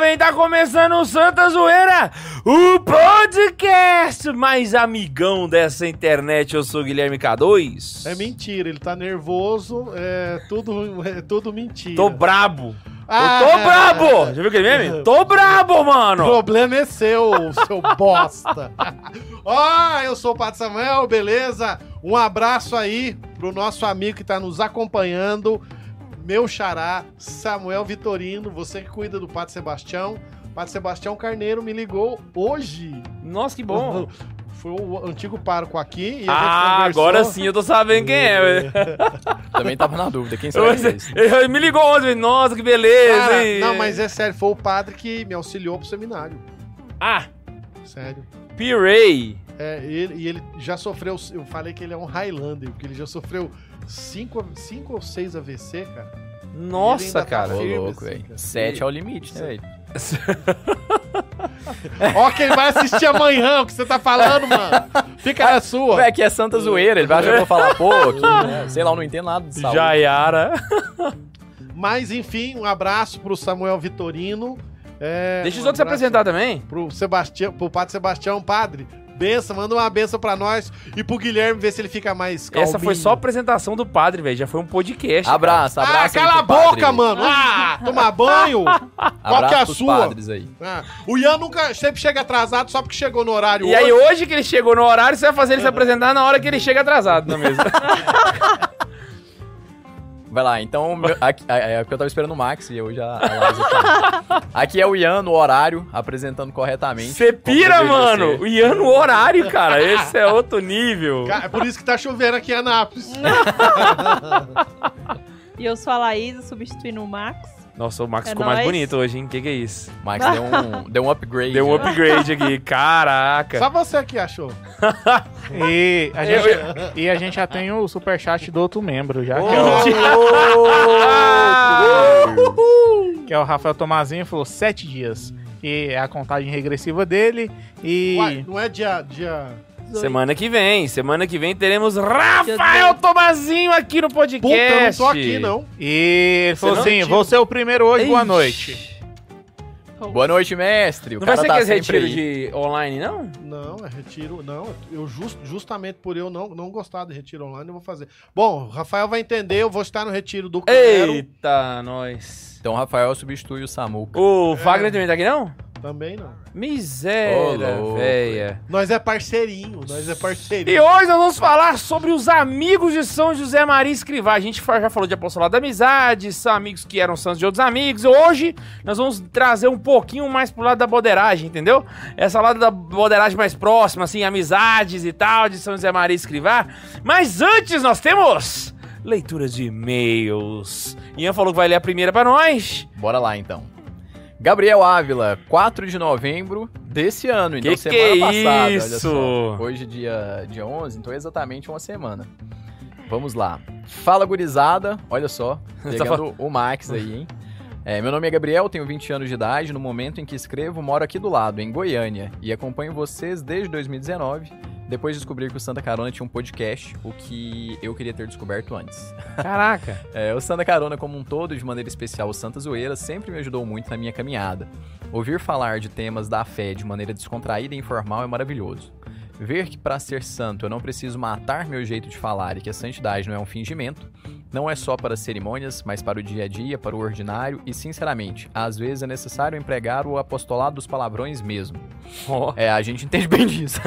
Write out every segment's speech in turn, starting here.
jovem, tá começando o Santa Zoeira, o podcast mais amigão dessa internet. Eu sou Guilherme K2. É mentira, ele tá nervoso, é tudo, é tudo mentira. Tô brabo. Ah, eu tô brabo! Já viu aquele meme? Tô brabo, mano! O problema é seu, seu bosta. Ó, oh, eu sou o Pato Samuel, beleza? Um abraço aí pro nosso amigo que tá nos acompanhando meu xará, Samuel Vitorino, você que cuida do Pato Sebastião. Pato Sebastião Carneiro me ligou hoje. Nossa, que bom! Foi o antigo pároco aqui. ah, agora sim eu tô sabendo quem é. Também tava na dúvida, quem sabe é Ele me ligou ontem, nossa, que beleza. Cara, não, mas é sério, foi o padre que me auxiliou pro seminário. Ah! Sério. P-Ray. É, ele, e ele já sofreu, eu falei que ele é um Highlander, porque ele já sofreu cinco, cinco ou seis AVC, cara. Nossa, tá cara. Tá louco, velho. Sete é o limite, né, velho? Ó, quem vai assistir amanhã, o que você tá falando, mano. Fica na sua. É que é santa zoeira, ele vai achar que eu vou falar, pô, que, né, sei lá, eu não entendo nada de saúde. Jaiara. Mas, enfim, um abraço pro Samuel Vitorino. É, Deixa os um outros se apresentar também. Pro Sebastião, pro Padre Sebastião, padre benção, manda uma benção pra nós e pro Guilherme ver se ele fica mais calminho. Essa foi só a apresentação do padre, velho. Já foi um podcast. Abraço, cara. abraço. Ah, cala a boca, padre. mano. Ah, tomar banho. Qual que é a sua? aí. Ah, o Ian nunca sempre chega atrasado só porque chegou no horário. E hoje. aí, hoje que ele chegou no horário, você vai fazer ele se apresentar na hora que ele chega atrasado, não é mesmo? Vai lá, então, meu, aqui, é, porque eu tava esperando o Max e hoje a, a Liza tá. Aqui é o Ian no horário, apresentando corretamente. Você pira, mano! O Ian no horário, cara. Esse é outro nível. É por isso que tá chovendo aqui em Anápolis. e eu sou a Laísa, substituindo o Max. Nossa, o Max é ficou nóis. mais bonito hoje, hein? O que, que é isso? Max deu um, deu um upgrade. Deu um né? upgrade aqui. Caraca. Só você que achou. e, a gente, e a gente já tem o superchat do outro membro, já. Oh, que, é o, que é o Rafael Tomazinho, falou sete dias. E é a contagem regressiva dele. E. Uai, não é dia. dia... Semana que vem, semana que vem teremos Rafael Tomazinho aqui no podcast. Puta, eu não tô aqui, não. E ele falou assim: vou ser o primeiro hoje, Ixi. boa noite. Boa noite, mestre. O não vai ser tá aquele retiro aí. de online, não? Não, é retiro. Não, eu just, justamente por eu não, não gostar de retiro online, eu vou fazer. Bom, o Rafael vai entender, eu vou estar no retiro do Quero. Eita, nós. Então o Rafael substitui o Samuca. O Wagner é. também tá aqui, não? Também não. Miséria, oh, véia. Nós é parceirinho, nós é parceirinho. E hoje nós vamos falar sobre os amigos de São José Maria Escrivá. A gente já falou de apostolado da amizade, são amigos que eram santos de outros amigos. Hoje nós vamos trazer um pouquinho mais pro lado da boderagem, entendeu? Essa lado da boderagem mais próxima, assim, amizades e tal, de São José Maria Escrivá. Mas antes nós temos leituras de e-mails. Ian falou que vai ler a primeira para nós. Bora lá então. Gabriel Ávila, 4 de novembro desse ano, então que semana que passada, isso? olha só. Hoje dia, dia 11, então é exatamente uma semana. Vamos lá. Fala gurizada, olha só, pegando o Max aí, hein? É, meu nome é Gabriel, tenho 20 anos de idade. No momento em que escrevo, moro aqui do lado, em Goiânia, e acompanho vocês desde 2019 depois de descobrir que o Santa Carona tinha um podcast, o que eu queria ter descoberto antes. Caraca! é, o Santa Carona, como um todo, de maneira especial o Santa Zoeira, sempre me ajudou muito na minha caminhada. Ouvir falar de temas da fé de maneira descontraída e informal é maravilhoso. Ver que para ser santo eu não preciso matar meu jeito de falar e que a santidade não é um fingimento, não é só para cerimônias, mas para o dia a dia, para o ordinário e, sinceramente, às vezes é necessário empregar o apostolado dos palavrões mesmo. Oh. É, a gente entende bem disso.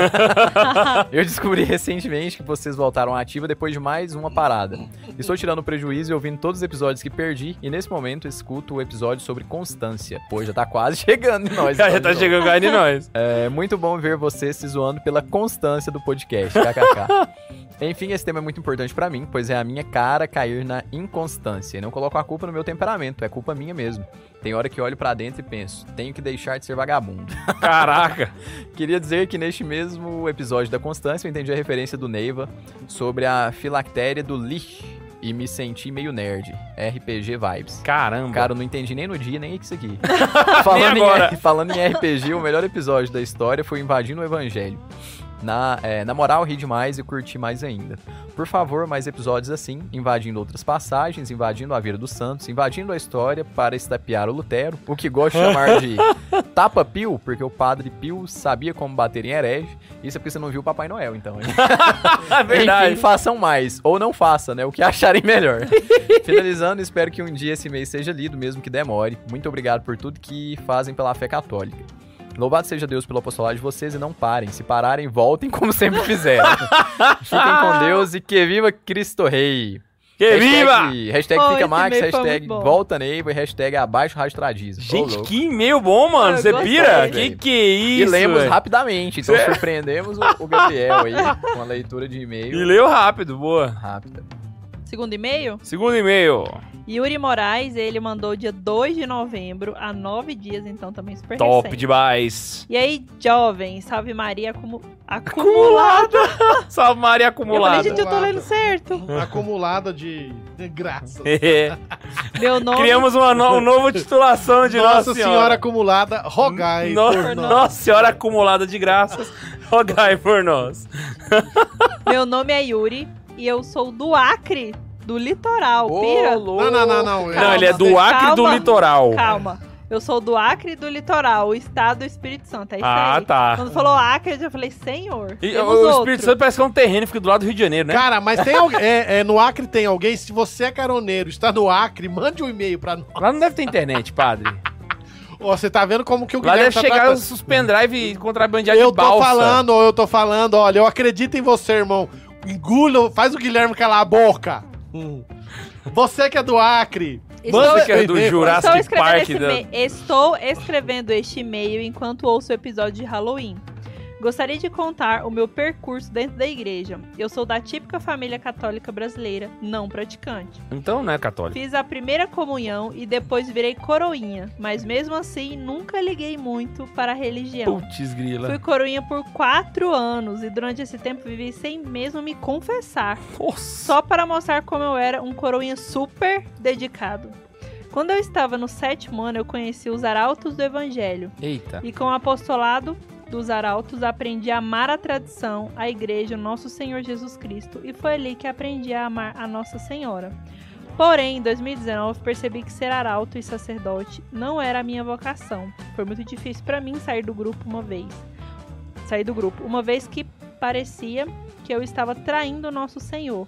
eu descobri recentemente que vocês voltaram à ativa depois de mais uma parada. Estou tirando prejuízo e ouvindo todos os episódios que perdi e nesse momento escuto o episódio sobre constância. Pô, já tá quase chegando em nós. já tá chegando em nós. É muito bom ver vocês se zoando pela constância do podcast. KKK. Enfim, esse tema é muito importante para mim, pois é a minha cara cair na inconstância. E não coloco a culpa no meu temperamento, é culpa minha mesmo. Tem hora que olho para dentro e penso, tenho que deixar de ser vagabundo. Caraca! Queria dizer que neste mesmo episódio da Constância eu entendi a referência do Neiva sobre a filactéria do Lich, e me senti meio nerd. RPG vibes. Caramba. Cara, eu não entendi nem no dia, nem isso aqui. falando. Em, falando em RPG, o melhor episódio da história foi Invadindo o Evangelho. Na, é, na moral, ri demais e curti mais ainda. Por favor, mais episódios assim, invadindo outras passagens, invadindo a Vila dos Santos, invadindo a história para estapear o Lutero, o que gosto de chamar de Tapa Pio, porque o padre Pio sabia como bater em herege. Isso é porque você não viu o Papai Noel, então. É verdade. Enfim, façam mais. Ou não façam, né? O que acharem melhor. Finalizando, espero que um dia esse mês seja lido, mesmo que demore. Muito obrigado por tudo que fazem pela fé católica. Louvado seja Deus pelo apostolado de vocês e não parem. Se pararem, voltem como sempre fizeram. Fiquem com Deus e que viva Cristo Rei. Que viva! Hashtag, hashtag Pô, fica Max, hashtag volta Neiva e hashtag abaixo Rádio Tradiza. Ô, Gente, louco. que e-mail bom, mano. Eu Você pira? Que que é E isso? lemos velho? rapidamente, então surpreendemos o, o Gabriel aí com a leitura de e-mail E leu rápido, boa. rápida. Segundo e-mail, Segundo e-mail. Yuri Moraes, ele mandou dia 2 de novembro, há nove dias, então também super Top recente. demais. E aí, jovem, salve Maria acumu... acumulada. Salve Maria Eu falei, acumulada. gente, eu tô lendo certo. Acumulada de de graça. Meu nome... Criamos uma, no, uma nova titulação de Nossa, Nossa, Senhora. acumulada, rogai No- por nós. Nossa Senhora acumulada de graças, rogai por nós. Meu nome é Yuri e eu sou do Acre, do litoral. Pira? Não, não, não, não. Não, ele é do Acre do Calma. litoral. Calma. Eu sou do Acre do litoral, o estado do Espírito Santo. É isso Ah, aí. tá. Quando falou Acre, eu já falei, senhor. E, temos o outro. Espírito Santo parece que é um terreno que fica do lado do Rio de Janeiro, né? Cara, mas tem alguém. É, é, no Acre tem alguém. Se você é caroneiro, está no Acre, mande um e-mail pra nós. Lá não deve ter internet, padre. Ó, você tá vendo como que o Lá Guilherme deve tá chegar tratando. os, pendrive contrabandeados Eu de tô balsa. falando, ou eu tô falando, olha, eu acredito em você, irmão. Engula, faz o Guilherme calar a boca. Você que é do Acre. Estou- manda Você que é do. Estou Jurassic Park. Da... Estou escrevendo este e-mail enquanto ouço o episódio de Halloween. Gostaria de contar o meu percurso dentro da igreja. Eu sou da típica família católica brasileira, não praticante. Então não é católico. Fiz a primeira comunhão e depois virei coroinha, mas mesmo assim nunca liguei muito para a religião. Putz, grila. Fui coroinha por quatro anos e durante esse tempo vivi sem mesmo me confessar, Nossa. só para mostrar como eu era um coroinha super dedicado. Quando eu estava no sétimo ano, eu conheci os arautos do evangelho Eita. e com o apostolado dos arautos aprendi a amar a tradição, a igreja, o nosso Senhor Jesus Cristo e foi ali que aprendi a amar a Nossa Senhora. Porém, em 2019 percebi que ser arauto e sacerdote não era a minha vocação. Foi muito difícil para mim sair do grupo uma vez. Sair do grupo, uma vez que parecia que eu estava traindo o nosso Senhor.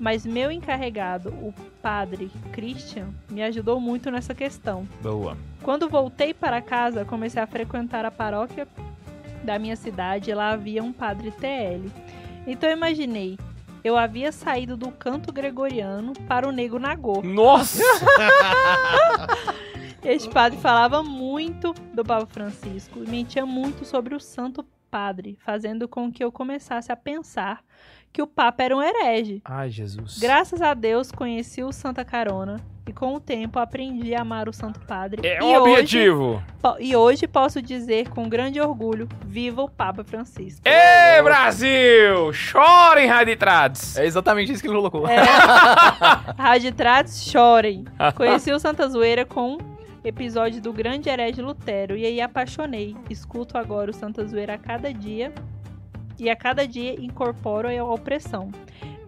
Mas meu encarregado, o padre Christian, me ajudou muito nessa questão. Boa. Quando voltei para casa, comecei a frequentar a paróquia da minha cidade lá havia um padre TL. Então eu imaginei, eu havia saído do canto gregoriano para o nego nagô. Nossa! Este padre falava muito do Papa Francisco e mentia muito sobre o Santo Padre, fazendo com que eu começasse a pensar que o Papa era um herege. Ai, Jesus. Graças a Deus conheci o Santa Carona e com o tempo aprendi a amar o Santo Padre. É e um hoje- objetivo. Po- E hoje posso dizer com grande orgulho: viva o Papa Francisco. Ê, Brasil! Chorem, Raditrades! É exatamente isso que ele colocou. É. Raditratos chorem. Conheci o Santa Zoeira com um episódio do Grande Herege Lutero e aí apaixonei. Escuto agora o Santa Zoeira a cada dia e a cada dia incorporo a opressão.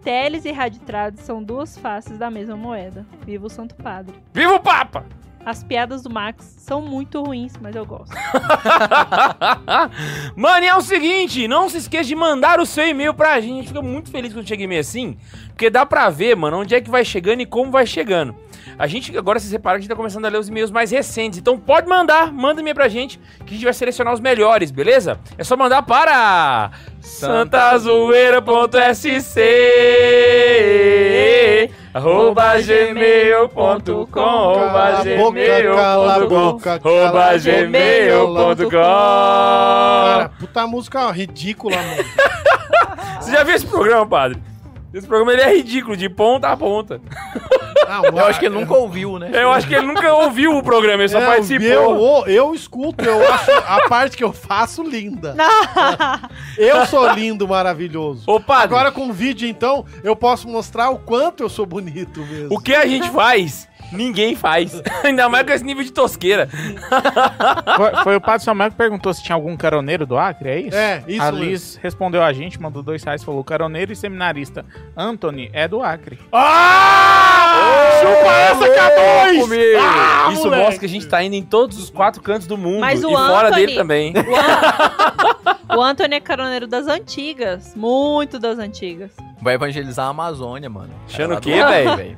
Teles e Raditrados são duas faces da mesma moeda. Viva o Santo Padre. Viva o Papa! As piadas do Max são muito ruins, mas eu gosto. Mano, é o seguinte, não se esqueça de mandar o seu e-mail pra gente. A gente fica muito feliz quando chega e-mail assim, porque dá pra ver, mano, onde é que vai chegando e como vai chegando. A gente, agora reparam que a gente tá começando a ler os e-mails mais recentes, então pode mandar, manda e-mail pra gente, que a gente vai selecionar os melhores, beleza? É só mandar para santazoeira.sc arroba gmail.com arroba cala a boca, gmail.com Cara, puta música ridícula, mano. Você já viu esse programa, padre? Esse programa ele é ridículo, de ponta a ponta. Não, Eu acho que ele nunca ouviu, né? Eu acho que ele nunca ouviu o programa, ele só É, participou. Eu, eu escuto, eu acho a parte que eu faço linda. Eu sou lindo, maravilhoso. Ô, padre, Agora com vídeo, então, eu posso mostrar o quanto eu sou bonito mesmo. o que a gente faz, ninguém faz. Ainda mais com esse nível de tosqueira. Foi, foi o Padre Samuel que perguntou se tinha algum caroneiro do Acre, é isso? É, isso A mesmo. Liz respondeu a gente, mandou dois reais, falou: caroneiro e seminarista Anthony é do Acre. Ah! Chupa essa, K2! meu! Ah, Isso moleque. mostra que a gente tá indo em todos os quatro cantos do mundo. Mas o e fora Anthony- dele também. O, An... o Anthony é caroneiro das antigas. Muito das antigas. Vai evangelizar a Amazônia, mano. Achando o quê, velho?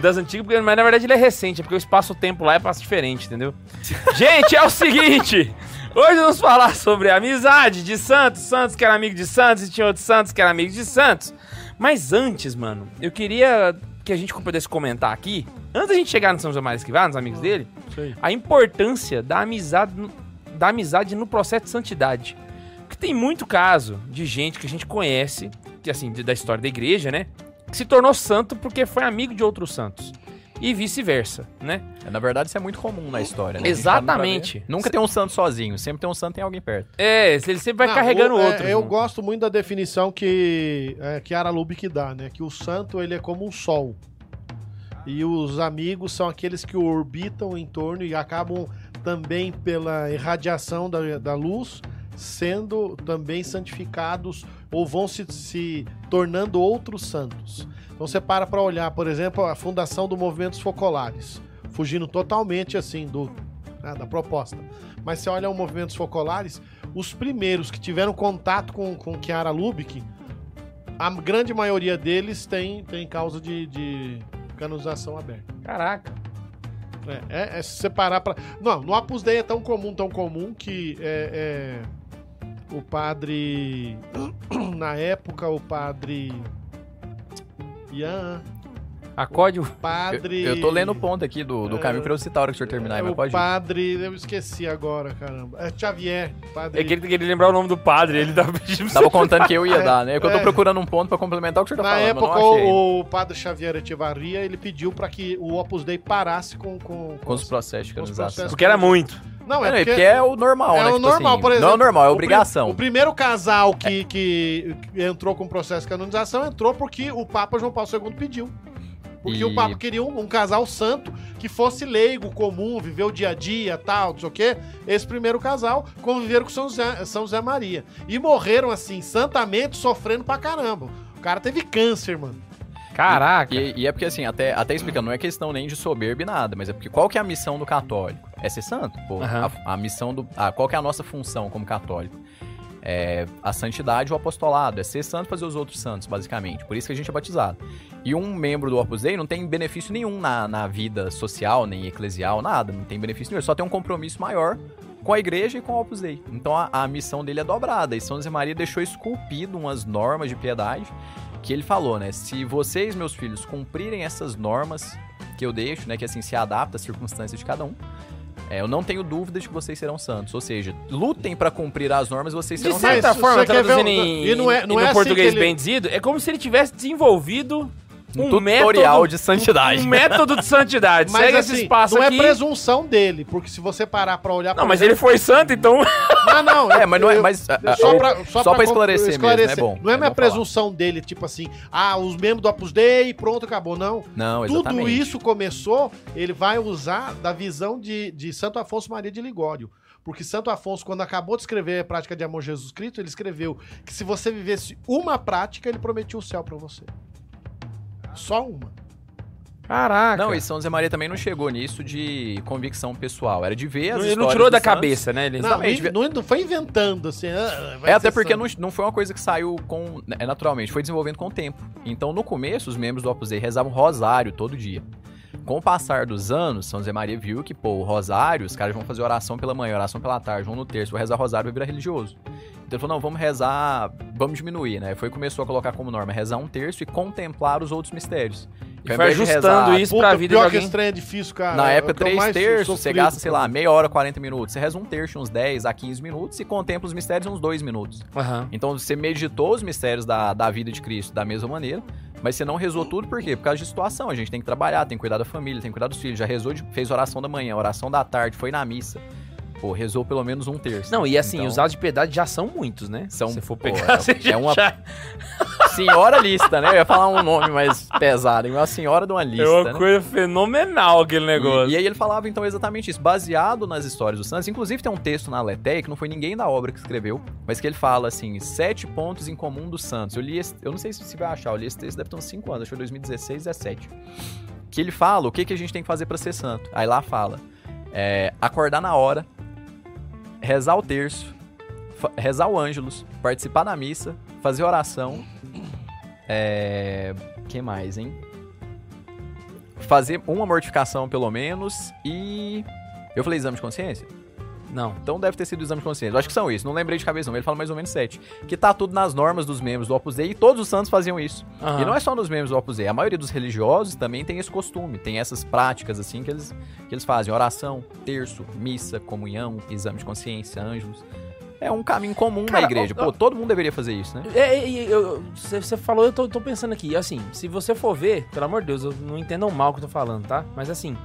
Das antigas, porque, mas na verdade ele é recente, é porque o espaço-tempo lá é passo diferente, entendeu? Gente, é o seguinte. Hoje vamos falar sobre a amizade de Santos. Santos que era amigo de Santos e tinha outro Santos que era amigo de Santos. Mas antes, mano, eu queria que a gente pudesse comentar aqui, antes da gente chegar no São José Maria Escrivá, nos amigos dele, a importância da amizade, da amizade no processo de santidade. Porque tem muito caso de gente que a gente conhece, que assim, da história da igreja, né? Que se tornou santo porque foi amigo de outros santos. E vice-versa, né? Na verdade, isso é muito comum na história, né? Exatamente. Nunca tem um santo sozinho, sempre tem um santo tem alguém perto. É, ele sempre vai Não, carregando o- é, outro. Eu junto. gosto muito da definição que é, que Ara Lubick dá, né? Que o santo ele é como um sol. E os amigos são aqueles que o orbitam em torno e acabam também pela irradiação da, da luz sendo também santificados ou vão se, se tornando outros santos. Então você para para olhar, por exemplo, a fundação do Movimentos Focolares, fugindo totalmente assim do né, da proposta. Mas você olha o Movimentos Focolares, os primeiros que tiveram contato com, com Chiara Lubick, a grande maioria deles tem, tem causa de, de canonização aberta. Caraca. É, é, é se separar para. Não, no Opus Dei é tão comum, tão comum que é, é, o padre. Na época, o padre. Ian. Acode o. Eu, Padre. eu tô lendo o ponto aqui do, do É, caminho pra eu citar a hora que o senhor terminar, É, mas o pode padre. Eu esqueci agora, caramba. É Xavier. Padre. É que ele queria lembrar o nome do padre, ele tava pedindo pra Tava contando que eu ia É, dar, né? É que eu tô é. procurando um ponto pra complementar o que o senhor tá Na falando, época, mas não achei. o, o padre Xavier Etivarria, ele pediu para que o Opus Dei parasse com, com, Com os processos de com os canonização. processos. Porque era muito. Não, É, é porque, porque, é o normal, é né? o Tipo normal, assim, por exemplo. Não é o normal, é o obrigação. O primeiro casal que, que entrou com o processo de canonização entrou porque o Papa João Paulo II pediu. Porque E- o Papa queria um, um casal santo que fosse leigo, comum, viver o dia a dia, tal, não sei o quê. Esse primeiro casal conviveram com São José, São José Maria. E morreram, assim, santamente, sofrendo pra caramba. O cara teve câncer, mano. Caraca. E, e é porque, assim, até, até explicando, não é questão nem de soberba e nada, mas é porque qual que é a missão do católico? É ser santo, pô. Aham. A, a missão do. ah, qual que é a nossa função como católico? É a santidade o apostolado. É ser santo fazer os outros santos, basicamente. Por isso que a gente é batizado. E um membro do Opus Dei não tem benefício nenhum na, na vida social, nem eclesial, nada. Não tem benefício nenhum. Só tem um compromisso maior com a igreja e com o Opus Dei. Então a, a missão dele é dobrada. E São José Maria deixou esculpido umas normas de piedade que ele falou, né? Se vocês, meus filhos, cumprirem essas normas que eu deixo, né? Que assim se adapta às circunstâncias de cada um. É, eu não tenho dúvida de que vocês serão santos. Ou seja, lutem pra cumprir as normas, vocês De serão santos. certa forma, você quer ver traduzindo um- em, e não é- não é no assim português ele- bem dizido, é como se ele tivesse desenvolvido Um um tutorial método, de santidade. um método de santidade. Mas Segue assim, esse espaço não aqui. é presunção dele, porque se você parar pra olhar... Não, por mas exemplo- ele foi santo, então. Não, não. É, eu- mas não é. eu- Mas, ah, ah, Só o- pra, só só pra pra esclarecer mesmo, é bom. Não é É minha bom falar. presunção dele, tipo assim, ah, os membros do Opus Dei e pronto, acabou. Não. Não, Tudo exatamente. isso começou, ele vai usar da visão de, de Santo Afonso Maria de Ligório. Porque Santo Afonso, quando acabou de escrever a prática de amor a Jesus Cristo, ele escreveu que se você vivesse uma prática, ele prometia o céu pra você. Só uma. Caraca. Não, e São José Maria também não chegou nisso de convicção pessoal. Era de ver as ele histórias não tirou da santos. cabeça, né? Ele... Não, Exatamente. não, não foi inventando assim. ah, vai É até porque não, não foi uma coisa que saiu com é, naturalmente, foi desenvolvendo com o tempo. Então, no começo, os membros do Opus Dei rezavam rosário todo dia. Com o passar dos anos, São José Maria viu que, pô, o rosário, os caras vão fazer oração pela manhã, oração pela tarde, vão no terço, vou rezar rosário, vai virar religioso. Então ele falou, não, vamos rezar, vamos diminuir, né? Foi começou a colocar como norma rezar um terço e contemplar os outros mistérios. E foi invés de ajustando rezar- isso Puta, pra vida de pior que alguém. esse trem é difícil, cara. Na É época, que três terços, sofrido, você gasta, sei lá, meia hora, 40 minutos. Você reza um terço, uns 10 a 15 minutos e contempla os mistérios uns 2 minutos. Aham. Então você meditou os mistérios da, da vida de Cristo da mesma maneira, Mas você não rezou tudo por quê? Por causa de situação. A gente tem que trabalhar, tem que cuidar da família, tem que cuidar dos filhos. Já rezou, de- fez oração da manhã, oração da tarde, foi na missa. Pô, rezou pelo menos um terço. Não, e assim, Então, os atos de piedade já são muitos, né? São- Se for pô, pegar, é- você já- é uma- já- Senhora lista, né? Eu ia falar um nome mais pesado. hein? Uma senhora de uma lista, é uma né? coisa fenomenal aquele negócio. E, e aí ele falava então exatamente isso, baseado nas histórias do Santos. Inclusive tem um texto na Letéia que não foi ninguém da obra que escreveu, mas que ele fala assim, sete pontos em comum do Santos. Eu li esse, eu não sei se você vai achar, eu li esse texto deve ter uns 5 anos, acho que foi 2016, 17. Que ele fala o que, que a gente tem que fazer pra ser santo. Aí lá fala, é, acordar na hora, rezar o terço, rezar o ângelus, participar da missa, fazer oração, é... que mais, hein? fazer uma mortificação pelo menos e. Eu falei exame de consciência? Não. Então deve ter sido o exame de consciência. Eu acho que são isso, não lembrei de cabeça não. Ele fala mais ou menos sete. Que tá tudo nas normas dos membros do Opus Dei e todos os santos faziam isso. Aham. E não é só nos membros do Opus Dei, a maioria dos religiosos também tem esse costume, tem essas práticas assim que eles, que eles fazem. Oração, terço, missa, comunhão, exame de consciência, anjos. É um caminho comum Cara, na igreja. Pô, todo mundo deveria fazer isso, né? É, é, é, Você você falou, eu tô, tô pensando aqui. Assim, se você for ver, pelo amor de Deus, eu não entendam mal o que eu tô falando, tá? Mas assim.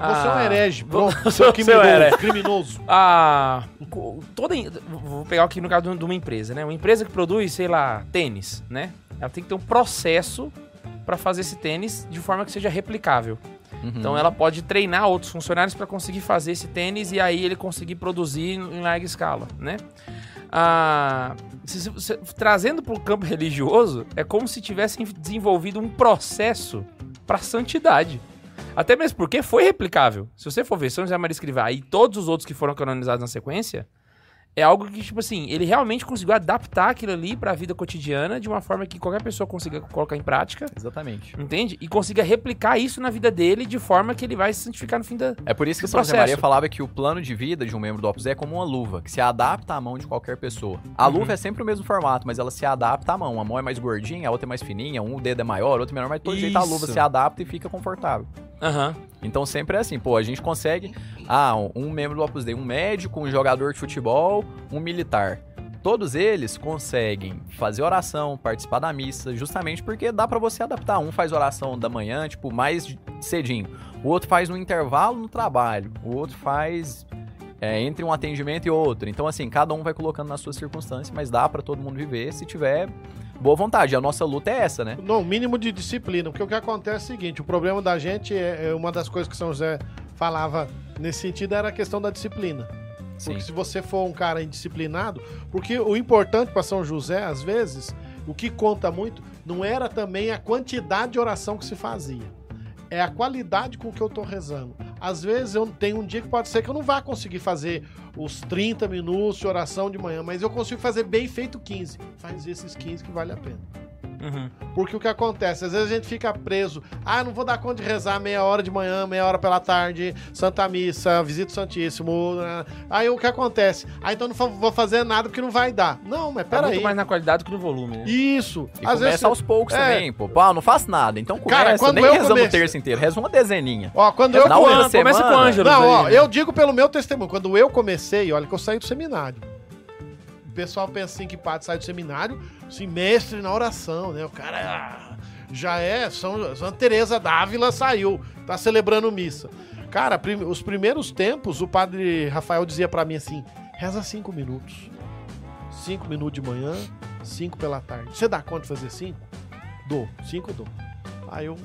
Você é um a- herege, pronto. Você é um criminoso. criminoso. A. co- Toda. Vou pegar aqui no caso de uma empresa, né? Uma empresa que produz, sei lá, tênis, né? Ela tem que ter um processo pra fazer esse tênis de forma que seja replicável. Uhum. Então ela pode treinar outros funcionários para conseguir fazer esse tênis e aí ele conseguir produzir em larga escala, né? Ah, se- se- trazendo para o campo religioso, é como se tivessem desenvolvido um processo para santidade. Até mesmo porque foi replicável. Se você for ver São José Maria Escrivá e todos os outros que foram canonizados na sequência, é algo que, tipo assim, ele realmente conseguiu adaptar aquilo ali para a vida cotidiana de uma forma que qualquer pessoa consiga colocar em prática. Exatamente. Entende? E consiga replicar isso na vida dele de forma que ele vai se santificar no fim da. É por isso que São José. Maria falava que o plano de vida de um membro do Opus Dei é como uma luva, que se adapta à mão de qualquer pessoa. A Uhum. luva é sempre o mesmo formato, mas ela se adapta à mão. Uma mão é mais gordinha, a outra é mais fininha, um dedo é maior, outro é menor, mas todo jeito a luva Isso. se adapta e fica confortável. Aham. Então sempre é assim, pô, a gente consegue, ah, um- membro do Opus Dei, um médico, um jogador de futebol, um militar. Todos eles conseguem fazer oração, participar da missa, justamente porque dá pra você adaptar. Um faz oração da manhã, tipo, mais cedinho. O outro faz no intervalo no trabalho. O outro faz é, entre um atendimento e outro. Então, assim, cada um vai colocando nas suas circunstâncias, mas dá pra todo mundo viver se tiver boa vontade. A nossa luta é essa, né? Não, mínimo de disciplina. Porque o que acontece é o seguinte: o problema da gente é, é uma das coisas que São José falava nesse sentido era a questão da disciplina. Sim. Porque se você for um cara indisciplinado, porque o importante para São José, às vezes, o que conta muito, não era também a quantidade de oração que se fazia. É a qualidade com que eu tô rezando. Às vezes eu tenho um dia que pode ser que eu não vá conseguir fazer os 30 minutos de oração de manhã, mas eu consigo fazer bem feito 15. Faz esses 15 que vale a pena. Uhum. Porque o que acontece? Às vezes a gente fica preso. Ah, não vou dar conta de rezar meia hora de manhã, meia hora pela tarde, Santa Missa, Visita o Santíssimo. né? Aí o que acontece? Ah, então não vou fazer nada porque não vai dar. Não, mas Tá peraí. muito mais na qualidade que no volume, né? Isso. E Às começa vezes. aos poucos é. também, pô. Pô, não faço nada. Então começa, Cara, quando nem eu rezando o comecei- terço inteiro. Reza uma dezeninha. Ó, quando eu. Na Com começa com o Ângelo. Não, ó, aí. eu digo pelo meu testemunho. Quando eu comecei, olha que eu saí do seminário. O pessoal pensa assim que padre sai do seminário, assim, mestre na oração, né? O cara ah, já é, São, Santa Teresa d'Ávila saiu, tá celebrando missa. Cara, prim- os primeiros tempos, o padre Rafael dizia pra mim assim, reza cinco minutos. Cinco minutos de manhã, cinco pela tarde. Você dá conta de fazer cinco? Dou, cinco dou. Aí eu,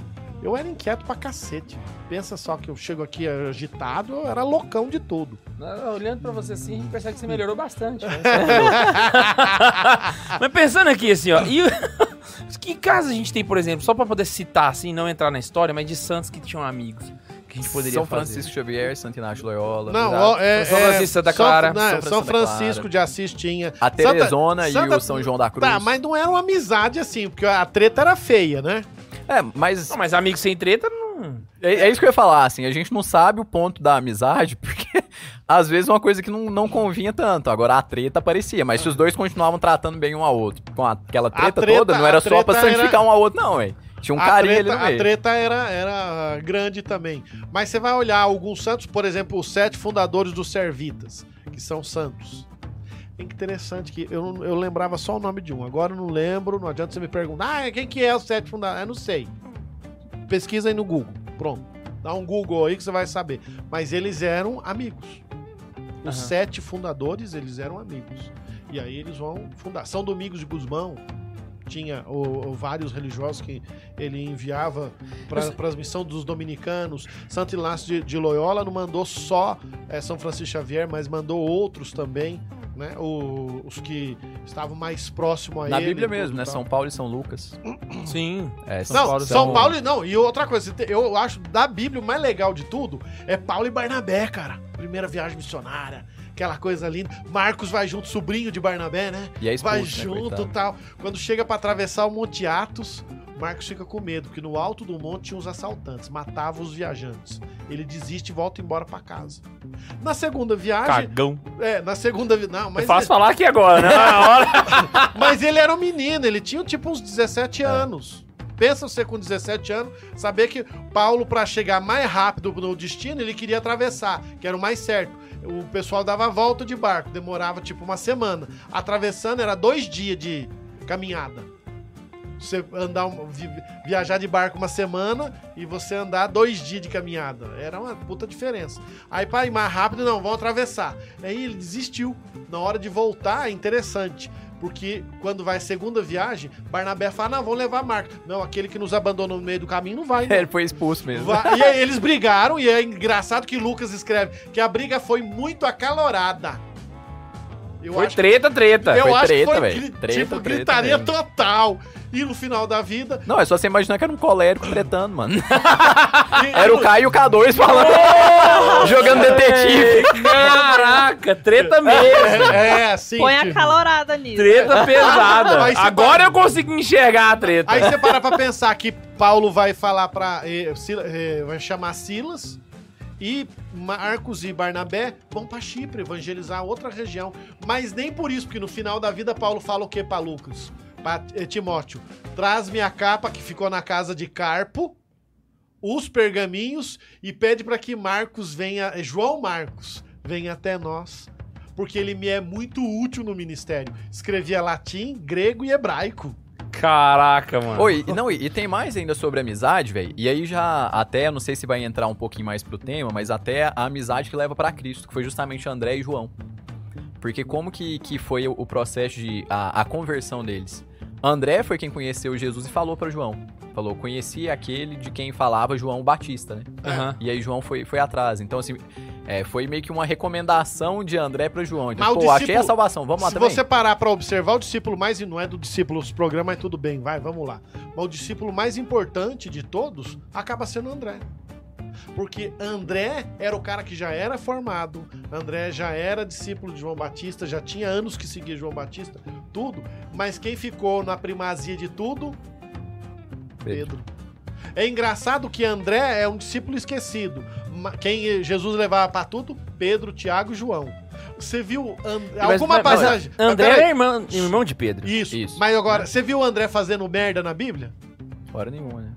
eu era inquieto pra cacete. Pensa só que eu chego aqui agitado, eu era loucão de tudo. Não, Olhando pra você assim, a gente percebe que você melhorou bastante. né? Mas pensando aqui assim, ó. E que casos a gente tem, por exemplo, só pra poder citar, assim, não entrar na história, mas de santos que tinham amigos que a gente poderia São fazer? Francisco Xavier, Santo Inácio Loyola. Não, ó, é, São é, Francisco da Clara. São, né, São São Francisco de Assis tinha. A Teresona e Santa- o São João da Cruz. Tá, mas não era uma amizade assim, porque a treta era feia, né? É, mas Não, mas amigos sem treta não. é, é isso que eu ia falar, assim, a gente não sabe o ponto da amizade, porque às vezes é uma coisa que não, não convinha tanto. Agora a treta aparecia, mas se os dois continuavam tratando bem um ao outro, com aquela treta, treta- toda, não era só pra santificar um ao outro, não, ué. Tinha um a carinho treta, ali no a treta era, era grande também. Mas você vai olhar alguns santos, por exemplo, os sete fundadores dos Servitas, que são santos. É interessante que eu, não- eu lembrava só o nome de um. Agora eu não lembro, não adianta você me perguntar, ah, quem que é os sete fundadores? Eu não sei. Pesquisa aí no Google. Pronto. Dá um Google aí que você vai saber. Mas eles eram amigos. Os Aham. sete fundadores, eles eram amigos. E aí eles vão fundar. São Domingos de Guzmão tinha o, o vários religiosos que ele enviava para as missões dos dominicanos. Santo Inácio de, de Loyola não mandou só eh, São Francisco Xavier, mas mandou outros também, né? O- os que estavam mais próximos a Na ele. Bíblia e tudo mesmo, né? tal. São Paulo e São Lucas. Sim. É, Não, são- São Paulo e não. E outra coisa, eu acho da Bíblia o mais legal de tudo é Paulo e Barnabé, cara. Primeira viagem missionária, aquela coisa linda. Marcos vai junto, sobrinho de Barnabé, né? E é vai expulso, né, junto coitado. tal. Quando chega pra atravessar o Monte Atos, Marcos fica com medo, porque no alto do monte tinha os assaltantes, matavam os viajantes. Ele desiste e volta embora pra casa. Na segunda viagem, Cagão. é, na segunda vi- não, É mas fácil falar aqui agora, né? Na hora. mas ele era um menino, ele tinha tipo uns 17 anos. Pensa você com 17 anos, saber que Paulo, pra chegar mais rápido no destino, ele queria atravessar, que era o mais certo. O pessoal dava a volta de barco, demorava tipo uma semana. Atravessando era dois dias de caminhada. Você andar, vi- viajar de barco uma semana e você andar dois dias de caminhada. Era uma puta diferença. Aí, pra ir mais rápido, não, vão atravessar. Aí ele desistiu. Na hora de voltar, é interessante. Porque quando vai a segunda viagem, Barnabé fala: não, vamos levar Marcos. Não, aquele que nos abandonou no meio do caminho não vai. não. Ele foi expulso mesmo. Vai- E aí eles brigaram, e é engraçado que Lucas escreve que a briga foi muito acalorada. Eu Foi acho, treta, treta. eu foi acho treta, que foi gri- Treta, tipo, treta gritaria mesmo. total. E no final da vida. Não, é só você imaginar que era um colérico tretando, mano. e- Era o Caio e o K2 falando. jogando detetive. Caraca, treta mesmo. É, assim. Põe a tipo- calorada nisso. Treta pesada. Agora para- eu consigo enxergar a treta. Aí você para pra pensar que Paulo vai falar pra. eh, Sila- eh, vai chamar Silas e Marcos e Barnabé vão pra Chipre evangelizar outra região. Mas nem por isso, porque no final da vida Paulo fala o que pra Lucas? Pra eh, Timóteo: traz-me a capa que ficou na casa de Carpo, os pergaminhos e pede pra que Marcos venha, eh, João Marcos, venha até nós. Porque ele me é muito útil no ministério. Escrevia latim, grego e hebraico. Caraca, mano. Oi, não, e, tem mais ainda sobre amizade, velho. E aí já até, não sei se vai entrar um pouquinho mais pro tema, mas até a amizade que leva pra Cristo, que foi justamente André e João. Porque como que, que foi o, o processo de a, a conversão deles? André foi quem conheceu Jesus e falou pra João. Falou, conheci aquele de quem falava João Batista, né? Aham. E aí João foi, foi atrás. Então, assim, é, foi meio que uma recomendação de André pra João. Então, Mas pô, achei a salvação, vamos lá Se também. você parar pra observar, o discípulo mais. Não é do discípulo os programas, mas tudo bem, vai, vamos lá. Mas o discípulo mais importante de todos acaba sendo André. Porque André era o cara que já era formado, André já era discípulo de João Batista, já tinha anos que seguia João Batista, tudo. Mas quem ficou na primazia de tudo? Pedro. É engraçado que André é um discípulo esquecido. Quem Jesus levava pra tudo? Pedro, Tiago e João. Você viu And- Mas- alguma mas- passagem? Mas André peraí. é irmão, irmão de Pedro. Isso. Isso. Mas agora, você viu o André fazendo merda na Bíblia? Hora nenhuma, né?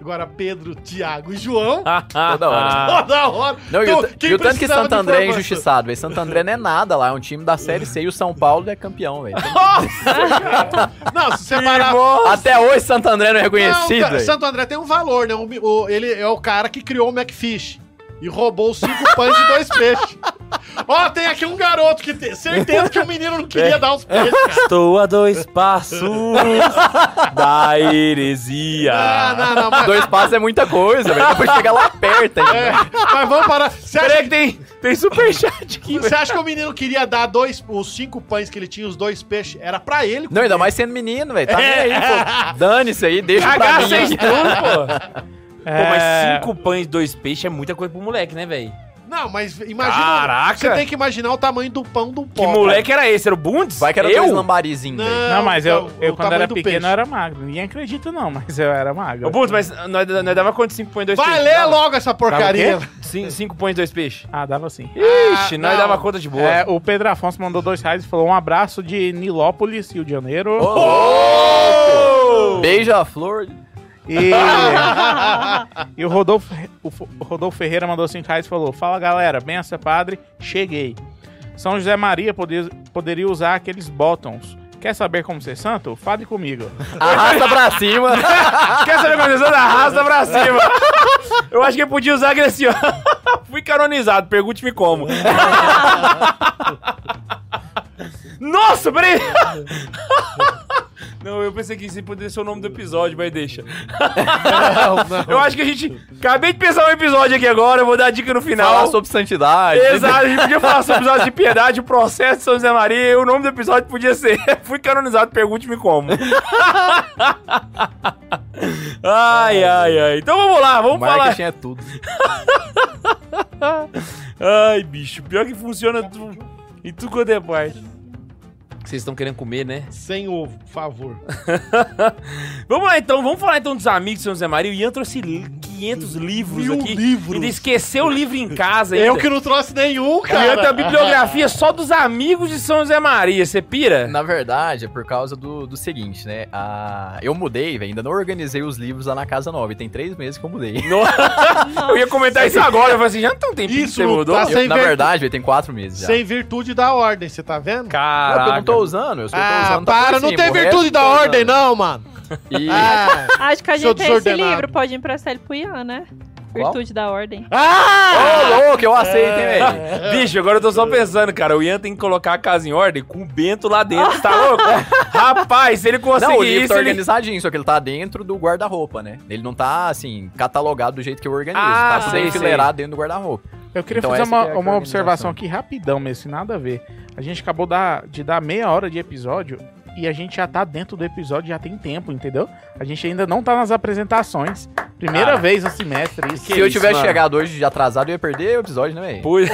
Agora Pedro, Tiago e João. Toda hora. Toda hora. Não, e Então, e o tanto que Santo André é injustiçado, velho. Santo André não é nada lá, é um time da Série C e o São Paulo é campeão, velho. Não, se você parar. Até hoje Santo André não é reconhecido, Não. Santo André tem um valor, né? Ele é o cara que criou o McFish. E roubou cinco pães e dois peixes. Ó, tem aqui um garoto que tem certeza que o menino não queria dar os peixes, cara. Estou a dois passos da heresia. Ah, não, não, mas, Dois passos é muita coisa, velho. Depois chega lá perto ainda. é, mas vamos parar. Você acha, Peraí que tem, tem superchat aqui, você acha que o menino queria dar dois, os cinco pães que ele tinha, os dois peixes? Era pra ele. Não, ainda mais sendo menino, velho. Tá nem aí, pô. Dane-se aí, deixa pra Cagar mim. vocês aqui. tudo, pô. Pô, mas É, cinco pães e dois peixes é muita coisa pro moleque, né, velho? Não, mas imagina. Caraca! Você tem que imaginar o tamanho do pão do Que pó. moleque era esse? Era o Bundes? Vai que era eu? dois lambarizinhos, velho. Não, mas eu, então, eu o quando era pequeno peixe. eu era magro. Ninguém acredita não, mas eu era magro. Ô, Bundes, mas nós, nós dava quanto? Cinco pães e dois Vai peixes? ler Dava? logo essa porcaria. Dava Cin- Cinco pães e dois peixes. Ah, dava sim. Ixi, Ah, nós não. dava conta de boa. É, o Pedro Afonso mandou dois reais e falou um abraço de Nilópolis, Rio de Janeiro. Beija-flor. E, e o, Rodolfo, o Rodolfo Ferreira mandou cinco reais e falou: Fala galera, benção padre, cheguei. São José Maria poder- poderia usar aqueles bottoms. Quer saber como ser santo? Fale comigo. Arrasta pra cima. Quer saber como você arrasta pra cima? Eu acho que ele podia usar aquele assim, ó. Fui canonizado, pergunte-me como. Nossa, peraí! Não, eu pensei que isso poderia ser o nome do episódio, mas deixa. Não, não. Eu acho que a gente. Acabei de pensar um episódio aqui agora, eu vou dar a dica no final. Falar sobre santidade. Exato, a gente podia falar sobre o episódio de piedade, o processo de São José Maria, e o nome do episódio podia ser Fui canonizado, pergunte-me como. ai, ai, ai. Então vamos lá, vamos falar. marketing é tudo. Ai, bicho, pior que funciona tu... em tudo quanto é parte. Vocês estão querendo comer, né? Sem ovo, por favor. Vamos lá então, vamos falar então dos amigos de São José Maria. O Ian trouxe li- 500 livros Mil aqui. livros. Ainda esqueceu o livro em casa. Eu ainda. que não trouxe nenhum, O Ian tem a cara. bibliografia só dos amigos de São José Maria. Você pira? Na verdade, é por causa do, do seguinte, né? A... Eu mudei, velho. Ainda não organizei os livros lá na casa nova. E tem três meses que eu mudei. Eu ia comentar isso agora. Eu falei assim, já não tem um tempinho que Isso você mudou? tá Eu- na ver- verdade, velho, tem quatro meses já. Sem virtude da ordem, você tá vendo? Porque eu não tô usando. Eu só tô Ah, usando. tá para, não tem virtude da tô ordem, não, mano. E... Ah, Acho que a gente tem esse livro, pode emprestar ele pro Ian, né? Qual? Virtude da Ordem. ah! Ô, louco, eu aceito, hein, velho. Bicho, agora eu tô só pensando, cara. O Ian tem que colocar a casa em ordem com o Bento lá dentro, tá louco? Rapaz, se ele conseguir Não, o livro isso, tá ele... organizadinho, só que ele tá dentro do guarda-roupa, né? Ele não tá, assim, catalogado do jeito que eu organizo. Ah, tá sei, enfileirado dentro do guarda-roupa. Eu queria Então fazer uma, é uma observação aqui rapidão, mesmo, sem nada a ver. A gente acabou da- de dar meia hora de episódio e a gente já tá dentro do episódio já tem tempo, entendeu? A gente ainda não tá nas apresentações. Primeira Cara. vez no semestre. Isso. Se eu isso, tivesse mano? chegado hoje atrasado, eu ia perder o episódio, né, velho? Pô,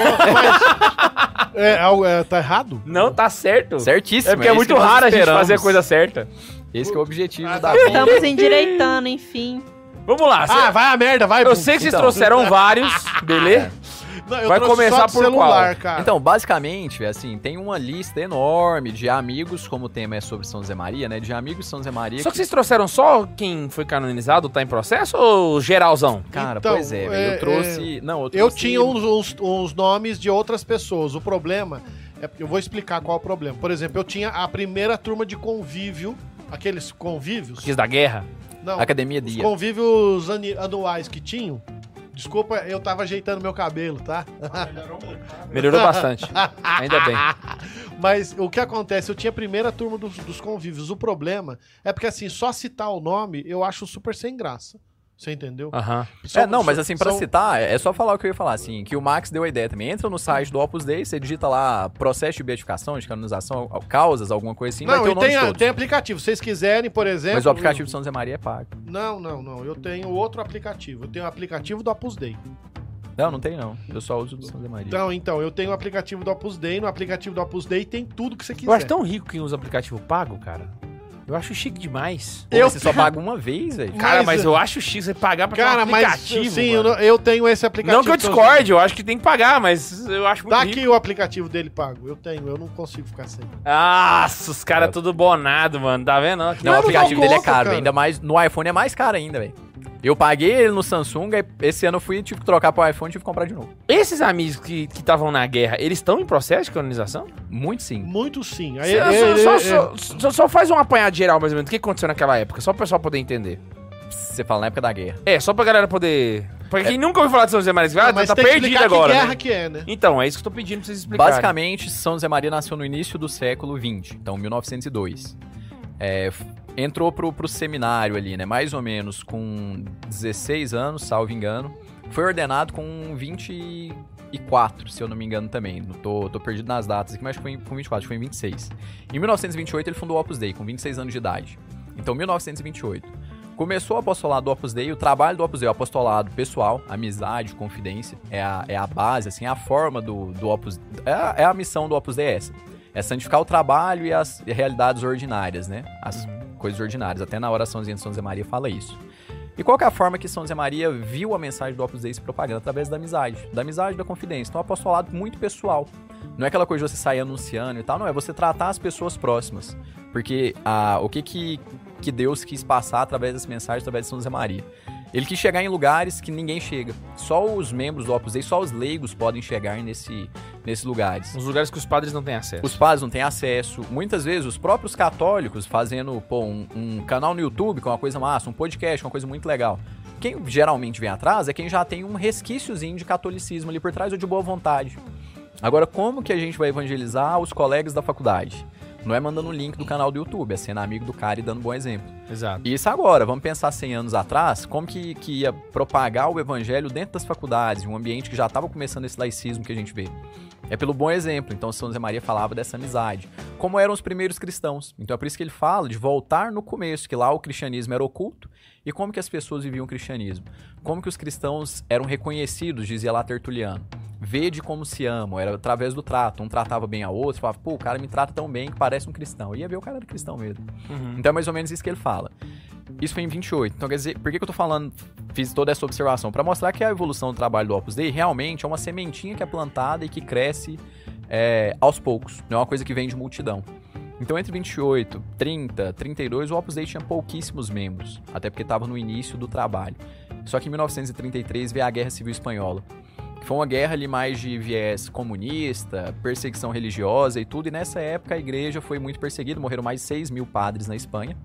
É, é, é, tá errado? Não, tá certo. Certíssimo. É porque é, isso muito raro a gente fazer a coisa certa. Esse que é o objetivo Ah, da tá vida. Estamos endireitando, enfim. Vamos lá. Ah, vai a merda, vai. eu sei que vocês então. trouxeram vários, beleza? Não, eu vai começar por celular, qual? cara. Então, basicamente, assim, tem uma lista enorme de amigos, como o tema é sobre São José Maria, né? De amigos de São José Maria. Só que vocês trouxeram só quem foi canonizado, tá em processo, ou geralzão? Cara, Então, pois é, é, Eu trouxe. Não, eu Eu trouxe. tinha uns, uns- uns nomes de outras pessoas. O problema é eu vou explicar qual é o problema. Por exemplo, eu tinha a primeira turma de convívio, aqueles convívios. Quis da guerra? Não, Academia os Dia. convívios ani- anuais que tinham. Desculpa, eu tava ajeitando meu cabelo, tá? Melhorou bastante. Ainda bem. Mas o que acontece? Eu tinha a primeira turma dos, dos convívios. O problema é porque, assim, só citar o nome eu acho super sem graça. Você entendeu? Aham. É, não, mas assim, pra são- citar, é só falar o que eu ia falar, assim, que o Max deu a ideia também. Entra no site do Opus Dei, você digita lá processo de beatificação, de canonização, causas, alguma coisa assim, vai Não, ter o nome tem, todos. tem aplicativo. Se vocês quiserem, por exemplo. Mas o aplicativo de São José Maria é pago. Não, não, não. Eu tenho outro aplicativo. Eu tenho o aplicativo do Opus Dei. Não, não tem não. Eu só uso do São José Maria. Então, então, eu tenho o aplicativo do Opus Dei. No aplicativo do Opus Dei tem tudo que você quiser. Eu acho tão rico quem usa aplicativo pago, cara. Eu acho chique demais. Pô, eu- mas você só paga uma vez, velho. Cara, mas, Mas, eu acho chique você pagar pra ter Cara, um mas aplicativo. sim, eu, mano. não- eu tenho esse aplicativo. Não que eu discorde, eu acho que tem que pagar, mas eu acho muito Tá rico. aqui o aplicativo dele pago. Eu tenho, eu não consigo ficar sem. Nossa, os caras tudo bonado, mano. Tá vendo? Não, Mas o não aplicativo dá dele é conta, caro, cara. velho. ainda mais no iPhone é mais caro ainda, velho. Eu paguei ele no Samsung, esse ano eu fui tive que trocar pro iPhone e tive que comprar de novo. Esses amigos que estavam na guerra, eles estão em processo de canonização? Muito sim. Muito sim. Aí, Cê- ele- só, ele- só- ele- só- só- só faz um apanhado geral, mais ou menos, do que aconteceu naquela época, só pro pessoal poder entender. Você fala na época da guerra. É, só pra galera poder... Pra quem nunca ouviu falar de São José Maria, ah, Não, mas tá perdido agora, que guerra né? que é, né? Então, é isso que eu tô pedindo pra vocês explicarem. Basicamente, São José Maria nasceu no início do século XX, então 1902. É, entrou pro, pro seminário ali, né? Mais ou menos com 16 anos, salvo engano. Foi ordenado com 24, se eu não me engano também. Não tô, tô perdido nas datas aqui, mas foi com 24, acho que foi em 26. Em 1928 ele fundou o Opus Dei, com 26 anos de idade. Então, 1928. Começou o apostolado do Opus Dei, o trabalho do Opus Dei, o apostolado pessoal, amizade, confidência, é a, é a base, assim, a forma do, do Opus... É a, é a missão do Opus Dei é essa. É santificar o trabalho e as realidades ordinárias, né? As coisas ordinárias. Até na oraçãozinha de São José Maria fala isso. E qual é a forma que São José Maria viu a mensagem do Opus Dei se propagando? Através da amizade. Da amizade da confidência. Então, é um apostolado muito pessoal. Não é aquela coisa de você sair anunciando e tal, não. É você tratar as pessoas próximas. Porque ah, o que, que, que Deus quis passar através dessa mensagem, através de São José Maria? Ele quis chegar em lugares que ninguém chega. Só os membros do Opus Dei, só os leigos podem chegar nesse, nesses lugares. Os lugares que os padres não têm acesso. Os padres não têm acesso. Muitas vezes, os próprios católicos fazendo pô, um, um canal no YouTube, é uma coisa massa, um podcast, uma coisa muito legal. Quem geralmente vem atrás é quem já tem um resquíciozinho de catolicismo ali por trás ou de boa vontade. Agora, como que a gente vai evangelizar os colegas da faculdade? Não é mandando o link do canal do YouTube, é sendo amigo do cara e dando um bom exemplo. Exato. E Isso agora, vamos pensar 100 anos atrás, como que, que ia propagar o evangelho dentro das faculdades, um ambiente que já estava começando esse laicismo que a gente vê. É pelo bom exemplo. Então, São José Maria falava dessa amizade. Como eram os primeiros cristãos. Então, é por isso que ele fala de voltar no começo, que lá o cristianismo era oculto. E como que as pessoas viviam o cristianismo? Como que os cristãos eram reconhecidos, dizia lá Tertuliano. Vede como se amam, era através do trato. Um tratava bem a outro, falava, pô, o cara me trata tão bem que parece um cristão. E ia ver o cara era cristão mesmo. Uhum. Então é mais ou menos isso que ele fala. Isso foi em 28. Então quer dizer, por que, que eu tô falando, fiz toda essa observação? Para mostrar que a evolução do trabalho do Opus Dei realmente é uma sementinha que é plantada e que cresce é, aos poucos. Não é uma coisa que vem de multidão. Então entre 28, 30, 32, o Opus Dei tinha pouquíssimos membros, até porque estava no início do trabalho. Só que em 1933 veio a Guerra Civil Espanhola. Foi uma guerra ali mais de viés comunista, perseguição religiosa e tudo. E nessa época a igreja foi muito perseguida, morreram mais de 6 mil padres na Espanha.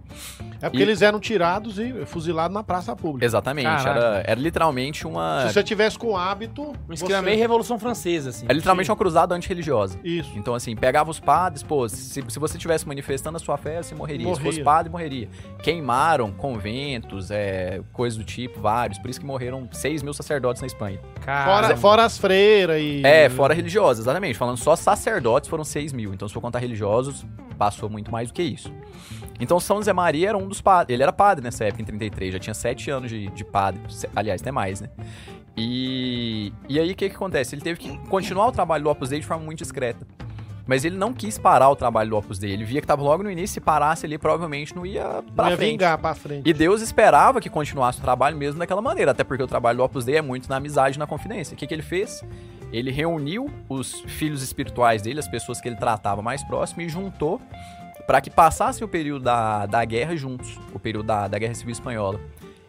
É porque E- eles eram tirados e fuzilados na praça pública. Exatamente, era, era literalmente uma. Se você tivesse com hábito. Um esquema meio Revolução Francesa, assim. É literalmente uma cruzada antirreligiosa. Isso. Então, assim, pegava os padres, pô, se, se você estivesse manifestando a sua fé, você morreria. Se Morria. fosse padre, morreria. Queimaram conventos, é, coisas do tipo, vários. Por isso que morreram 6 mil sacerdotes na Espanha. Cara, Fora, fora as freiras e. É, fora religiosos, exatamente. Falando só sacerdotes foram 6 mil. Então, se for contar religiosos, passou muito mais do que isso. Então, São José Maria era um dos padres. Ele era padre nessa época, em 33. Já tinha 7 anos de, de padre. Aliás, até mais, né? E, e aí, o que, que acontece? Ele teve que continuar o trabalho do Opus Dei de forma muito discreta. Mas ele não quis parar o trabalho do Opus Dei. Ele via que estava logo no início. Se parasse ali, provavelmente não ia pra Não ia frente. vingar pra frente. E Deus esperava que continuasse o trabalho mesmo daquela maneira, até porque o trabalho do Opus Dei é muito na amizade e na confidência. O que, que ele fez? Ele reuniu os filhos espirituais dele, as pessoas que ele tratava mais próximo, e juntou para que passassem o período da, da guerra juntos, o período da, da Guerra Civil Espanhola.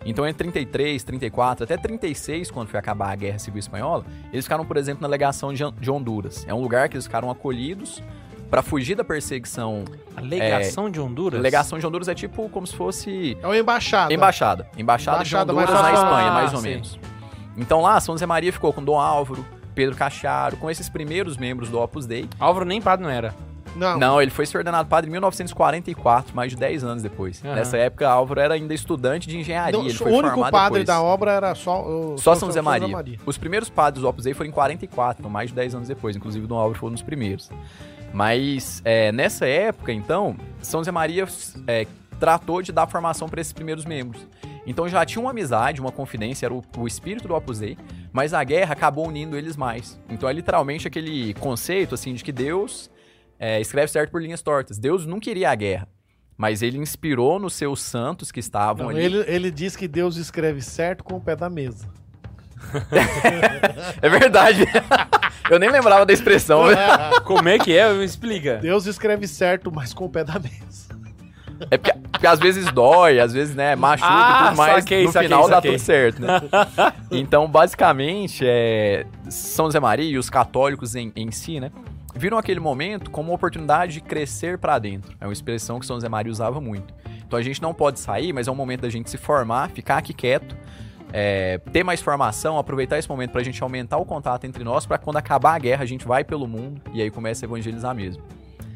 Então, entre 33, 34, até 36, quando foi acabar a Guerra Civil Espanhola, eles ficaram, por exemplo, na legação de, Honduras. É um lugar que eles ficaram acolhidos para fugir da perseguição. a legação de Honduras? Legação de Honduras é tipo como se fosse É uma embaixada. Embaixada. Embaixada, Embaixada de Honduras mais na. Espanha, Ah, mais ou sim. menos. Então lá, São José Maria ficou com Dom Álvaro, Pedro Cacharo, com esses primeiros membros do Opus Dei. Álvaro nem padre não era. Não. Não, ele foi se ordenado padre em 1944, mais de 10 anos depois. Aham. Nessa época, Álvaro era ainda estudante de engenharia. Não, ele o foi único formado padre depois. da obra era só. o- Só São José Maria. Os primeiros padres do Opus Dei foram em 44, então mais de 10 anos depois. Inclusive, Dom Álvaro foi um dos primeiros. Mas é, nessa época, então, São José Maria é, tratou de dar formação para esses primeiros membros. Então já tinha uma amizade, uma confidência, era o, o espírito do Opus Dei, mas a guerra acabou unindo eles mais. Então é literalmente aquele conceito assim de que Deus é, escreve certo por linhas tortas. Deus não queria a guerra, mas ele inspirou nos seus santos que estavam Não, ali. ele, ele diz que Deus escreve certo com o pé da mesa. É verdade. Eu nem lembrava da expressão. Como é que é? Me explica. Deus escreve certo, mas com o pé da mesa. É porque, porque às vezes dói, às vezes, né, machuca Ah, e tudo mais. saquei, no saquei, final dá saquei. tudo certo, né? então, basicamente, é, São José Maria e os católicos em, em si, né, viram aquele momento como uma oportunidade de crescer pra dentro. É uma expressão que São José Maria usava muito. Então a gente não pode sair, mas é um momento da gente se formar, ficar aqui quieto, é, ter mais formação, aproveitar esse momento pra gente aumentar o contato entre nós, pra quando acabar a guerra a gente vai pelo mundo e aí começa a evangelizar mesmo.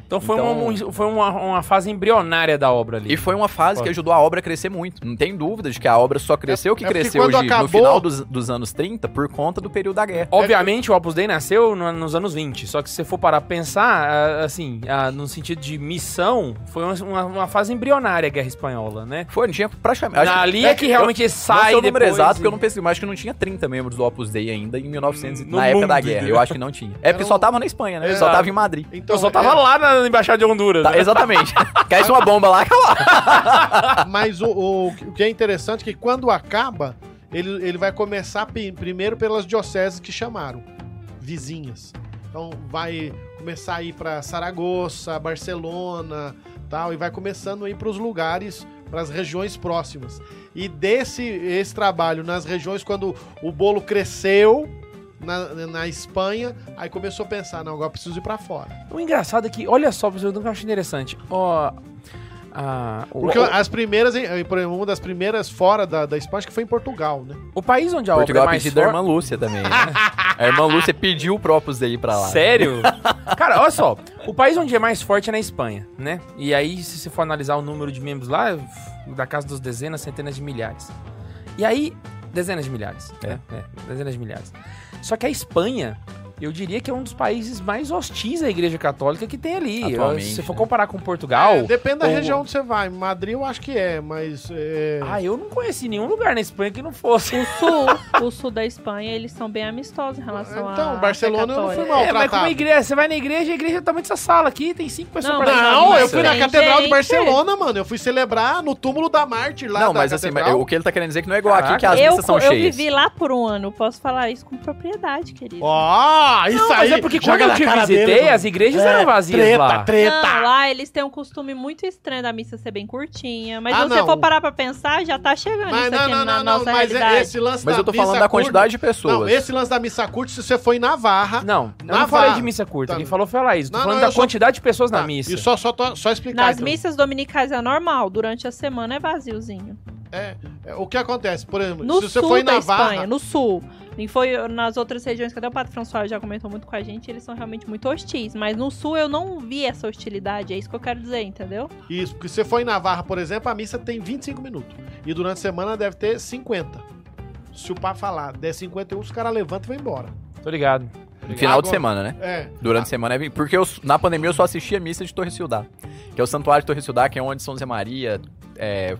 Então foi, Então- uma, um- foi uma, uma fase embrionária da obra ali. E foi uma fase que ajudou a obra a crescer muito. Não tem dúvida de que a obra só cresceu o que é cresceu hoje no acabou- final dos, dos anos 30 por conta do período da guerra. Obviamente, o Opus Dei nasceu no- nos anos 20, só que se você for parar pra pensar, assim, no sentido de missão, foi uma, uma- fase embrionária a Guerra Espanhola, né? Foi, não tinha praticamente. ali é que realmente eu, sai Não sei o número depois exato, e- porque eu não pesquisei, mas acho que não tinha 30 membros do Opus Dei ainda em 1900, No na época da guerra. Eu acho que não tinha. É porque Era só tava na Espanha, né? É. Só tava em Madrid. Então, eu só tava é, lá na Embaixada de Honduras. Tá, né? exatamente. Caísse uma bomba lá, acabou. Mas o, o, o que é interessante é que quando acaba, ele, ele vai começar primeiro pelas dioceses que chamaram, vizinhas. Então vai começar a ir para Saragoça, Barcelona, tal, e vai começando a ir para os lugares, para as regiões próximas. E desse esse trabalho nas regiões quando o bolo cresceu, na, na Espanha, aí começou a pensar, não, agora eu preciso ir pra fora. O engraçado é que, olha só, professor, eu acho interessante. Ó. a- o, Porque o, as primeiras, exemplo, uma das primeiras fora da, da Espanha, acho que foi em Portugal, né? o país onde a Portugal obra é é mais pedido da forte. irmã Lúcia também, né? A irmã Lúcia pediu o Propus dele pra lá. Sério? Cara, olha só. O país onde é mais forte é na Espanha, né? E aí, se você for analisar o número de membros lá, da casa dos dezenas, centenas de milhares. E aí, dezenas de milhares. É. né? É, dezenas de milhares. Só que a Espanha, eu diria que é um dos países mais hostis à Igreja Católica que tem ali. Atualmente, se você for né? comparar com Portugal. É, depende da ou- região onde você vai. Madrid eu acho que é, mas. é, Ah, eu não conheci nenhum lugar na Espanha que não fosse. O sul, o sul da Espanha, eles são bem amistosos em relação a. Então, Barcelona eu não fui mal É, mas como igreja, você vai na igreja, a igreja é tamanho dessa sala aqui, tem cinco pessoas Não, pra Não, missa. eu fui na Tem Catedral de gente. Barcelona, mano. Eu fui celebrar no túmulo da Mártir lá Não, da mas assim, catedral. o que ele tá querendo dizer é que não é igual aqui, Caraca. que as Eu, missas são eu cheias. vivi lá por um ano, posso falar isso com propriedade, querido. Ó, isso Não, aí. mas é porque quando eu te visitei, deles, as igrejas É, eram vazias treta, lá. Treta, Não, lá eles têm um costume muito estranho da missa ser bem curtinha. Mas Ah, se você não. for parar pra pensar, já tá chegando Mas isso não, aqui não, na não, não, nossa mas é realidade. esse lance Mas eu tô falando da quantidade de pessoas. Não, esse lance da missa curta, se você foi em Navarra. Não, eu Na não falei de missa curta. Tá. Quem falou foi a Laís. Tô Não, falando não, da quantidade de pessoas na Tá, missa. E só, só, explicar. Nas então. missas dominicais é normal, durante a semana é vaziozinho. É, é, o que acontece, por exemplo, No se você sul foi em da Navarra. Espanha, no sul. E foi nas outras regiões que até o Padre François já comentou muito com a gente, eles são realmente muito hostis. Mas no sul eu não vi essa hostilidade, é isso que eu quero dizer, entendeu? Isso, porque se você for em Navarra, por exemplo, a missa tem 25 minutos. E durante a semana deve ter 50. Se o Papa falar, der 51, os caras levantam e vão embora. Tô ligado. Final de Agora- semana, né? É. Durante a semana é Porque eu, na pandemia eu só assistia a missa de Torre Ciudad. Que é o Santuário de Torre Ciudad, que é onde São José Maria. é,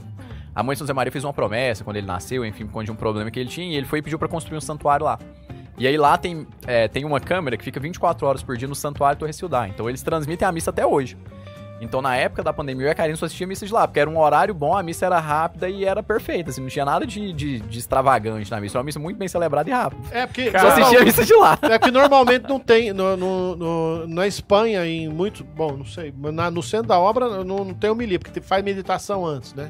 a mãe de São José Maria fez uma promessa quando ele nasceu, enfim, por conta de um problema que ele tinha, e ele foi e pediu pra construir um santuário lá. E aí lá tem, é, tem uma câmera que fica 24 horas por dia no Santuário Torre Ciudad. Então eles transmitem a missa até hoje. Então na época da pandemia eu e a Karine só assistia a missa de lá, porque era um horário bom, a missa era rápida e era perfeita, assim, não tinha nada de, de, de extravagante na missa. Era uma missa muito bem celebrada e rápida. É porque. Só assistia a missa de lá. É que normalmente não tem. No, no- no- na Espanha, em muito. Bom, não sei. na- no centro da obra não, não tem homilia, porque faz meditação antes, né?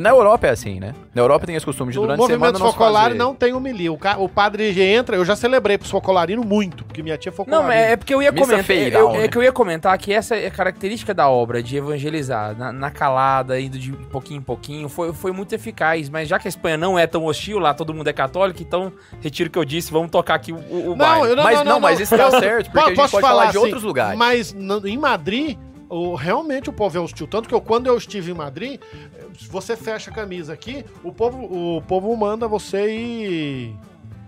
Na Europa é assim, né? Na Europa tem esse costume de durante a semana não focolar fazer. não tem. O, ca- o padre entra, eu já celebrei pros focolarinos muito, porque minha tia é Não, focolarina. mas é porque eu ia Missa comentar. feiral, eu- É que eu ia comentar que essa é a característica da obra de evangelizar, na, na calada, indo de pouquinho em pouquinho, foi, foi muito eficaz. Mas já que a Espanha não é tão hostil, lá todo mundo é católico, então retiro o que eu disse, vamos tocar aqui o, o, o baile. eu mas não, mas isso dá certo, porque a gente Posso pode falar de assim, outros lugares. Mas em Madrid, o- realmente o povo é hostil. Tanto que eu, quando eu estive em Madrid, você fecha a camisa aqui, o povo, o povo manda você ir,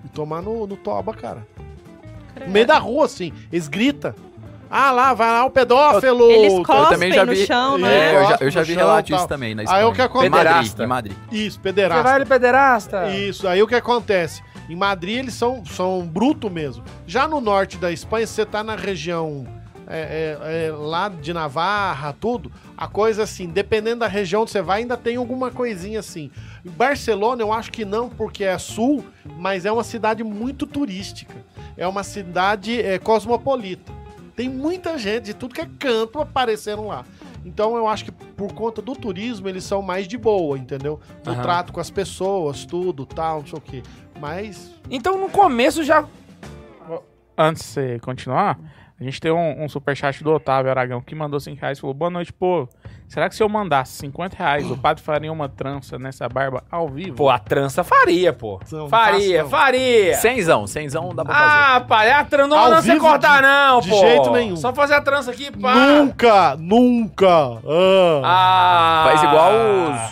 ir tomar no, no toba, cara. No meio da rua, assim. Eles gritam. Ah, lá, vai lá o pedófilo. Eles eu cospem também já no vi, chão, É, né? É, eu já, eu já no vi chão relato e disso também na Aí Espanha. o que acontece? Em Madrid, Pederasta. em Madrid. Isso, Você pederasta. vai, ele pederasta. Isso, aí o que acontece? Em Madrid eles são, são bruto mesmo. Já no norte da Espanha, você tá na região é, é, é, lá de Navarra, tudo, a coisa assim, dependendo da região onde você vai, ainda tem alguma coisinha assim. Em Barcelona eu acho que não, porque é sul, mas é uma cidade muito turística. É uma cidade é, cosmopolita. Tem muita gente de tudo que é canto aparecendo lá. Então eu acho que por conta do turismo eles são mais de boa, entendeu? No Aham. trato com as pessoas, tudo, tal, não sei o quê. Mas Então no começo já. Antes de você continuar, a gente tem um, um superchat do Otávio Aragão que mandou 5 reais e falou: Boa noite, pô. Será que se eu mandasse 50 reais, o padre faria uma trança nessa barba ao vivo? Pô, a trança faria, pô. Não, faria, não faço, faria. Cenzão, cenzão dá pra fazer. Ah, pai, a trança não, Ao não você cortar, de- não, de pô. jeito nenhum. Só fazer a trança aqui, pá. nunca, nunca. ah. Ah. Faz igual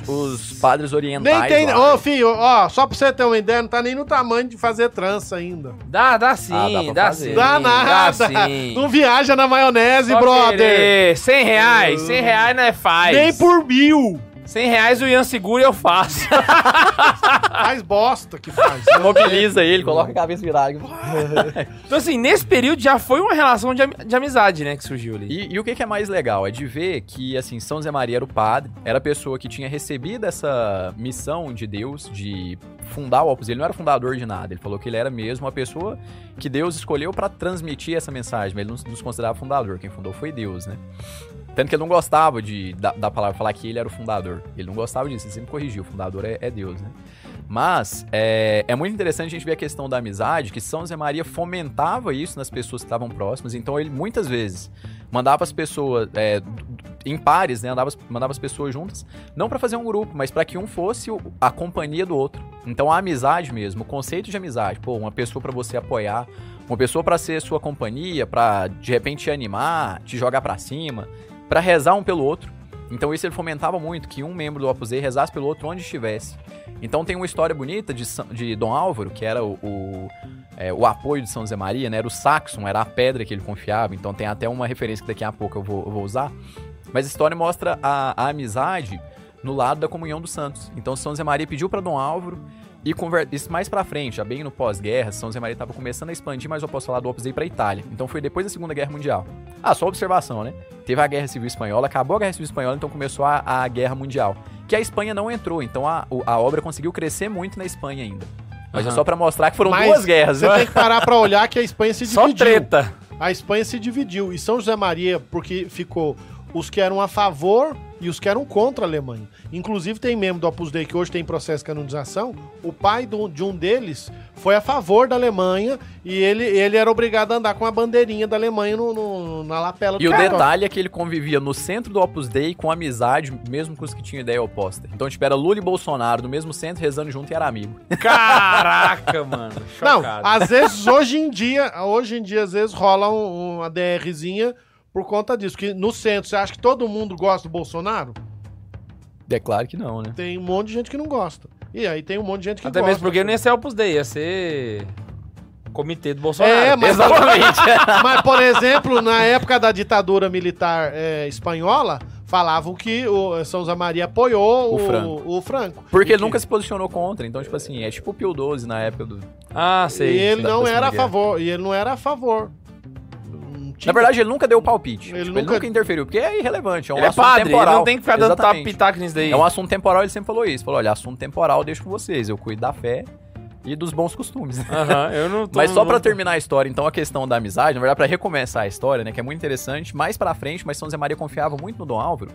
os, os padres orientais. Nem tem. Ô, filho, ó, só pra você ter uma ideia, não tá nem no tamanho de fazer trança ainda. Dá, dá sim, Ah, dá dá sim. Dá nada. Dá sim. Não viaja na maionese, Só brother. querer. 100 reais, 100 reais não é faz. Nem por mil. 100 reais o Ian segura e eu faço. Faz bosta que faz. Mobiliza ele, coloca a cabeça virada. então assim, nesse período já foi uma relação de, am- de amizade, né, que surgiu ali. E, e o que, que é mais legal? É de ver que, assim, São José Maria era o padre, era a pessoa que tinha recebido essa missão de Deus de fundar o Opus. Ele não era fundador de nada, ele falou que ele era mesmo a pessoa que Deus escolheu pra transmitir essa mensagem, mas ele não nos considerava fundador, quem fundou foi Deus, né? Tanto que ele não gostava de, da, da palavra falar que ele era o fundador. Ele não gostava disso, ele sempre corrigiu, o fundador é, é Deus, né? Mas é, é muito interessante a gente ver a questão da amizade, que São José Maria fomentava isso nas pessoas que estavam próximas. Então ele muitas vezes mandava as pessoas é, em pares, né? Mandava, as- mandava as pessoas juntas, não pra fazer um grupo, mas pra que um fosse a companhia do outro. Então a amizade mesmo, o conceito de amizade, pô, uma pessoa pra você apoiar, uma pessoa pra ser sua companhia, pra de repente te animar, te jogar pra cima, pra rezar um pelo outro. Então isso ele fomentava muito, que um membro do Opus Dei rezasse pelo outro onde estivesse. Então tem uma história bonita de, de Dom Álvaro, que era o, o, é, o apoio de São José Maria, né? Era o Saxon, era a pedra que ele confiava. Então tem até uma referência que daqui a pouco eu vou, eu vou usar. Mas a história mostra a, a amizade no lado da comunhão dos santos. Então São José Maria pediu para Dom Álvaro e conver... isso mais pra frente, já bem no pós-guerra, São José Maria estava começando a expandir mais o apostolado do Opus Dei para Itália. Então foi depois da Segunda Guerra Mundial. Ah, só observação, né? Teve a Guerra Civil Espanhola, acabou a Guerra Civil Espanhola, então começou a, a Guerra Mundial. Que a Espanha não entrou, então a, a obra conseguiu crescer muito na Espanha ainda. Mas é Aham. só pra mostrar que foram Mas duas guerras. Você né? tem que parar pra olhar que a Espanha se Só dividiu. treta. A Espanha se dividiu. E São José Maria, porque ficou os que eram a favor e os que eram contra a Alemanha. Inclusive, tem membro do Opus Dei que hoje tem processo de canonização. O pai do- de um deles foi a favor da Alemanha e ele, ele era obrigado a andar com a bandeirinha da Alemanha no, no- na lapela E o detalhe é que ele convivia no centro do Opus Dei com amizade, mesmo com os que tinham ideia oposta. Então, tipo, era Lula e Bolsonaro no mesmo centro, rezando junto e era amigo. Caraca, mano. Não, Chocado. às vezes, hoje em dia, hoje em dia, às vezes rola um- uma DRzinha por conta disso. Que no centro, você acha que todo mundo gosta do Bolsonaro? É claro que não, né? Tem um monte de gente que não gosta. E aí tem um monte de gente que Até gosta. mesmo porque não ia ser Opus Dei, ia ser comitê do Bolsonaro. É, mas- Exatamente. Mas, por exemplo, na época da ditadura militar é, espanhola, falavam que o São José Maria apoiou O o, Franco. o Franco. Porque E ele que- nunca se posicionou contra. Então, tipo assim, é tipo o Pio XII na época do. ah, E sei. ele da- não era a Segunda Guerra. favor. E ele não era a favor. Na verdade, ele nunca deu palpite. Ele tipo, ele nunca- nunca interferiu, porque é irrelevante. É um Ele é assunto padre, temporal. ele não tem que ficar dando pitaco nisso daí. É um assunto temporal, ele sempre falou isso. Falou: olha, assunto temporal eu deixo com vocês. Eu cuido da fé e dos bons costumes. Aham, eu não tô... Mas só pra não- terminar a história, então, a questão da amizade, na verdade, pra recomeçar a história, né, que é muito interessante, mais pra frente, mas São José Maria confiava muito no Dom Álvaro,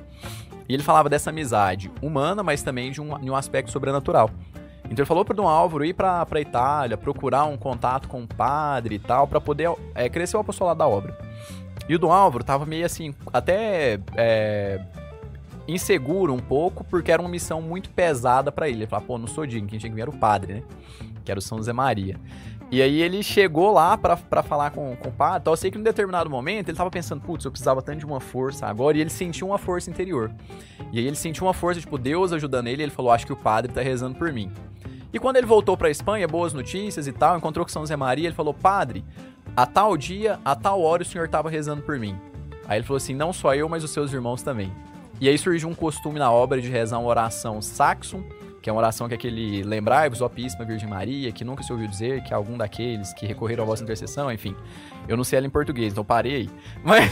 e ele falava dessa amizade humana, mas também de um, de um aspecto sobrenatural. Então ele falou pro Dom Álvaro ir pra, Itália, procurar um contato com um padre e tal, pra poder é, crescer o apostolado da obra. E o Dom Álvaro tava meio assim, até é, inseguro um pouco, porque era uma missão muito pesada pra ele. Ele falava, pô, não sou digno, quem tinha que vir era o padre, né? Que era o São José Maria. E aí ele chegou lá pra falar com, com o padre. Então eu sei que em determinado momento ele tava pensando, putz, eu precisava tanto de uma força agora. E ele sentiu uma força interior. E aí ele sentiu uma força, tipo, Deus ajudando ele. E ele falou, acho que o padre tá rezando por mim. E quando ele voltou pra Espanha, boas notícias e tal, encontrou com São José Maria, ele falou, padre, a tal dia, a tal hora o senhor tava rezando por mim. Aí ele falou assim, não só eu, mas os seus irmãos também. E aí surgiu um costume na obra de rezar uma oração saxon, que é uma oração que é aquele lembrai-vos, ó Píssima Virgem Maria, que nunca se ouviu dizer que algum daqueles que recorreram à vossa intercessão, enfim. Eu não sei ela em português, então parei. Mas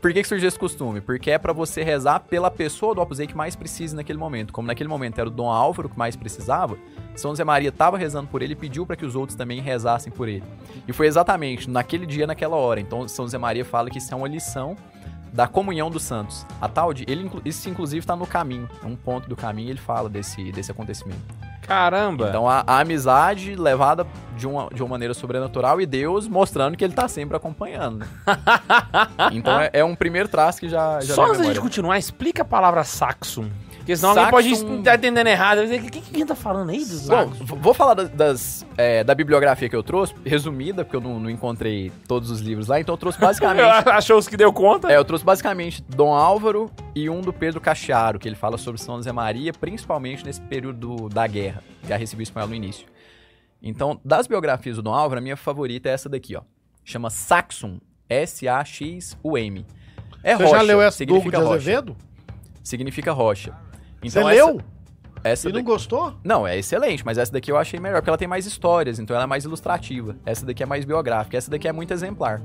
por que, que surgiu esse costume? Porque é pra você rezar pela pessoa do Opus Dei que mais precisa naquele momento. Como naquele momento era o Dom Álvaro que mais precisava, São José Maria estava rezando por ele e pediu para que os outros também rezassem por ele. E foi exatamente naquele dia, naquela hora. Então São José Maria fala que isso é uma lição da comunhão dos santos. A tal de, ele, isso inclusive está no caminho, é um ponto do caminho, ele fala desse, desse acontecimento. Caramba. Então a, a amizade levada de uma, de uma maneira sobrenatural e Deus mostrando que ele tá sempre acompanhando. então é, é um primeiro traço que já, já Só antes da gente continuar, explica a palavra saxum. Porque senão alguém pode estar entendendo errado. O que, que quem tá falando aí dos Bom, vou falar das, das, é, da bibliografia que eu trouxe, resumida, porque eu não, não encontrei todos os livros lá, então eu trouxe basicamente Achou os que deu conta? É, eu trouxe basicamente Dom Álvaro e um do Pedro Cachiaro, que ele fala sobre São José Maria, principalmente nesse período do- da guerra, Guerra Civil Espanhola no início. Então, das biografias do Dom Álvaro, a minha favorita é essa daqui, ó. Chama Saxum, S-A-X-U-M. É Você rocha, já leu essa do Hugo de. Azevedo? Significa rocha. Você essa- leu? Essa E não daqui- gostou? não, é excelente, mas essa daqui eu achei melhor, porque ela tem mais histórias, então ela é mais ilustrativa. Essa daqui é mais biográfica, essa daqui é muito exemplar.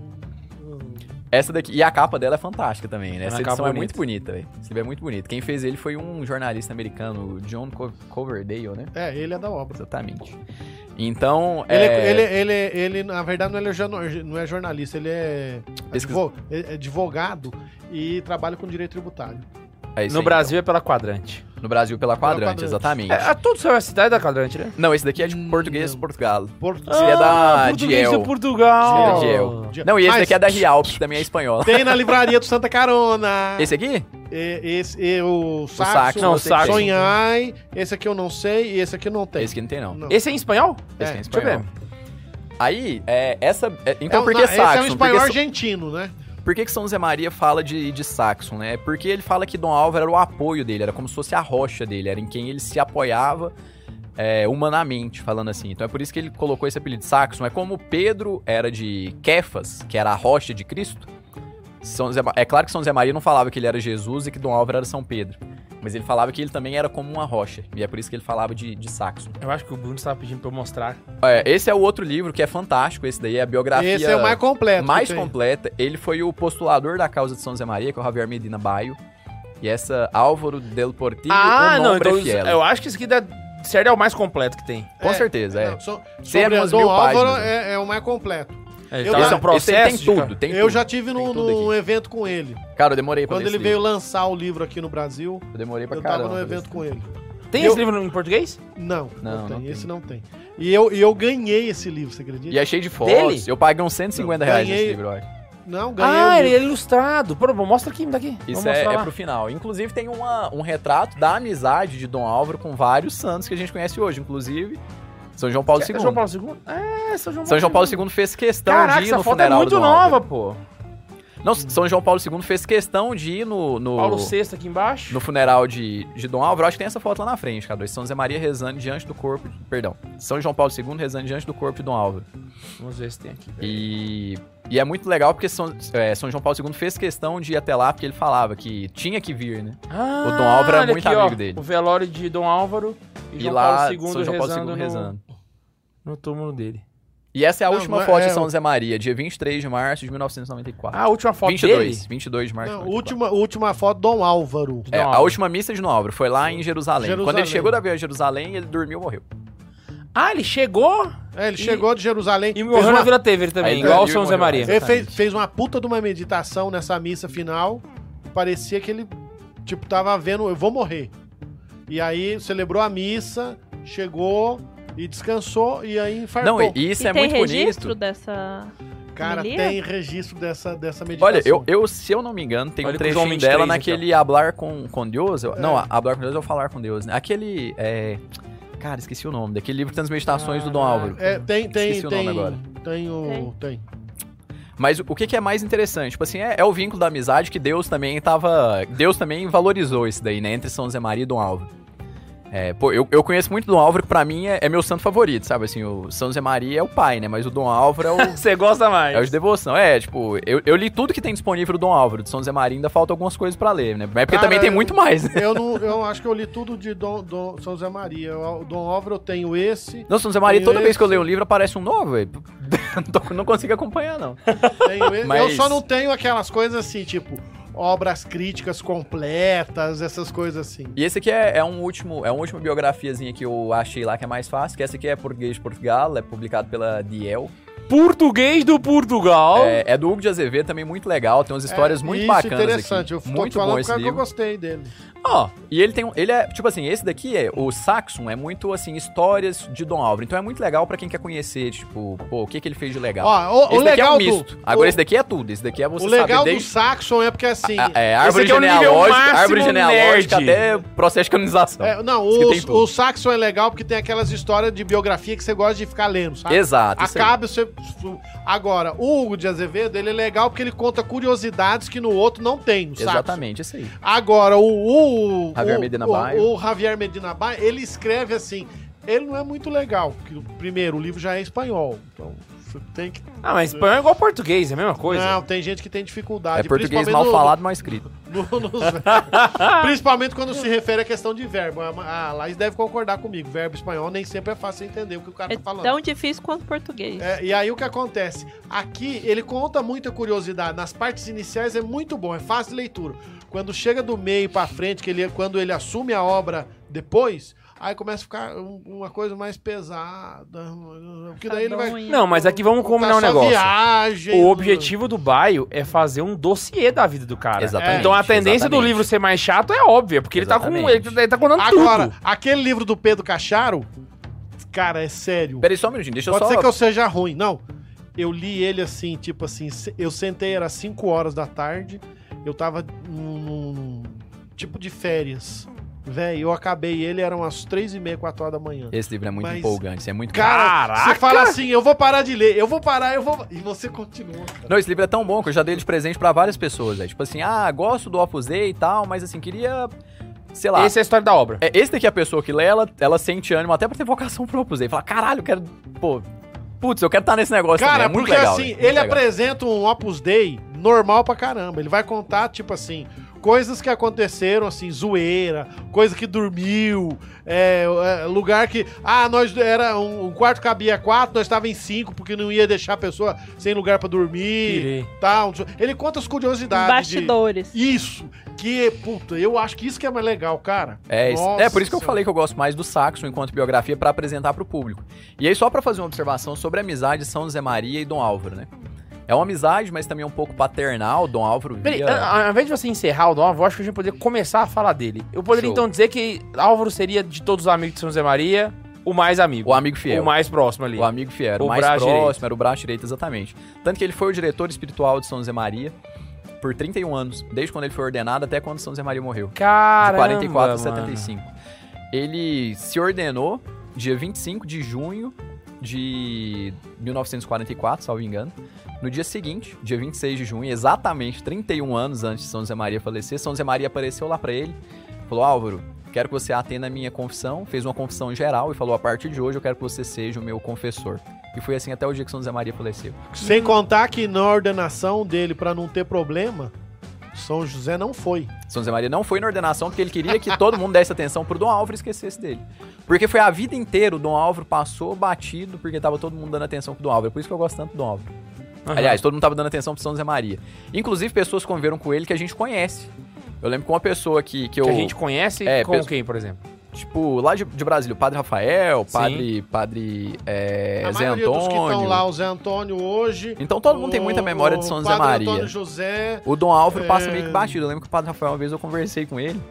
Essa daqui, e a capa dela é fantástica também, né? Essa Uma edição capa é muito bonita, velho. Esse livro é muito bonito. Quem fez ele foi um jornalista americano, John Co- Coverdale, né? É, ele é da obra. Exatamente. Então, Ele, é... é- ele, ele, ele, na verdade, não, é não é jornalista, ele é, Pesquisa- é advogado e trabalha com direito tributário. É isso No aí, Brasil é pela quadrante. então. No Brasil pela Quadrante, Quadrante. exatamente. É, tudo saiu a cidade da quadrante, né? Não, esse daqui é de Hum, português não. Portugal. Porto- Esse é da português Diel. Portugal. É Diel. Não, e esse Mas daqui é da Rialp, que também é espanhola. Tem na livraria do Santa Carona. Esse aqui? E- esse, e o Saxo, Saxo, Não, Saxo. tem. Sonhai, esse aqui eu não sei e esse aqui não tem. Esse aqui não tem, não. Não. Esse é em espanhol? Esse É, aqui é Deixa eu espanhol. ver. Aí, é, essa... é- então, É um- por não, que esse é um espanhol Porque so- argentino, né? Por que, que São José Maria fala de, de Saxon, né? Porque ele fala que Dom Álvaro era o apoio dele, era como se fosse a rocha dele, era em quem ele se apoiava é, humanamente, falando assim. Então é por isso que ele colocou esse apelido de Saxon. É como Pedro era de Kefas, que era a rocha de Cristo. São Ma- é claro que São José Maria não falava que ele era Jesus e que Dom Álvaro era São Pedro. Mas ele falava que ele também era como uma rocha. E é por isso que ele falava de, de Saxon. Eu acho que o Bruno estava pedindo pra eu mostrar. É, esse é o outro livro que é fantástico. Esse daí é a biografia Esse é o mais completo. mais completa. Ele foi o postulador da causa de São José Maria, que é o Javier Medina Baio. E essa Álvaro del Portillo, Ah, o não, então Fiel. eu acho que esse aqui da série é o mais completo que tem. Com É, certeza, é. Não, so, sobre umas Dom Álvaro páginas, né? é, é o mais completo. É, Eu- tá esse é- processo. esse tem tudo, tem eu tudo. já tive num, tudo num evento com ele. Cara, eu demorei pra Quando ler ele esse veio livro. lançar o livro aqui no Brasil, Eu demorei pra eu caramba. tava ler evento com ele. Tem Eu- esse livro em português? Não, não, Não, tem. não esse tem. não tem. E eu, e eu ganhei esse livro, você acredita? E é cheio de fotos. Dele? Eu paguei uns 150 Não, reais ganhei- nesse livro, acho. Não, ganhei Ah, ele é ilustrado. Pô, mostra aqui, me dá aqui. Isso é, é pro final. Inclusive tem uma- um retrato da amizade de Dom Álvaro com vários santos que a gente conhece hoje. Inclusive, São João Paulo É II. João Paulo II? É, São João Paulo São João Paulo II fez questão Caraca, de ir essa no foto é funeral muito do Dom nova, pô. Não, São João Paulo II fez questão de ir no, no, Paulo VI aqui embaixo. no funeral de, de Dom Álvaro. Acho que tem essa foto lá na frente, cara. São Zé Maria rezando diante do corpo. Perdão. São João Paulo II rezando diante do corpo de Dom Álvaro. Vamos ver se tem aqui. E, e é muito legal porque São, é, São João Paulo II fez questão de ir até lá porque ele falava que tinha que vir, né? Ah, O Dom Álvaro era olha muito aqui, amigo ó, dele. O velório de Dom Álvaro e, E, João lá, Paulo II São João Paulo rezando, II no, rezando. No túmulo dele. E essa é a Não, última não é- foto é de São o- Zé Maria, dia 23 de março de 1994. Ah, a última foto 22, dele? 22 de março Não, de 94. última, última foto, Dom Álvaro. É, Dom a Álvaro. última missa de Dom Álvaro foi lá em Jerusalém. Quando Jerusalém. ele chegou da via de Jerusalém, ele dormiu e morreu. Ah, ele chegou É, ele E- chegou de Jerusalém. e fez morreu uma- na Vila Tever também, Aí igual o dormiu e São Zé morreu, Maria. Ele fez, fez uma puta de uma meditação nessa missa final. Parecia que ele, tipo, tava vendo, eu vou morrer. E aí celebrou a missa, chegou e descansou e aí infartou. Não, e isso e é tem muito registro bonito. dessa. Cara, tem registro dessa, dessa meditação. Olha, eu, eu, se eu não me engano, tem Olha um o trechinho 23 dela naquele hablar com, com Deus. eu- É. Não, hablar com Deus é o falar com Deus, né? Aquele. É... Cara, esqueci o nome. Daquele livro que tem as meditações do Dom Caraca. Álvaro. É, tem, tem, Esqueci o tem, nome agora. tem o... Tem. Mas o o que, que é mais interessante? Tipo assim, é, é o vínculo da amizade que Deus também tava. Deus também valorizou isso daí, né? Entre São Zé Maria e Dom Álvaro. É, pô, eu, eu conheço muito Dom Álvaro, que pra mim é, é meu santo favorito, sabe? Assim, o São Zé Maria é o pai, né? Mas o Dom Álvaro é o. Você gosta mais. É o de devoção. É, tipo, eu, eu li tudo que tem disponível do Dom Álvaro. De São Zé Maria ainda falta algumas coisas pra ler, né? Mas é porque Cara, também tem eu- muito mais, né? Eu, não, eu acho que eu li tudo de Dom, Dom- São José Maria. O Dom Álvaro eu tenho esse, Não, São Zé Maria, toda vez esse. que eu leio um livro aparece um novo, velho. não, consigo acompanhar, não. Mas- Eu só não tenho aquelas coisas assim, tipo, obras críticas completas, essas coisas assim. E esse aqui é, é um último, é uma última biografiazinha que eu achei lá que é mais fácil, que essa aqui é português de Portugal, é publicado pela Diel. Português do Portugal. É, é do Hugo de Azevedo, também muito legal, tem umas histórias É, muito isso bacanas interessante. Eu aqui. Muito falando bom esse que eu livro. gostei dele. Ó, e ele tem um, ele é, tipo assim, esse daqui é, o Saxon é muito, assim, histórias de Dom Álvaro, então é muito legal pra quem quer conhecer, tipo, pô, o que que ele fez de legal. Ó, o, o esse daqui é legal um do, misto. Agora o, esse daqui é tudo, esse daqui é você o legal saber do desde... Saxon é porque assim... a- é, árvore é o genealógica, máximo árvore genealógica nerd. até processo de canonização. é, não, o, o Saxon é legal porque tem aquelas histórias de biografia que você gosta de ficar lendo, sabe? Exato. Acaba você. Agora, o Hugo de Azevedo, ele é legal porque ele conta curiosidades que no outro não tem, Saxon. Exatamente, isso aí. Agora, o. o Javier o- Medina o, Baio. O Javier Medina Baio, ele escreve assim. Ele não é muito legal, porque, primeiro, o livro já é espanhol. Então, você tem que. Ah, mas espanhol é igual português, é a mesma coisa. Não, tem gente que tem dificuldade. É português mal no- falado, mal escrito. no- nos- principalmente quando se refere à questão de verbo. A Laís deve concordar comigo. Verbo espanhol nem sempre é fácil entender o que o cara É tá falando. tão difícil quanto português. É, e aí o que acontece? Aqui ele conta muita curiosidade. Nas partes iniciais é muito bom, é fácil de leitura. Quando chega do meio pra frente, que ele, quando ele assume a obra depois, Aí começa a ficar um- uma coisa mais pesada. Porque daí ele vai. Não, mas aqui vamos combinar um contar sua negócio. Viagem, O objetivo do Baio é fazer um dossiê da vida do cara. Exatamente, Então a tendência do exatamente. livro ser mais chato é óbvia, porque ele tá com. Ele, ele tá contando Agora, tudo. aquele livro do Pedro Cacharo, cara, é sério. Peraí só um minutinho, deixa eu Pode só... ser que eu seja ruim. Não. Eu li ele assim, tipo assim, eu sentei, era 5 horas da tarde, eu tava num, num tipo de férias. Véi, eu acabei ele, eram umas 3 e meia, 4 horas da manhã. Esse livro é muito Mas- empolgante, isso é muito... Cara, Caraca! você fala assim, eu vou parar de ler, eu vou parar, eu vou... E você continua, cara. Não, esse livro é tão bom que eu já dei de presente pra várias pessoas. É tipo assim, ah, gosto do Opus Dei e tal, mas assim, queria... Sei lá... Essa é a história da obra. É, esse daqui é a pessoa que lê, ela, ela sente ânimo até pra ter vocação pro Opus Dei. Fala, caralho, eu quero... Pô... Putz, eu quero estar nesse negócio Cara, também. É muito porque legal. assim, muito ele legal. apresenta um Opus Dei normal pra caramba. Ele vai contar, tipo assim, coisas que aconteceram, assim, zoeira, coisa que dormiu, é, é, lugar que. Ah, nós era. Um, um quarto cabia quatro, nós estava em cinco, porque não ia deixar a pessoa sem lugar pra dormir. Tal. Ele conta as Os curiosidades. de- bastidores. Isso. Que, puta, eu acho que isso que é mais legal, cara. É, Nossa é por isso que eu Senhora. falei que eu gosto mais do Saxon enquanto biografia pra apresentar pro público. E aí, só pra fazer uma observação sobre a amizade de São José Maria e Dom Álvaro, né? É uma amizade, mas também um pouco paternal. Dom Álvaro Peraí, via... a- ao invés de você encerrar o Dom Álvaro, eu acho que a gente poderia começar a falar dele. Eu poderia Show. então dizer que Álvaro seria, de todos os amigos de São José Maria, o mais amigo. O amigo fiel. O mais próximo ali. O amigo fiel, era O o mais próximo, direito. era o braço direito, exatamente. Tanto que ele foi o diretor espiritual de São José Maria por 31 anos, desde quando ele foi ordenado até quando São José Maria morreu. Caramba, de 44 a mano. 75. Ele se ordenou dia 25 de junho de 1944, salvo engano. No dia seguinte, dia 26 de junho, exatamente 31 anos antes de São José Maria falecer, São José Maria apareceu lá pra ele, falou: Álvaro, quero que você atenda a minha confissão. Fez uma confissão geral e falou: a partir de hoje eu quero que você seja o meu confessor. E foi assim até o dia que São José Maria faleceu. Sem contar que na ordenação dele, pra não ter problema, São José não foi. São José Maria não foi na ordenação porque ele queria que todo mundo desse atenção pro Dom Álvaro e esquecesse dele. Porque foi a vida inteira o Dom Álvaro passou batido porque tava todo mundo dando atenção pro Dom Álvaro. É por isso que eu gosto tanto do Dom Álvaro. Aham. Aliás, todo mundo tava dando atenção pro São José Maria. Inclusive pessoas conviveram com ele que a gente conhece. Eu lembro que uma pessoa que, que eu. Que a gente conhece É, com quem, por exemplo? Tipo, lá de, de Brasília, o Padre Rafael, Sim. Padre. Padre. É, a Zé maioria dos que estão Antônio. lá, o Zé Antônio hoje. Então todo mundo tem muita o- memória de São o José Maria. Antônio José. O Dom Álvaro passa É. meio que batido. Eu lembro que o Padre Rafael, uma vez eu conversei com ele.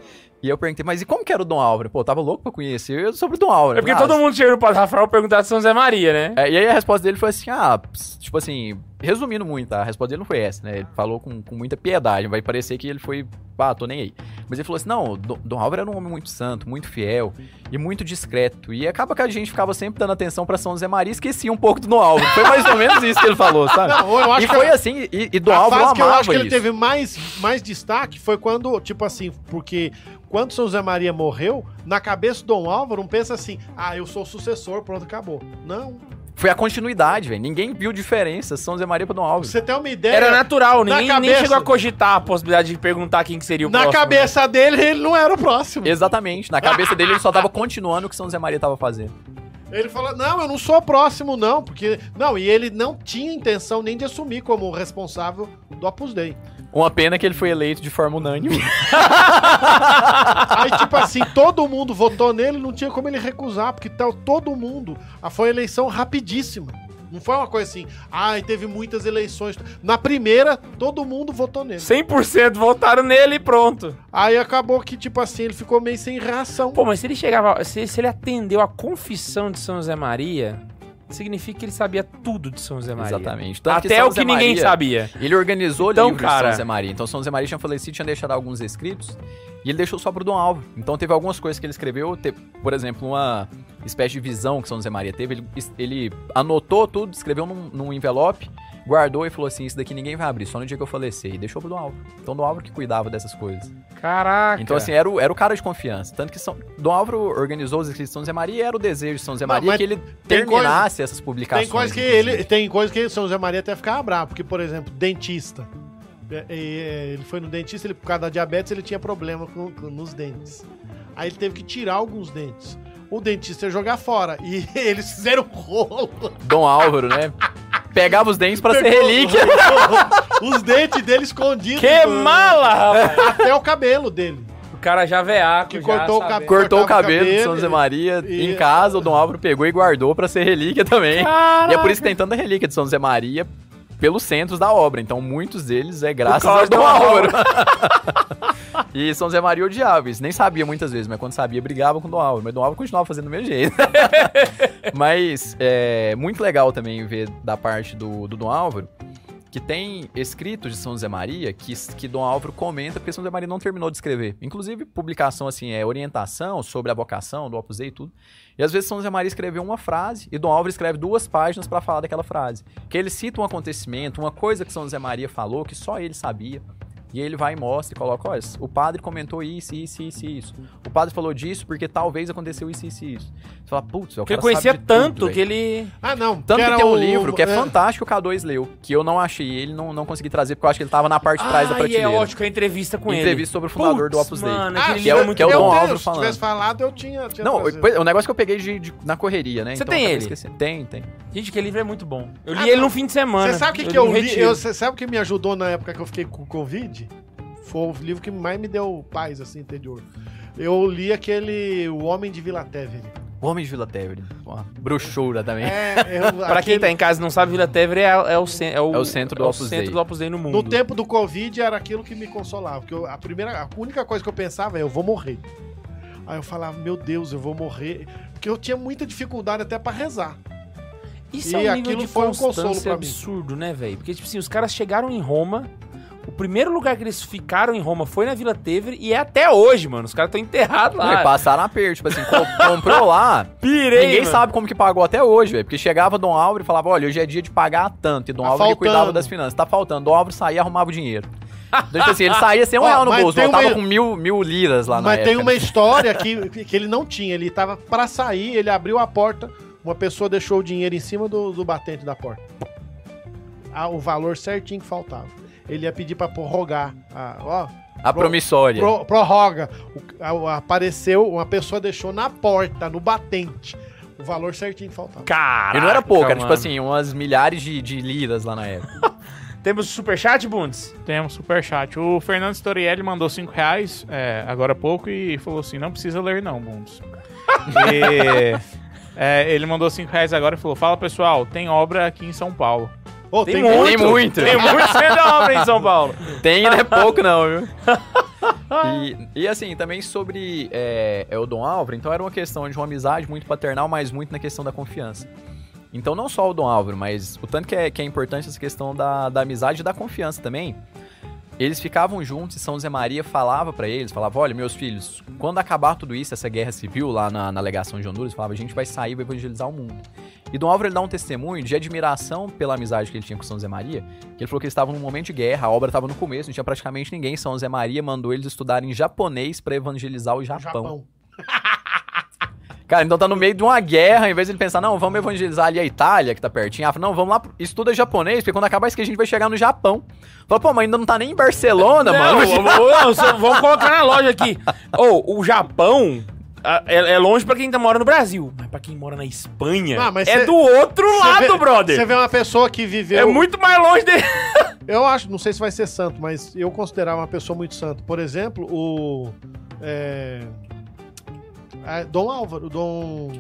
E eu perguntei, mas e como que era o Dom Álvaro? Pô, eu tava louco pra conhecer eu sobre o Dom Álvaro. É porque Ah, todo mundo chega no Padre Rafael perguntar de São José Maria, né? É, e aí a resposta dele foi assim, ah, tipo assim, resumindo muito, tá? A resposta dele não foi essa, né? Ele falou com, com muita piedade, vai parecer que ele foi, ah, tô nem aí. Mas ele falou assim, não, Dom, Álvaro era um homem muito santo, muito fiel e muito discreto. E acaba que a gente ficava sempre dando atenção pra São José Maria e esquecia um pouco do Dom Álvaro. Foi mais ou menos isso que ele falou, sabe? Não, eu acho e que foi a- assim, e, e Dom a Álvaro fase que eu acho que ele isso. teve mais, mais destaque foi quando, tipo assim, porque quando São José Maria morreu, na cabeça do Dom Álvaro, não pensa assim, ah, eu sou o sucessor, pronto, acabou. Não. Foi a continuidade, velho. Ninguém viu diferença São José Maria Pra Álvaro. você ter uma ideia. Era natural, na ninguém nem cabeça- chegou a cogitar a possibilidade de perguntar quem que seria o Na próximo. cabeça dele, ele não era o próximo. Exatamente. Na cabeça dele, ele só tava continuando o que São José Maria tava fazendo. Ele falou: não, eu não sou o próximo, não, porque. Não, e ele não tinha intenção nem de assumir como responsável do Opus Dei. Uma pena que ele foi eleito de forma unânime. Aí, tipo assim, todo mundo votou nele, não tinha como ele recusar, porque tal, todo mundo. Ah, foi uma eleição rapidíssima. Não foi uma coisa assim, ai, teve muitas eleições. Na primeira, todo mundo votou nele. 100% votaram nele e pronto. Aí acabou que, tipo assim, ele ficou meio sem reação. Pô, mas se ele chegava. Se, se ele atendeu a confissão de São José Maria, significa que ele sabia tudo de São José Maria. Exatamente. Tanto Até São o que José ninguém Maria- sabia. Ele organizou Então, livros de cara- São José Maria. Então São José Maria tinha falecido, tinha deixado alguns escritos e ele deixou só pro Dom Álvaro. Então teve algumas coisas que ele escreveu, te- por exemplo, uma espécie de visão que São José Maria teve. Ele, ele anotou tudo, escreveu num, num envelope, guardou e falou assim: Isso daqui ninguém vai abrir, só no dia que eu falecer. E deixou pro Dom Álvaro. Então Dom Álvaro que cuidava dessas coisas. Caraca. Então, assim, era o, era o cara de confiança. Tanto que São, Dom Álvaro organizou os escritos de São José Maria e era o desejo de São José Não, Maria mas que ele tem terminasse essas publicações. Tem coisa que inclusive. ele. Tem coisa que São José Maria até ficava bravo, porque, por exemplo, dentista. É, é, Ele foi no dentista, ele, por causa da diabetes, ele tinha problema com, com- nos dentes. Aí ele teve que tirar alguns dentes. O dentista ia jogar fora. E eles fizeram um rolo. Dom Álvaro, né? Pegava os dentes pra ser relíquia. Os dentes dele escondidos. Que mala, rapaz! Até o cabelo dele. cara já veaco. Que já cortou o cabelo. Cortou o o cabelo de São José Maria e- em casa, o Dom Álvaro pegou e guardou pra ser relíquia também. E é por isso que tem tanta relíquia de São José Maria pelos centros da obra. Então, muitos deles é graças ao Dom do Álvaro. e São José Maria odiava isso. Nem sabia muitas vezes, mas quando sabia, brigava com o Dom Álvaro. Mas o Dom Álvaro continuava fazendo do mesmo jeito. mas é muito legal também ver da parte do, do Dom Álvaro que tem escritos de São José Maria que, que Dom Álvaro comenta porque São José Maria não terminou de escrever. Inclusive, publicação assim, é orientação sobre a vocação do Opus Dei e tudo. E às vezes São José Maria escreveu uma frase e Dom Álvaro escreve duas páginas para falar daquela frase. Que ele cita um acontecimento, uma coisa que São José Maria falou que só ele sabia. E ele vai e mostra e coloca, olha, o padre comentou isso, isso, isso, isso. O padre falou disso porque talvez aconteceu isso, isso, isso. Você fala, putz, o Porque cara conhecia sabe de tanto tudo, que velho." ele. Ah, não. Tanto que era tem um o- livro que é, é, fantástico que o K2 leu, que eu não achei ele, não, não consegui trazer, porque eu acho que ele tava na parte de trás da Ah, e é prateleira. ótimo que a entrevista com ele. Entrevista sobre o fundador do Putz, Opus Dei. Mano, Ah, que é o- é muito que é o. Dom Álvaro Se falando. tivesse falado, eu tinha. tinha Não, trazido. pois é, o negócio que eu peguei de, de- na correria, né? Você Então tem ele? esquecendo. Tem, tem. Gente, aquele livro é muito bom. Eu li Ah, ele no fim de semana. Você sabe o que, que eu li? Você sabe o que me ajudou na época que eu fiquei com Covid? Foi o livro que mais me deu paz, assim, interior. Eu li aquele O Homem de Vila Tevere. O Homem de Vila Tevere. Bruxura também. É, eu, Pra quem tá em casa e não sabe, Vila Tevere é, é o, é o, É o centro do é Opus centro do Opus Dei no mundo. No tempo do Covid era aquilo que me consolava. Porque eu- a primeira, a única coisa que eu pensava é eu vou morrer. Aí eu falava, meu Deus, eu vou morrer. Porque eu tinha muita dificuldade até pra rezar. Isso E é um nível aquilo de foi um consolo pra mim. absurdo, né, velho? Porque, tipo assim, os caras chegaram em Roma, o primeiro lugar que eles ficaram em Roma foi na Vila Tevere e é até hoje, mano. Os caras estão enterrados lá. e passaram aperto, tipo assim, co- comprou lá, Pirei, ninguém mano. sabe como que pagou até hoje, velho. Porque chegava Dom Álvaro e falava, olha, hoje é dia de pagar tanto. E Dom Tá Álvaro faltando. cuidava das finanças. Tá faltando. Dom Álvaro saía e arrumava o dinheiro. Então, tipo assim, ele saía sem um Ó, real no mas bolso, voltava uma- com mil, mil liras lá na Mas tem época, uma né? história que, que ele não tinha. Ele tava pra sair, ele abriu a porta, uma pessoa deixou o dinheiro em cima do, do batente da porta. Ah, o valor certinho que faltava. Ele ia pedir pra prorrogar. Ah, ó, A promissória. pro- prorroga. O- a- apareceu, uma pessoa deixou na porta, no batente, o valor certinho que faltava. Caraca, E não era pouco, era tipo assim, umas milhares de, de liras lá na época. Temos superchat, Bundes? Temos superchat. O Fernando Storielli mandou 5 reais é, agora há pouco e falou assim: não precisa ler, não, Bundes. E, é, ele mandou 5 reais agora e falou: Fala pessoal, tem obra aqui em São Paulo. Ô, Tem muito. Tem muito. Tem muito da obra em São Paulo. Tem, não é pouco não, viu? E, e assim, também sobre é, é o Dom Álvaro, então era uma questão de uma amizade muito paternal, mas muito na questão da confiança. Então não só o Dom Álvaro, mas o tanto que é, que é importante essa questão da, da amizade e da confiança também. Eles ficavam juntos e São José Maria falava pra eles, falava, olha, meus filhos, quando acabar tudo isso, essa guerra civil lá na, na legação de Honduras, falava, a gente vai sair vai evangelizar o mundo. E Dom Álvaro ele dá um testemunho de admiração pela amizade que ele tinha com São José Maria, que ele falou que eles estavam num momento de guerra, a obra estava no começo, não tinha praticamente ninguém. São José Maria mandou eles estudarem japonês pra evangelizar o Japão. Japão. Cara, então tá no meio de uma guerra, em vez de ele pensar, não, vamos evangelizar ali a Itália, que tá pertinho. Ah, fala, não, vamos lá, estuda japonês, porque quando acabar isso aqui a gente vai chegar no Japão. Fala, pô, mas ainda não tá nem em Barcelona, Não, mano. vamos, não, só- vamos colocar na loja aqui. Ô, o Japão é, é longe pra quem tá mora no Brasil. Mas pra quem mora na Espanha, Ah, mas é cê- do outro lado, vê- brother. Você vê uma pessoa que viveu. É muito mais longe dele. Eu acho, não sei se vai ser santo, mas eu considerava uma pessoa muito santa. Por exemplo, o. É, é, Dom Álvaro, Dom.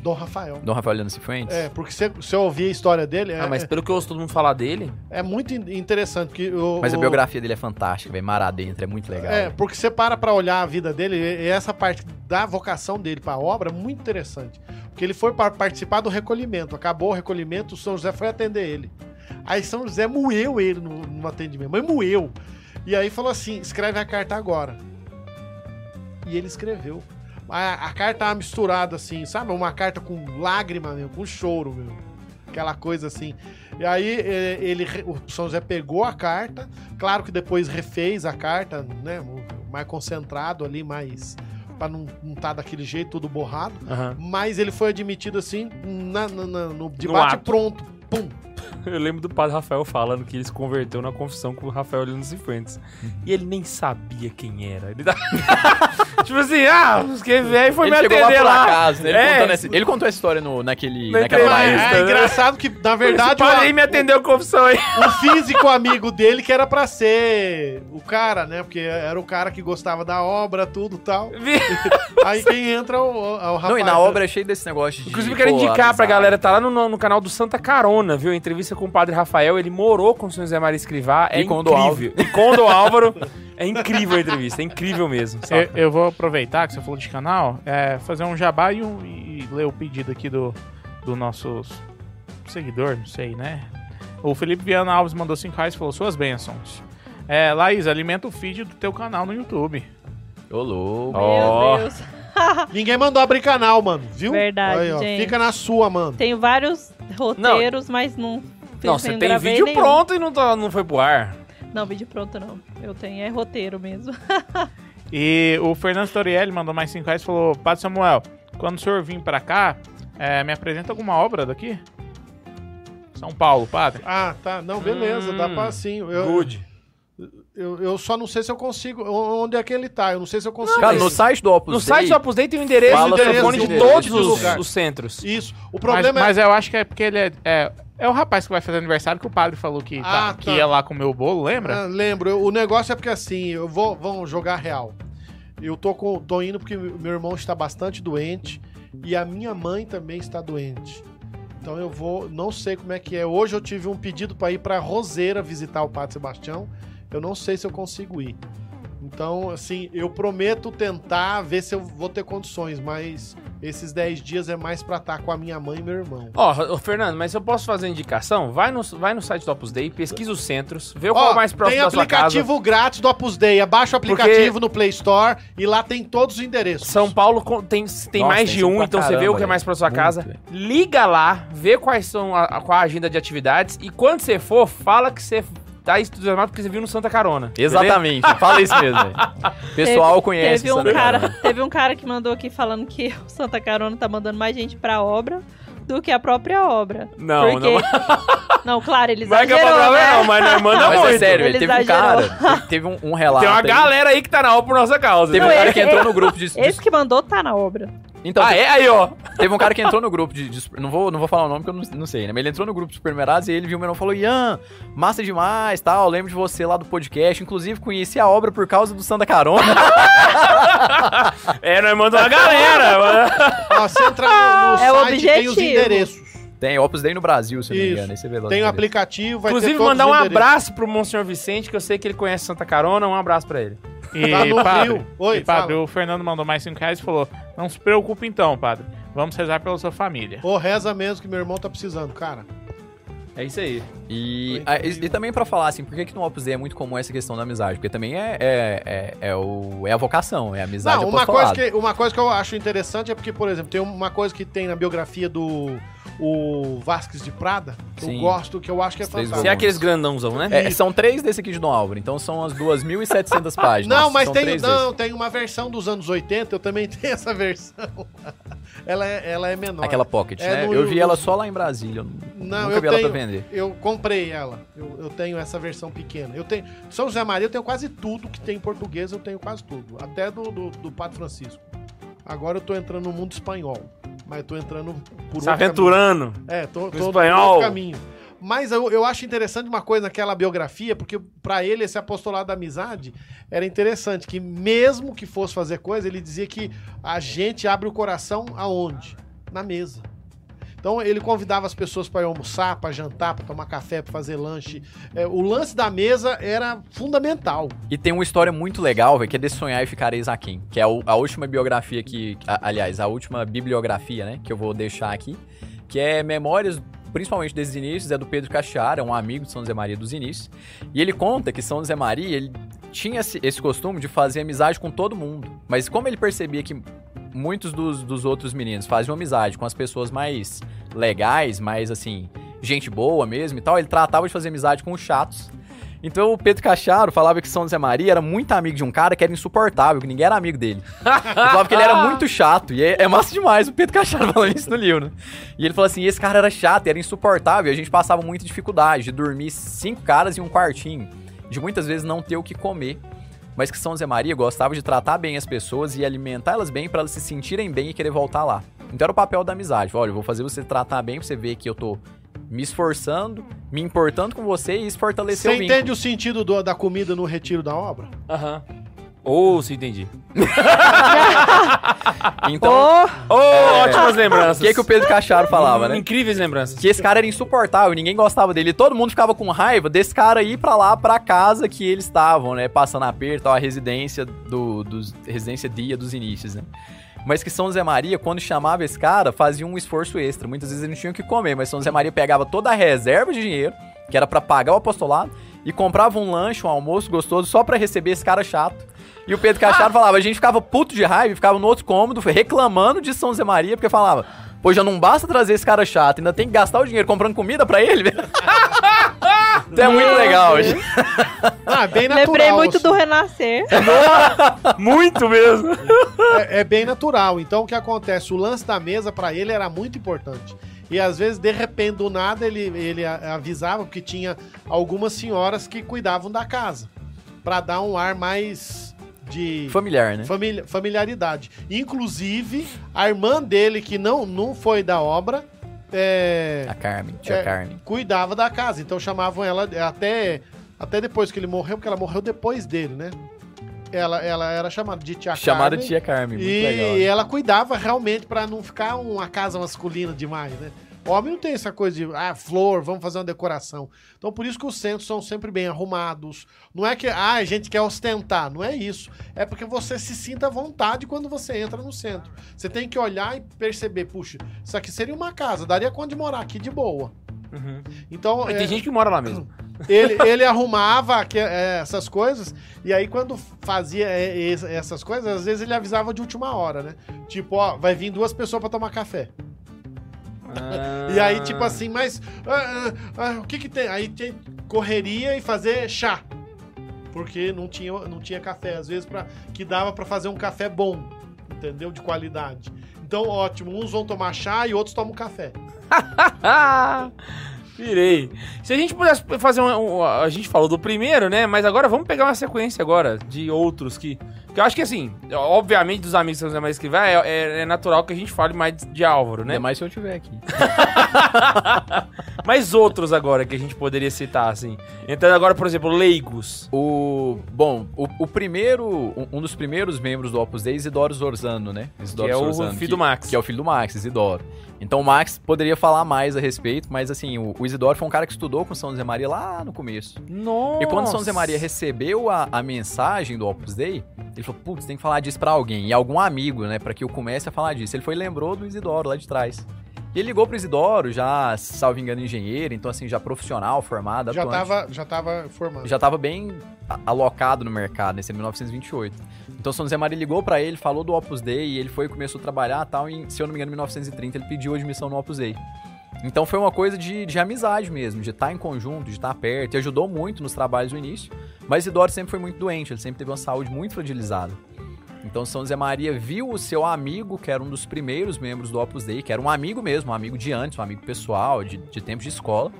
Dom Rafael. Dom Rafael Leandro Cifuentes? É, porque se você ouvir a história dele, é, Ah, mas pelo que eu ouço todo mundo falar dele, é muito in- interessante. Porque o, Mas a o- biografia dele é fantástica, velho. Mar adentro, é muito legal. É, porque você para pra olhar a vida dele, e e essa parte da vocação dele pra obra é muito interessante. Porque ele foi para participar do recolhimento. Acabou o recolhimento, o São José foi atender ele. Aí São José moeu ele no, no atendimento, mas moeu. E aí falou assim: escreve a carta agora. E ele escreveu. A, a carta tava misturada assim, sabe? Uma carta com lágrima mesmo, com choro mesmo. Aquela coisa assim. E aí ele, o São José pegou a carta, claro que depois refez a carta, né? Mais concentrado ali, mais. Pra não estar daquele jeito, tudo borrado. Mas ele foi admitido assim, na- na- na- no debate ato. pronto. Pum! Eu lembro do padre Rafael falando que ele se converteu na confissão com o Rafael Lino Cifuentes. E ele nem sabia quem era. Ele tá... tipo assim, ah, os que veio foi ele me chegou lá atender lá. acaso, né? Ele, É. contou nessa- ele contou essa história no, naquele, Na naquela live. É, né? engraçado que, na Verdade, padre aí me atendeu a confissão aí. o físico amigo dele que era pra ser o cara, né? Porque era o cara que gostava da obra, tudo e tal. Aí quem entra é o, é o rapaz. Não, e na obra é cheio desse negócio de. Inclusive, eu quero pô, indicar pra galera, tá lá no, no canal do Santa Carona, viu? A entrevista com o Padre Rafael, ele morou com o São José Maria Escrivá, é E com o do incrível. E com o do Álvaro, é incrível a entrevista, é incrível mesmo, Eu, eu vou aproveitar que você falou de canal, é, fazer um jabá e, um- e ler o pedido aqui do, do nosso seguidor, não sei, né? O Felipe Viana Alves mandou 5 reais e falou: Suas bênçãos. É, Laís, alimenta o feed do teu canal no YouTube. Ô, louco. Meu. Deus. Ninguém mandou abrir canal, mano, viu? Verdade, Aí, ó, gente. Fica na sua, mano. Tenho vários roteiros, mas não. fiz- Não, você não tem vídeo nenhum. pronto e não, tá- não foi pro ar. Não, vídeo pronto não. Eu tenho é roteiro mesmo. E o Fernando Torielli mandou mais 5 reais e falou: Padre Samuel, quando o senhor vir pra cá, é, me apresenta alguma obra daqui? São Paulo, padre. Ah, tá. Não, beleza, dá Hum, pra sim. Eu, Good. Eu, eu só não sei se eu consigo. Onde é que ele tá? Eu não sei se eu consigo. Cara, mas- no site do Opus No Dei, site do Opus Dei tem o endereço Fala e o telefone de o todos os, os centros. Isso. O Mas, problema é. mas eu acho que é porque ele é, é. é o rapaz que vai fazer aniversário que o padre falou que, tá- Ah, que tá. ia lá comer o bolo, lembra? Ah, lembro, o negócio é porque assim, eu vou vamos jogar real. Eu tô com tô indo porque meu irmão está bastante doente e a minha mãe também está doente. Então eu vou, não sei como é que é. Hoje eu tive um pedido para ir para Roseira visitar o Padre Sebastião. Eu não sei se eu consigo ir. Então, assim, eu prometo tentar ver se eu vou ter condições, mas esses 10 dias é mais pra estar com a minha mãe e meu irmão. Ó, ô, Fernando, mas eu posso fazer indicação? Vai no, vai no site do Opus Dei, pesquisa os centros, vê qual é o mais próximo tem da sua casa. aplicativo grátis do Opus Dei. Abaixa o aplicativo no Play Store e lá tem todos os endereços. São Paulo tem, tem Nossa, mais tem de um, então você vê o caramba, que é mais pra sua Muito, casa. Liga lá, vê quais são a, a- qual a agenda de atividades e quando você for, fala que você tá entusiasmado porque você viu no Santa Carona. Exatamente, fala isso mesmo. pessoal Teve- conhece Teve um, Santa cara, Carona. teve um cara que mandou aqui falando que o Santa Carona tá mandando mais gente pra obra do que a própria obra. Não, Porque... não. não, claro, ele Vai que é exagerou, problema né? não, mas nós manda Mas muito. é sério, Ele ele teve um exagerou. cara, teve um, um relato. Tem uma aí. galera aí que tá na aula por nossa causa. Teve né? um Não, cara esse- que entrou no grupo de. de- Esse que mandou tá na obra. Então, Ah, é? Aí, ó. Teve um cara que entrou no grupo de. de não, vou, não vou falar o nome porque eu não, não sei, né? Mas ele entrou no grupo de supermerados e ele viu o meu nome e falou: Ian, massa demais, tal. Lembro de você lá do podcast. Inclusive, conheci a obra por causa do Santa Carona. É, nós mandamos uma galera. Ó, você entra no, no É o site tem os objetivo. endereços. Tem Opus Dei no Brasil, se eu não me Isso. engano. Aí você vê lá Tem o endereços. aplicativo, vai Inclusive, ter todos mandar os um endereços. abraço pro Monsenhor Vicente, que eu sei que ele conhece Santa Carona. Um abraço pra ele. E, Tá no padre, Rio. Oi, e, padre, fala. o Fernando mandou mais 5 reais e falou: Não se preocupe então, padre. Vamos rezar pela sua família. Ô, reza mesmo que meu irmão tá precisando, cara. É isso aí. E, Tô ah, e, e também pra falar assim, por que, que no Opus Dei é muito comum essa questão da amizade? Porque também é, é, é, é o, é a vocação, é a amizade Não, uma coisa, que, uma coisa que eu acho interessante é porque, por exemplo, tem uma coisa que tem na biografia do o Vasques de Prada, que eu Sim. gosto, que eu acho que é fantástico. Você é aqueles grandãozão, né? É, são três desse aqui de Dom Álvaro, então são as 2.700 páginas. Não, mas São tem, não, tem uma versão dos anos 80, eu também tenho essa versão. ela, é, ela é menor. Aquela pocket, É né? no- eu vi no- ela só lá em Brasília. eu Não, nunca eu vi ela tenho, pra vender. Eu comprei ela. Eu, eu tenho essa versão pequena. Eu tenho São José Maria, eu tenho quase tudo que tem em português, eu tenho quase tudo. Até do, do, do Padre Francisco. Agora eu tô entrando no mundo espanhol. Mas eu tô entrando por Se aventurando. caminho. É, tô, tô espanhol. caminho. Mas eu, eu acho interessante uma coisa naquela biografia, porque pra ele esse apostolado da amizade era interessante, que mesmo que fosse fazer coisa, ele dizia que a gente abre o coração aonde? Na mesa. Então ele convidava as pessoas para almoçar, para jantar, para tomar café, para fazer lanche. É, o lance da mesa era fundamental. E tem uma história muito legal, velho, que é de Sonhar e Ficareis Aquém, que é a última biografia que... aliás, a última bibliografia, né, que eu vou deixar aqui, que é Memórias, principalmente desses inícios, é do Pedro Cachiara, um amigo de São José Maria dos inícios, e ele conta que São José Maria, ele tinha esse costume de fazer amizade com todo mundo, mas como ele percebia que muitos dos, dos outros meninos faziam amizade com as pessoas mais legais, mais, assim, gente boa mesmo e tal, ele tratava de fazer amizade com os chatos, Então o Pedro Cacharo falava que São José Maria era muito amigo de um cara que era insuportável, que ninguém era amigo dele. Ele falava que ele era muito chato. E é, é massa demais o Pedro Cacharo falando isso no livro, né? E ele falou assim: esse cara era chato, era insuportável. E a gente passava muita dificuldade de dormir cinco caras em um quartinho. De muitas vezes não ter o que comer. Mas que São José Maria gostava de tratar bem as pessoas e alimentar elas bem para elas se sentirem bem e querer voltar lá. Então era o papel da amizade. Olha, eu vou fazer você tratar bem pra você ver que eu tô me esforçando, me importando com você e isso fortalecer Você o vínculo. entende o sentido do- da comida no retiro da obra? Aham. Ou se entendi. Então, Oh, ótimas lembranças. o que, que o Pedro Cacharo falava, né? Incríveis lembranças. Que esse cara era insuportável, ninguém gostava dele. Todo mundo ficava com raiva desse cara ir pra lá, pra casa que eles estavam, né? Passando aperto, a residência do, dos, residência dia dos inícios, né? Mas que São José Maria, quando chamava esse cara, fazia um esforço extra. Muitas vezes eles não tinham o que comer, mas São José Maria pegava toda a reserva de dinheiro, que era pra pagar o apostolado, e comprava um lanche, um almoço gostoso só pra receber esse cara chato. E o Pedro Cacharo falava, a gente ficava puto de raiva, e ficava no outro cômodo reclamando de São José Maria, porque falava, pô, já não basta trazer esse cara chato, ainda tem que gastar o dinheiro comprando comida pra ele. Então é muito legal. gente. Ah, bem natural. lembrei muito assim. do Renascer. Muito mesmo. É, é bem natural. Então o que acontece? O lance da mesa pra ele era muito importante. E às vezes, de repente, do nada, ele, ele avisava porque tinha algumas senhoras que cuidavam da casa. Pra dar um ar mais de Familiar, né? famili- familiaridade. Inclusive, a irmã dele, que não, não foi da obra, é, A Carmen, tia É. Carmen. cuidava da casa. Então chamavam ela até, até depois que ele morreu, porque ela morreu depois dele, né? Ela, ela era chamada de tia Chamada Carmen. tia Carmen, muito E legal. né? ela cuidava realmente pra não ficar uma casa masculina demais, né? Homem não tem essa coisa de, ah, flor, vamos fazer uma decoração. Então, por isso que os centros são sempre bem arrumados. Não é que, ah, a gente quer ostentar. Não é isso. É porque você se sinta à vontade quando você entra no centro. Você tem que olhar e perceber, puxa, isso aqui seria uma casa, daria conta de morar aqui de boa. Então, Mas é, Tem gente que mora lá mesmo. ele, ele arrumava que- é, essas coisas, e aí quando fazia é, es- essas coisas, às vezes ele avisava de última hora, né? Tipo, ó, vai vir duas pessoas pra tomar café. E aí, tipo assim, mas ah, ah, ah, o que que tem? Aí tem correria e fazer chá. Porque não tinha, não tinha café, às vezes, pra, que dava pra fazer um café bom, entendeu? De qualidade. Então, ótimo, uns vão tomar chá e outros tomam café. Ah, Virei. Se a gente pudesse fazer um, um- A gente falou do primeiro, né? Mas agora vamos pegar uma sequência agora de outros que. Que eu acho que assim, obviamente, dos amigos que São José Maria Escrivá, é, é- é natural que a gente fale mais de Álvaro, né? Ainda mais se eu tiver aqui. Mas outros agora que a gente poderia citar, assim. Entrando agora, por exemplo, leigos. O. Bom, o, o primeiro. Um, dos primeiros membros do Opus Dei, Isidoro Zorzano, né? Isidoro Que é o Zorzano, filho que- do Max. Que é o filho do Max, Isidoro. Então o Max poderia falar mais a respeito, mas assim, o, o Isidoro foi um cara que estudou com São José Maria lá no começo. Nossa. E quando São José Maria recebeu a, a mensagem do Opus Dei, ele falou, putz, tem que falar disso pra alguém. E algum amigo, né, pra que eu comece a falar disso. Ele foi e lembrou do Isidoro lá de trás. E ele ligou pro Isidoro, já, salvo engano, engenheiro, então assim, já profissional, formado, Já atuante. tava, já tava formando. Já tava bem alocado no mercado, nesse 1928. Então São José Maria ligou pra ele, falou do Opus Dei, e ele foi e começou a trabalhar tal, e, se eu não me engano, em 1930 ele pediu admissão no Opus Dei. Então foi uma coisa de, de amizade mesmo, de estar em conjunto, de estar perto, e ajudou muito nos trabalhos no início. Mas Isidoro sempre foi muito doente, ele sempre teve uma saúde muito fragilizada. Então São José Maria viu o seu amigo, que era um dos primeiros membros do Opus Dei, que era um amigo mesmo, um amigo de antes, um amigo pessoal, de, de tempos de escola.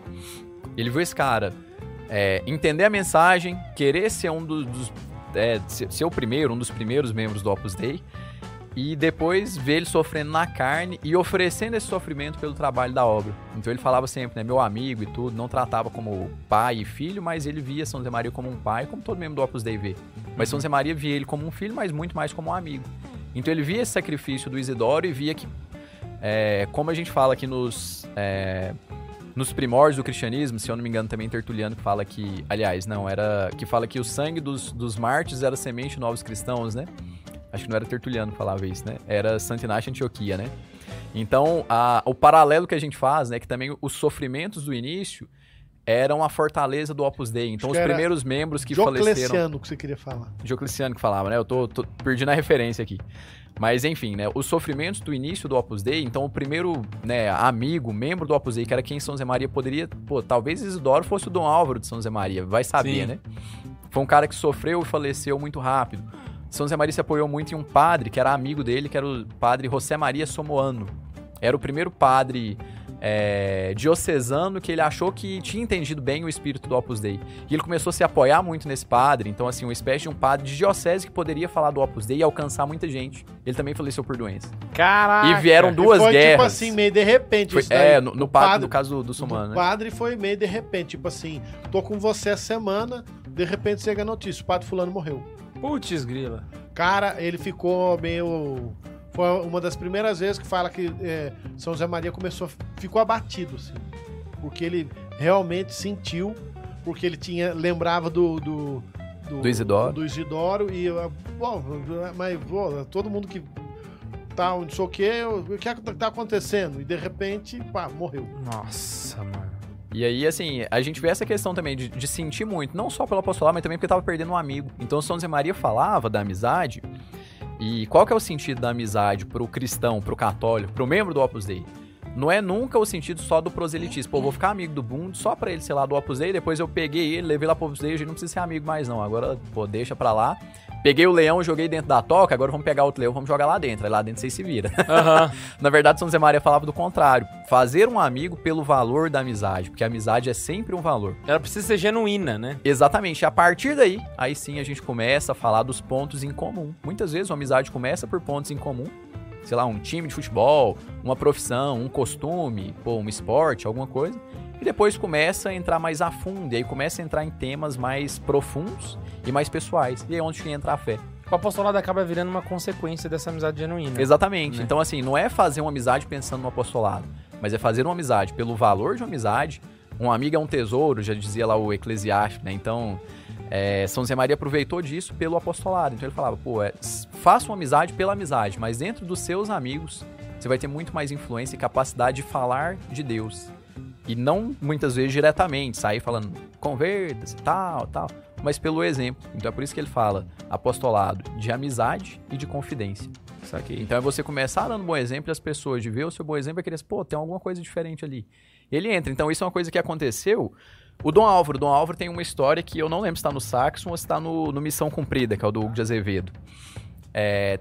Ele viu esse cara é, entender a mensagem, querer ser um dos. dos- é, ser o primeiro, um dos primeiros membros do Opus Dei, e depois ver ele sofrendo na carne e oferecendo esse sofrimento pelo trabalho da obra. Então ele falava sempre, né, meu amigo e tudo, não tratava como pai e filho, mas ele via São José Maria como um pai, como todo membro do Opus Dei vê. Mas São José Maria via ele como um filho, mas muito mais como um amigo. Então ele via esse sacrifício do Isidoro e via que, é, como a gente fala aqui nos, é, nos primórdios do cristianismo, se eu não me engano também Tertuliano que fala que, aliás, não, era que fala que o sangue dos, dos mártires era semente de novos cristãos, né? Acho que não era Tertuliano que falava isso, né? Era de Antioquia, né? Então, a- o paralelo que a gente faz, né, que também os sofrimentos do início eram a fortaleza do Opus Dei. Então, os primeiros membros que faleceram. Diocleciano, que você queria falar. Diocleciano que falava, né? Eu tô, tô perdendo a referência aqui. Mas enfim, né? Os sofrimentos do início do Opus Dei, então o primeiro, né, amigo, membro do Opus Dei, que era quem São Zé Maria poderia, pô, talvez Isidoro fosse o Dom Álvaro de São Zé Maria, vai saber, Sim. né? Foi um cara que sofreu e faleceu muito rápido. São Zé Maria se apoiou muito em um padre que era amigo dele, que era o padre José Maria Somoano. Era o primeiro padre é, diocesano que ele achou que tinha entendido bem o espírito do Opus Dei. E ele começou a se apoiar muito nesse padre, então assim, uma espécie de um padre de diocese que poderia falar do Opus Dei e alcançar muita gente. Ele também faleceu por doença. Caraca. e vieram duas foi guerras. tipo assim, meio de repente. Foi- é, no, no O padre, no caso do, do O né? padre foi meio de repente, tipo assim, tô com você essa semana, de repente chega a notícia, o padre fulano morreu. Putz, grila. Cara, ele ficou meio. Foi uma das primeiras vezes que fala que é, São José Maria começou, ficou abatido, assim. Porque ele realmente sentiu, porque ele tinha, lembrava do. do Do Isidoro. Do Isidoro e. Bom, mas pô, todo mundo que tá, não sei o que, o que é que tá acontecendo? E de repente, pá, morreu. Nossa, mano. E aí, assim, a gente vê essa questão também de, de sentir muito, não só pelo apostolado, mas também porque tava perdendo um amigo. Então, São José Maria falava da amizade. E qual que é o sentido da amizade pro cristão, pro católico, pro membro do Opus Dei? Não é nunca o sentido só do proselitismo. Pô, vou ficar amigo do Bund só pra ele ser lá do Opus Dei, depois eu peguei ele, levei lá pro Opus Dei, a gente não precisa ser amigo mais não. Agora, pô, deixa pra lá. Peguei o leão, joguei dentro da toca, agora vamos pegar outro leão, vamos jogar lá dentro. Aí lá dentro vocês se viram. Aham. Na verdade, São José Maria falava do contrário. Fazer um amigo pelo valor da amizade, porque a amizade é sempre um valor. Ela precisa ser genuína, né? Exatamente. A partir daí, aí sim a gente começa a falar dos pontos em comum. Muitas vezes uma amizade começa por pontos em comum. Sei lá, um time de futebol, uma profissão, um costume, pô, um esporte, alguma coisa. E depois começa a entrar mais a fundo, e aí começa a entrar em temas mais profundos e mais pessoais. E aí é onde entra a fé. O apostolado acaba virando uma consequência dessa amizade genuína. Exatamente. Né? Então, assim, não é fazer uma amizade pensando no apostolado, mas é fazer uma amizade pelo valor de uma amizade. Um amigo é um tesouro, já dizia lá o Eclesiastes, né? Então, é, São José Maria aproveitou disso pelo apostolado. Então ele falava, pô, é, faça uma amizade pela amizade, mas dentro dos seus amigos, você vai ter muito mais influência e capacidade de falar de Deus. E não muitas vezes diretamente, sair falando, converta-se, tal, tal, mas pelo exemplo. Então é por isso que ele fala apostolado de amizade e de confidência. Saquei? Então é você começar dando um bom exemplo e as pessoas de ver o seu bom exemplo e querer, pô, tem alguma coisa diferente ali. Ele entra. Então isso é uma coisa que aconteceu. O Dom Álvaro, o Dom Álvaro tem uma história que eu não lembro se está no Saxon ou se está no, no Missão Cumprida, que é o do Hugo de Azevedo. É,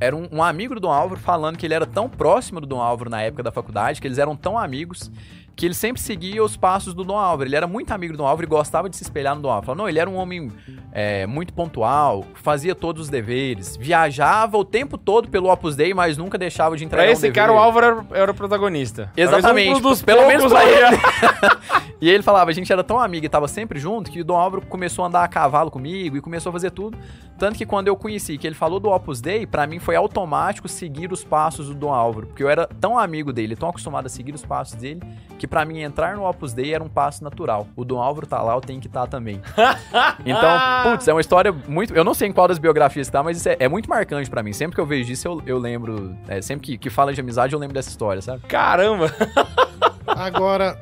era um, um amigo do Dom Álvaro falando que ele era tão próximo do Dom Álvaro na época da faculdade, que eles eram tão amigos, que ele sempre seguia os passos do Dom Álvaro. Ele era muito amigo do Dom Álvaro e gostava de se espelhar no Dom Álvaro. Não, ele era um homem é, muito pontual, fazia todos os deveres, viajava o tempo todo pelo Opus Dei, mas nunca deixava de entregar Pra um esse dever. cara, o Álvaro era, era o protagonista. Exatamente, um dos pelo menos pra aí- ele. E ele falava, a gente era tão amigo e tava sempre junto que o Dom Álvaro começou a andar a cavalo comigo e começou a fazer tudo. Tanto que quando eu conheci que ele falou do Opus Dei, pra mim foi automático seguir os passos do Dom Álvaro, porque eu era tão amigo dele, tão acostumado a seguir os passos dele, que pra mim entrar no Opus Dei era um passo natural. O Dom Álvaro tá lá, eu tenho que estar também. Então, putz, é uma história muito. Eu não sei em qual das biografias tá, mas isso é, é muito marcante pra mim. Sempre que eu vejo isso, eu, eu lembro. é, sempre que, que fala de amizade, eu lembro dessa história, sabe? Caramba! Agora,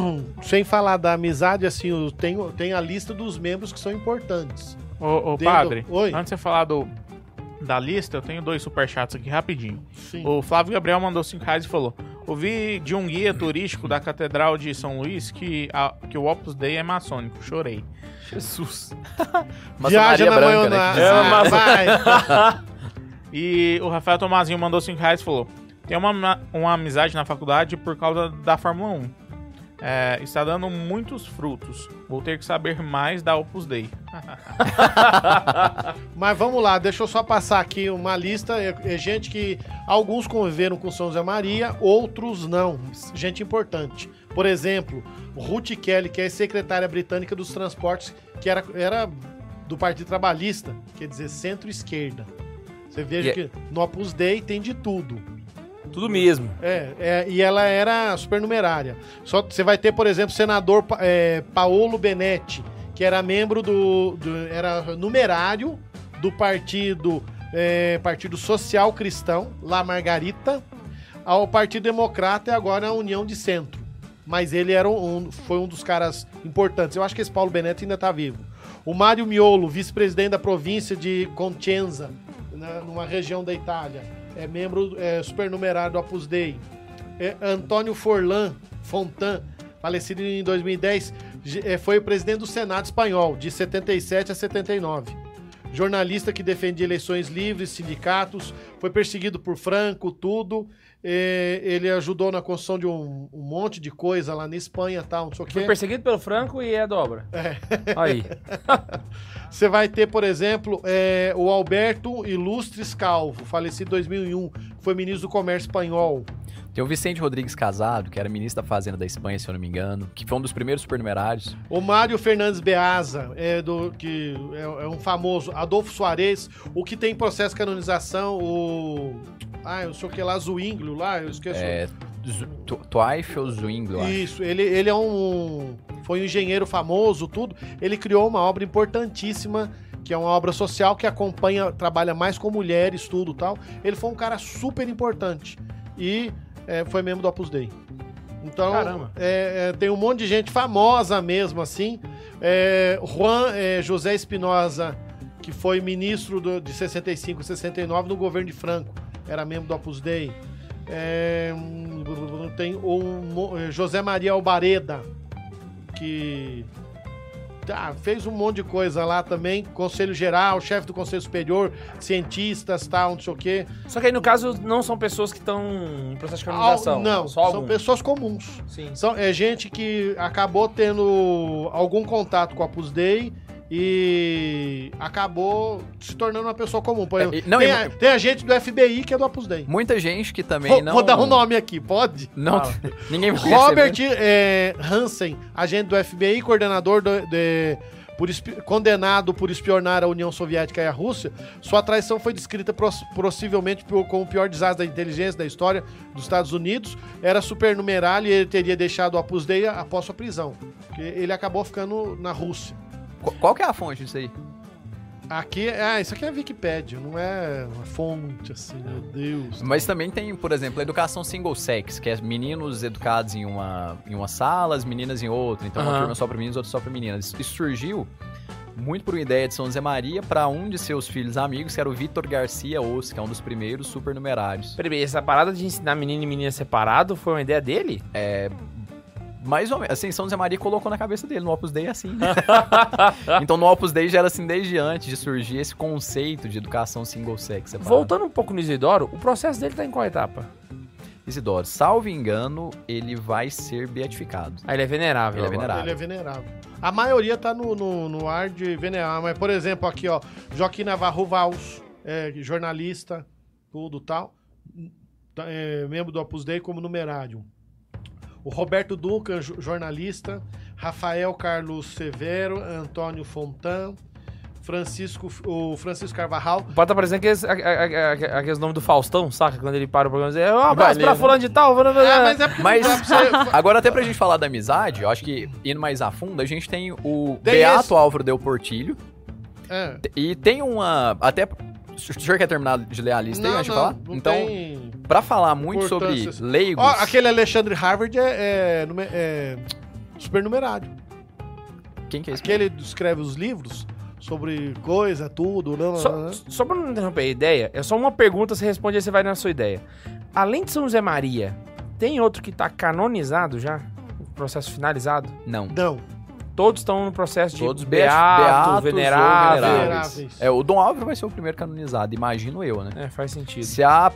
sem falar da amizade, assim, eu tenho, tenho a lista dos membros que são importantes. Ô, ô Dentro- padre, Oi. antes de você falar do, da lista, eu tenho dois superchats aqui rapidinho. Sim. O Flávio Gabriel mandou 5 reais e falou: Ouvi de um guia turístico da Catedral de São Luís que, a- que o Opus Dei é maçônico. Chorei. Jesus. Viaja na branca, né, maionese. É uma vai. E o Rafael Tomazinho mandou 5 reais e falou: Tem uma, ma- uma amizade na faculdade por causa da Fórmula 1. É, está dando muitos frutos. Vou ter que saber mais da Opus Dei. Mas vamos lá, deixa eu só passar aqui uma lista. É, é gente que alguns conviveram com São José Maria, outros não. Gente importante. Por exemplo, Ruth Kelly, que é secretária britânica dos transportes, que era, era do Partido Trabalhista, quer dizer, centro-esquerda. Você veja E é- que no Opus Dei tem de tudo. Tudo mesmo. É, é, e ela era supernumerária. Só você vai ter, por exemplo, o senador é, Paolo Benetti, que era membro do, do- era numerário do partido é, Partido Social Cristão, La Margarita, ao Partido Democrata e agora a União de Centro. mas ele era um, foi um dos caras importantes. Eu acho que esse Paulo Benetti ainda tá vivo. O Mário Miolo, vice-presidente da província de Concenza, né, numa região da Itália. É membro é, supernumerário do Opus Dei. É, Antônio Forlan Fontan, falecido em 2010, ge- é, foi presidente do Senado espanhol, de 77 a 79. Jornalista que defendia eleições livres, sindicatos, foi perseguido por Franco, tudo. É, ele ajudou na construção de um, um monte de coisa lá na Espanha, tal, não sei o Foi quê. perseguido pelo Franco e é dobra. Aí. Você vai ter, por exemplo, é, o Alberto Ilustres Calvo, falecido em 2001, que foi ministro do Comércio espanhol. Tem o Vicente Rodrigues Casado, que era ministro da Fazenda da Espanha, se eu não me engano, que foi um dos primeiros supernumerários. O Mário Fernandes Beaza, é do, que é, é um famoso. Adolfo Soares, o que tem processo de canonização, o. Ah, eu sei o que lá, Zwinglio lá, eu esqueço. É, Zu- Tu- Twyfel Zwingli, eu acho. Isso, ele, ele é um. Foi um engenheiro famoso, tudo. Ele criou uma obra importantíssima, que é uma obra social que acompanha, trabalha mais com mulheres, tudo tal. Ele foi um cara super importante. E é, foi membro do Opus Dei. Então, é, é, tem um monte de gente famosa mesmo, assim. É, Juan é, José Espinosa, que foi ministro do- de 65 e 69 no governo de Franco. Era membro do Opus Dei. Hum, tem o José Maria Albareda, que tá, fez um monte de coisa lá também. Conselho Geral, chefe do Conselho Superior, cientistas, tal, não sei o quê. Só que aí, no caso, não são pessoas que estão em processo de canonização. Al- não, só são alguns. pessoas comuns. Sim. São, é gente que acabou tendo algum contato com a Opus Dei e acabou se tornando uma pessoa comum. Por É, exemplo, e- não, tem, e- a, tem a gente do FBI que é do Opus Dei. Muita gente que também Vou, não... vou dar um nome aqui, pode? Não, ninguém vai Robert é, Hansen, agente do FBI, coordenador do- de- por condenado por espionar a União Soviética e a Rússia, sua traição foi descrita possivelmente como o pior desastre da inteligência da história dos Estados Unidos. Era supernumerário e ele teria deixado o Opus Dei após sua prisão. Porque ele acabou ficando na Rússia. Qu- Qual que é a fonte disso aí? Aqui, ah, isso aqui é Wikipedia, não é uma fonte assim, meu Deus. Mas também tem, por exemplo, a educação single sex, que é meninos educados em uma, em uma sala, as meninas em outra. Então, uma turma só para meninos, outra só para meninas. Isso surgiu muito por uma ideia de São José Maria para um de seus filhos amigos, que era o Vitor Garcia Osso, que é um dos primeiros supernumerários. Peraí, essa parada de ensinar menino e menina separado foi uma ideia dele? Mais ou menos, assim, São José Maria colocou na cabeça dele, no Opus Dei é assim. né? então, no Opus Dei já era assim desde antes de surgir esse conceito de educação single sex. Voltando um pouco no Isidoro, o processo dele tá em qual etapa? Isidoro, salvo engano, ele vai ser beatificado. Ah, ele é venerável. Ele é venerável. Ele é venerável. A maioria tá no, no, no ar de venerável, mas, por exemplo, aqui, ó, Joaquim Navarro Valls, é, jornalista, tudo tal, é, membro do Opus Dei como numerário. O Roberto Duca, jo- jornalista, Rafael Carlos Severo, Antônio Fontan, Francisco, o Francisco Carvajal, Pode estar parecendo aqueles, aqueles nomes do Faustão, saca? Quando ele para o programa e diz, um abraço Valeu, pra fulano de tal. blá, blá, blá. Ah, mas é porque Mas- Agora, até pra gente falar da amizade, eu acho que, indo mais a fundo, a gente tem o Tem Beato esse- Álvaro Del Portilho. É. E tem uma. Até. O senhor quer terminar de ler a lista aí Não, antes de não, falar? não então, tem... pra falar muito sobre leigos. Ó, aquele Alexandre Harvard é, é, é supernumerário. Quem que é esse? Aquele que escreve os livros sobre coisa, tudo. Não, Só, não, só pra não interromper a ideia, é só uma pergunta, você responde e você vai na sua ideia. Além de São José Maria, tem outro que tá canonizado já? O processo finalizado? Não. Não, Todos estão no processo de Todos beato, beatos veneráveis. veneráveis. É, o Dom Álvaro vai ser o primeiro canonizado, imagino eu, né? É, faz sentido. Se a.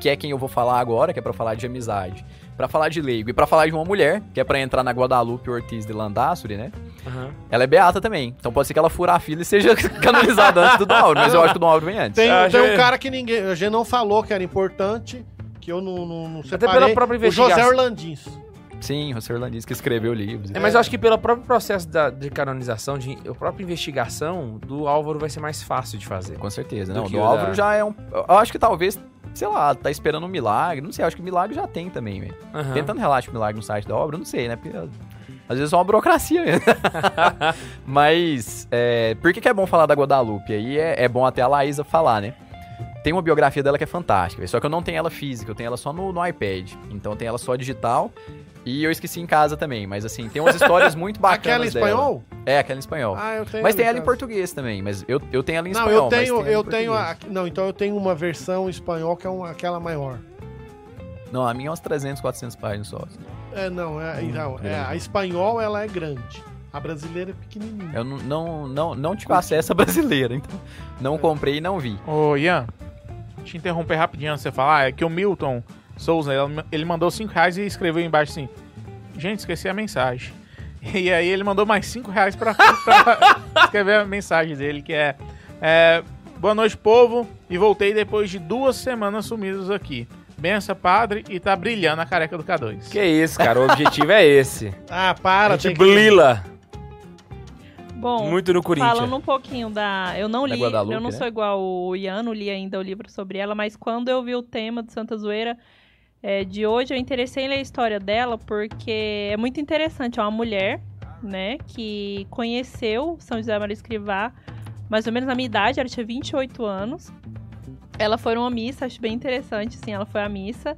Que é quem eu vou falar agora, que é pra falar de amizade, pra falar de leigo e pra falar de uma mulher, que é pra entrar na Guadalupe Ortiz de Landassuri, né? Aham. Ela é beata também. Então pode ser que ela fure a fila e seja canonizada antes do Dom Álvaro, mas eu acho que o Dom Álvaro vem antes. Tem, Ah, tem já- um cara que ninguém. A gente não falou que era importante, que eu não, não, não separei. pela própria o José investigação. Orlandins. Sim, o Sr. Landis que escreveu livros. É, mas eu acho que pelo próprio processo da, de canonização, de, a própria investigação do Álvaro vai ser mais fácil de fazer. Com certeza. Do Não, o que Dom o Álvaro da- já é um. Eu acho que talvez, sei lá, tá esperando um milagre. Não sei, acho que milagre já tem também, velho. Aham. Tentando relato de milagre no site da obra, eu não sei, né? Porque, às vezes é uma burocracia mesmo. Mas, é, por que, que é bom falar da Guadalupe? Aí é, é bom até a Laísa falar, né? Tem uma biografia dela que é fantástica, só que eu não tenho ela física, eu tenho ela só no, no iPad. Então eu tenho ela só digital. E eu esqueci em casa também, mas assim, tem umas histórias muito bacanas Aquela em dela. espanhol? É, aquela em espanhol. Ah, eu tenho. mas tem ela em português também, mas eu, eu tenho ela em Não, espanhol. eu tenho, mas tem ela em eu tenho a, não, então eu tenho uma versão em espanhol que é uma, aquela maior. Não, a minha é uns 300, 400 páginas só. assim. É, não, é, Hum, então, é, a espanhol ela é grande. A brasileira é pequenininha. Eu não, não, não, não tive acesso à brasileira, então não comprei e não vi. Ô, Ian, te interromper rapidinho antes de você falar. É que o Milton Souza, ele- mandou 5 reais e escreveu embaixo assim: Gente, esqueci a mensagem. E aí ele mandou mais 5 reais pra, pra escrever a mensagem dele, que é, é, Boa noite, povo. E voltei depois de duas semanas sumidos aqui. Benção, padre, e tá brilhando a careca do K2. Que isso, cara. O objetivo é esse. Ah, para, a gente tem que... blila Bom, muito no Corinthians. falando um pouquinho da. Eu não li, eu não né? sou igual o Ian, não li ainda o livro sobre ela, mas quando eu vi o tema de Santa Zoeira é, de hoje, eu interessei em ler a história dela, porque é muito interessante. É uma mulher, né, que conheceu São José Maria Escrivá, mais ou menos na minha idade, ela tinha 28 anos. Ela foi numa missa, acho bem interessante, sim, ela foi à missa.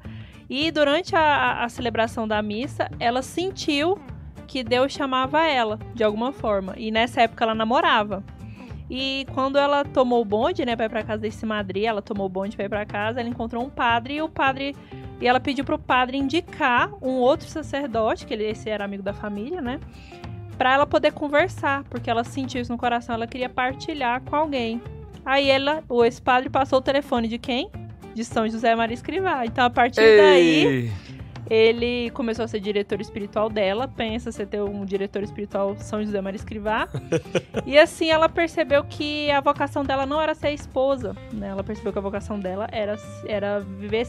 E durante a- a celebração da missa, ela sentiu que Deus chamava ela, de alguma forma. E nessa época ela namorava. E quando ela tomou o bonde, né, pra ir pra casa desse Madri, ela tomou o bonde pra ir pra casa, ela encontrou um padre e o padre. E ela pediu pro padre indicar um outro sacerdote, que ele, esse era amigo da família, né? Pra ela poder conversar, porque ela sentiu isso no coração, ela queria partilhar com alguém. Aí ela, o esse padre passou o telefone de quem? De São José Maria Escrivá. Então a partir daí Ei. Ele começou a ser diretor espiritual dela. Pensa você ter um diretor espiritual São José Maria Escrivá. e assim ela percebeu que a vocação dela não era ser esposa, né? Ela percebeu que a vocação dela era, era viver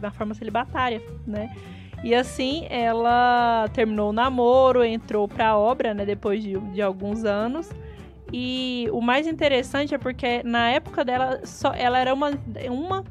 na forma celibatária, né? E assim ela terminou o namoro, entrou pra obra, né? Depois de, de alguns anos. E o mais interessante é porque na época dela, só, ela era uma, uma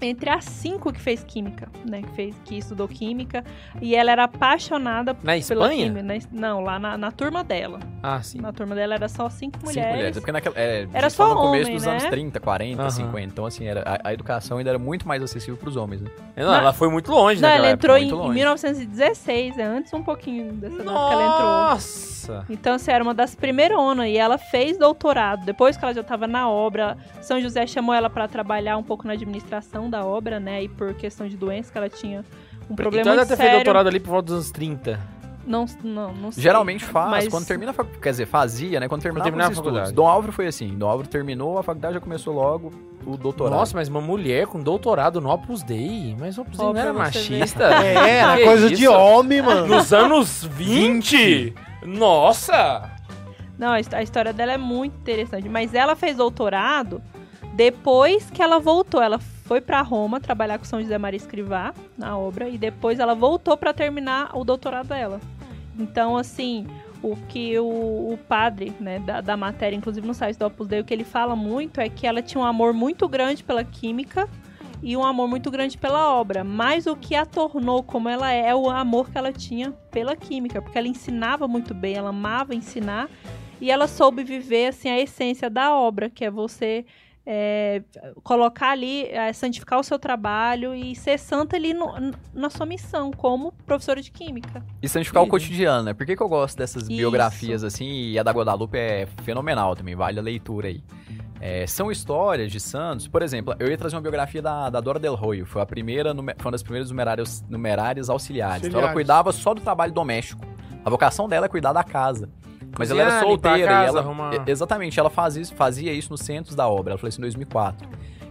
entre as cinco que fez química, né? Que, fez, que estudou química. E ela era apaixonada Na pela Espanha? química. na- não, lá na, na turma dela. Ah, sim. Na turma dela era só cinco Cinco mulheres. mulheres. É porque naquela, é, Era só no começo homem, dos né? anos 30, 40, Aham. 50. Então, assim, era, a, a educação ainda era muito mais acessível pros homens, né? Não, Não. ela foi muito longe Não, naquela ela entrou época. em, muito em longe. 1916, né? Antes um pouquinho dessa época que ela entrou. Nossa! Então, assim, era uma das primeironas. E ela fez doutorado. Depois que ela já estava na obra, São José chamou ela para trabalhar um pouco na administração da obra, né? E por questão de doença, que ela tinha um problema então ela deve ter feito doutorado ali por volta dos anos 30. Não, não, não sei. Geralmente faz, mas- quando termina a faculdade, quer dizer, fazia, né? Quando terminava, a estudos. faculdade. Dom Álvaro foi assim, Dom Álvaro terminou, a faculdade já começou logo o doutorado. Nossa, mas uma mulher com doutorado no Opus Dei. Mas o Opus Dei não era machista? É, era coisa isso? de homem, mano. Nos anos 20? Nossa! Não, a história dela é muito interessante. Mas ela fez doutorado depois que ela voltou. Ela foi pra Roma trabalhar com São José Maria Escrivá na obra. E depois ela voltou pra terminar o doutorado dela. Então, assim, o que o, o padre né, da, da matéria, inclusive no site do Opus Dei, o que ele fala muito é que ela tinha um amor muito grande pela química e um amor muito grande pela obra. Mas o que a tornou como ela é, é o amor que ela tinha pela química, porque ela ensinava muito bem, ela amava ensinar e ela soube viver assim a essência da obra, que é você é, colocar ali, é, santificar o seu trabalho e ser santa ali no- na sua missão como professora de química. E santificar o Sim. cotidiano, né? Por que, que eu gosto dessas Isso. biografias assim? E a da Guadalupe é fenomenal também, vale a leitura aí. É, são histórias de santos, por exemplo, eu ia trazer uma biografia da, da Dora Del Roio, foi a primeira, foi uma das primeiras numerárias, numerárias auxiliares. Então ela Auxiliares. cuidava só do trabalho doméstico. A vocação dela é cuidar da casa. Mas ela era solteira casa, e ela. arrumar- Exatamente, ela fazia isso, fazia isso nos centros da obra. Ela falou isso em 2004.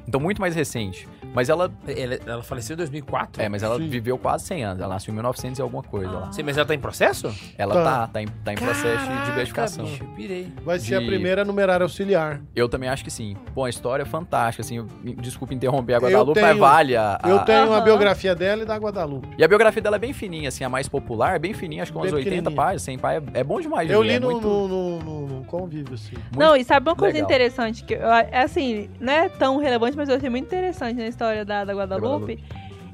Então, muito mais recente. Mas ela. Ela, ela faleceu em 2004? É, mas ela Sim. viveu quase 100 anos. Ela nasceu em 1900 e alguma coisa lá. Sim, mas ela tá em processo? Ela Tá. tá, tá em, tá em processo de beatificação. bicho, pirei. Vai ser a de- primeira numerária auxiliar. Eu também acho que sim. Pô, a história é fantástica, assim. desculpa interromper a Guadalupe, tenho- mas vale a, a- Eu tenho a biografia dela e da Guadalupe. E a biografia dela é bem fininha, assim, a mais popular, bem fininha, acho que umas Bem 80 pequenininha. páginas, 100 páginas. É bom demais de Eu li é no, muito- no, no, no- convívio, assim. muito Não, e sabe uma coisa legal. interessante que é assim, não é tão relevante, mas eu achei muito interessante na história da, da Guadalupe.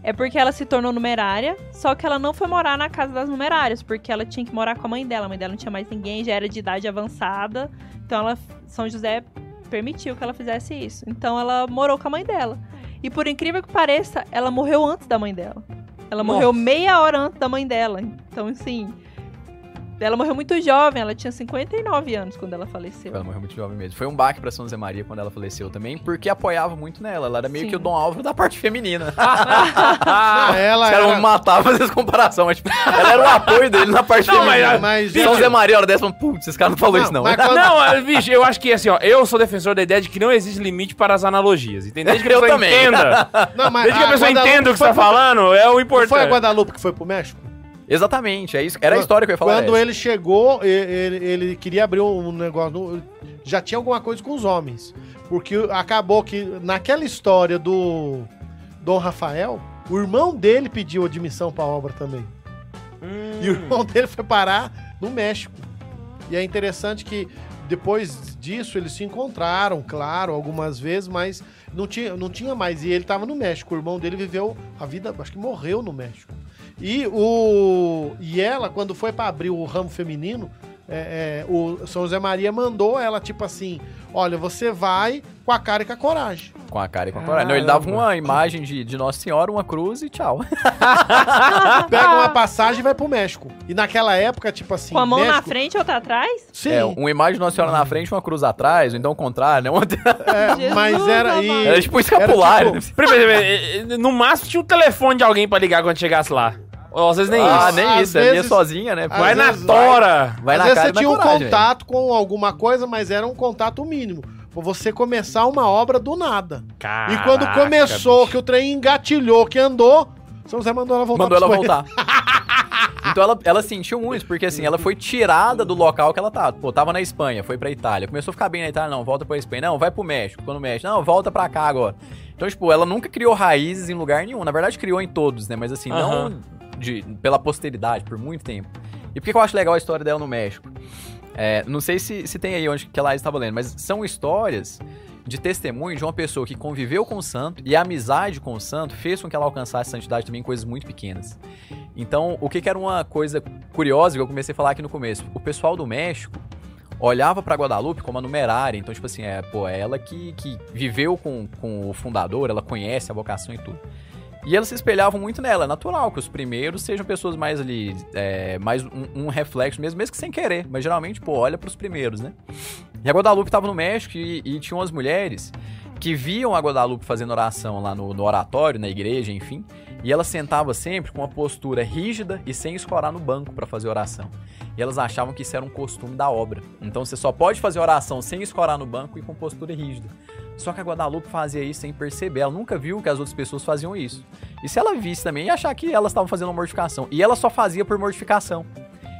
É porque ela se tornou numerária, só que ela não foi morar na casa das numerárias, porque ela tinha que morar com a mãe dela. A mãe dela não tinha mais ninguém, já era de idade avançada. Então ela, São José permitiu que ela fizesse isso. Então ela morou com a mãe dela. E por incrível que pareça, ela morreu antes da mãe dela. Ela Nossa. morreu meia hora antes da mãe dela. Então, assim. Ela morreu muito jovem, ela tinha 59 anos quando ela faleceu. Ela morreu muito jovem mesmo. Foi um baque pra São José Maria quando ela faleceu também, porque apoiava muito nela. Ela era meio Sim. que o Dom Álvaro da parte feminina. Ah, ela Os caras vão era... me matar fazer essa comparação, mas tipo, ela era o apoio dele na parte Não, feminina. Mas, São José Maria, hora dessa, putz, esse cara não falou Não, isso não. quando- Não, bicho, eu acho que assim, ó, eu sou defensor da ideia de que não existe limite para as analogias, entendeu? Desde que a Eu pessoa também. entenda, Não, mas desde que a pessoa Guadalupe entenda o que você tá pro- falando, é o Não foi a importante. Guadalupe que foi pro México? Exatamente, é isso. Era a história que eu ia falar. Quando essa. ele chegou, ele, ele queria abrir um negócio. Já tinha alguma coisa com os homens. Porque acabou que naquela história do Dom Rafael, o irmão dele pediu admissão pra obra também. Hum. E o irmão dele foi parar no México. E é interessante que depois disso eles se encontraram, claro, algumas vezes, mas não tinha, não tinha mais. E ele tava no México. O irmão dele viveu a vida, acho que morreu no México. E, o, e ela, quando foi pra abrir o ramo feminino, é, é, o São José Maria mandou ela, tipo assim: olha, você vai com a cara e com a coragem. Com a cara e com a coragem. Não, ele dava uma imagem de, de Nossa Senhora, uma cruz e tchau. Pega uma passagem e vai pro México. E naquela época, tipo assim. Com a mão na México, frente e outra atrás? Sim, É, uma imagem de Nossa Senhora na frente, uma cruz atrás, ou então o contrário, né? Uma- é, mas era. E, amado. Era tipo um escapulário. Tipo- Primeiro, primeiro, No máximo tinha o telefone de alguém pra ligar quando chegasse lá. Ou às vezes nem ah, isso. nem Às isso, ia vezes- sozinha, né? Vai na tora. Vai Às na vezes cara você tinha um coragem, contato com alguma coisa, mas era um contato mínimo. Você começar uma obra do nada. e quando Caraca, começou, bicho. que o trem engatilhou, que andou, São José mandou ela voltar Mandou ela voltar. então ela, ela sentiu muito, porque assim, ela foi tirada do local que ela tava. Pô, tava na Espanha, foi pra Itália. Começou a ficar bem na Itália, não, volta pra Espanha. Não, vai pro México, no México. Não, volta pra cá agora. Então, tipo, ela nunca criou raízes em lugar nenhum. Na verdade, criou em todos, né? Mas assim, não de, pela posteridade, por muito tempo. E por que eu acho legal a história dela no México? É, não sei se, se tem aí onde que a Laís estava lendo, mas são histórias de testemunho de uma pessoa que conviveu com o santo e a amizade com o santo fez com que ela alcançasse santidade também em coisas muito pequenas. Então, o que, que era uma coisa curiosa que eu comecei a falar aqui no começo? O pessoal do México olhava pra Guadalupe como a numerária. Então, tipo assim, é, pô, é ela que, que viveu com, com o fundador, ela conhece a vocação e tudo. E elas se espelhavam muito nela. É natural que os primeiros sejam pessoas mais ali, é, mais um, um reflexo mesmo, mesmo que sem querer. Mas geralmente, pô, olha pros primeiros, né? E a Guadalupe tava no México e, e tinha umas mulheres que viam a Guadalupe fazendo oração lá no, no oratório, na igreja, enfim. E ela sentava sempre com uma postura rígida e sem escorar no banco para fazer oração. E elas achavam que isso era um costume da obra. Então você só pode fazer oração sem escorar no banco e com postura rígida. Só que a Guadalupe fazia isso sem perceber. Ela nunca viu que as outras pessoas faziam isso. E se ela visse também, ia achar que elas estavam fazendo uma mortificação. E ela só fazia por mortificação.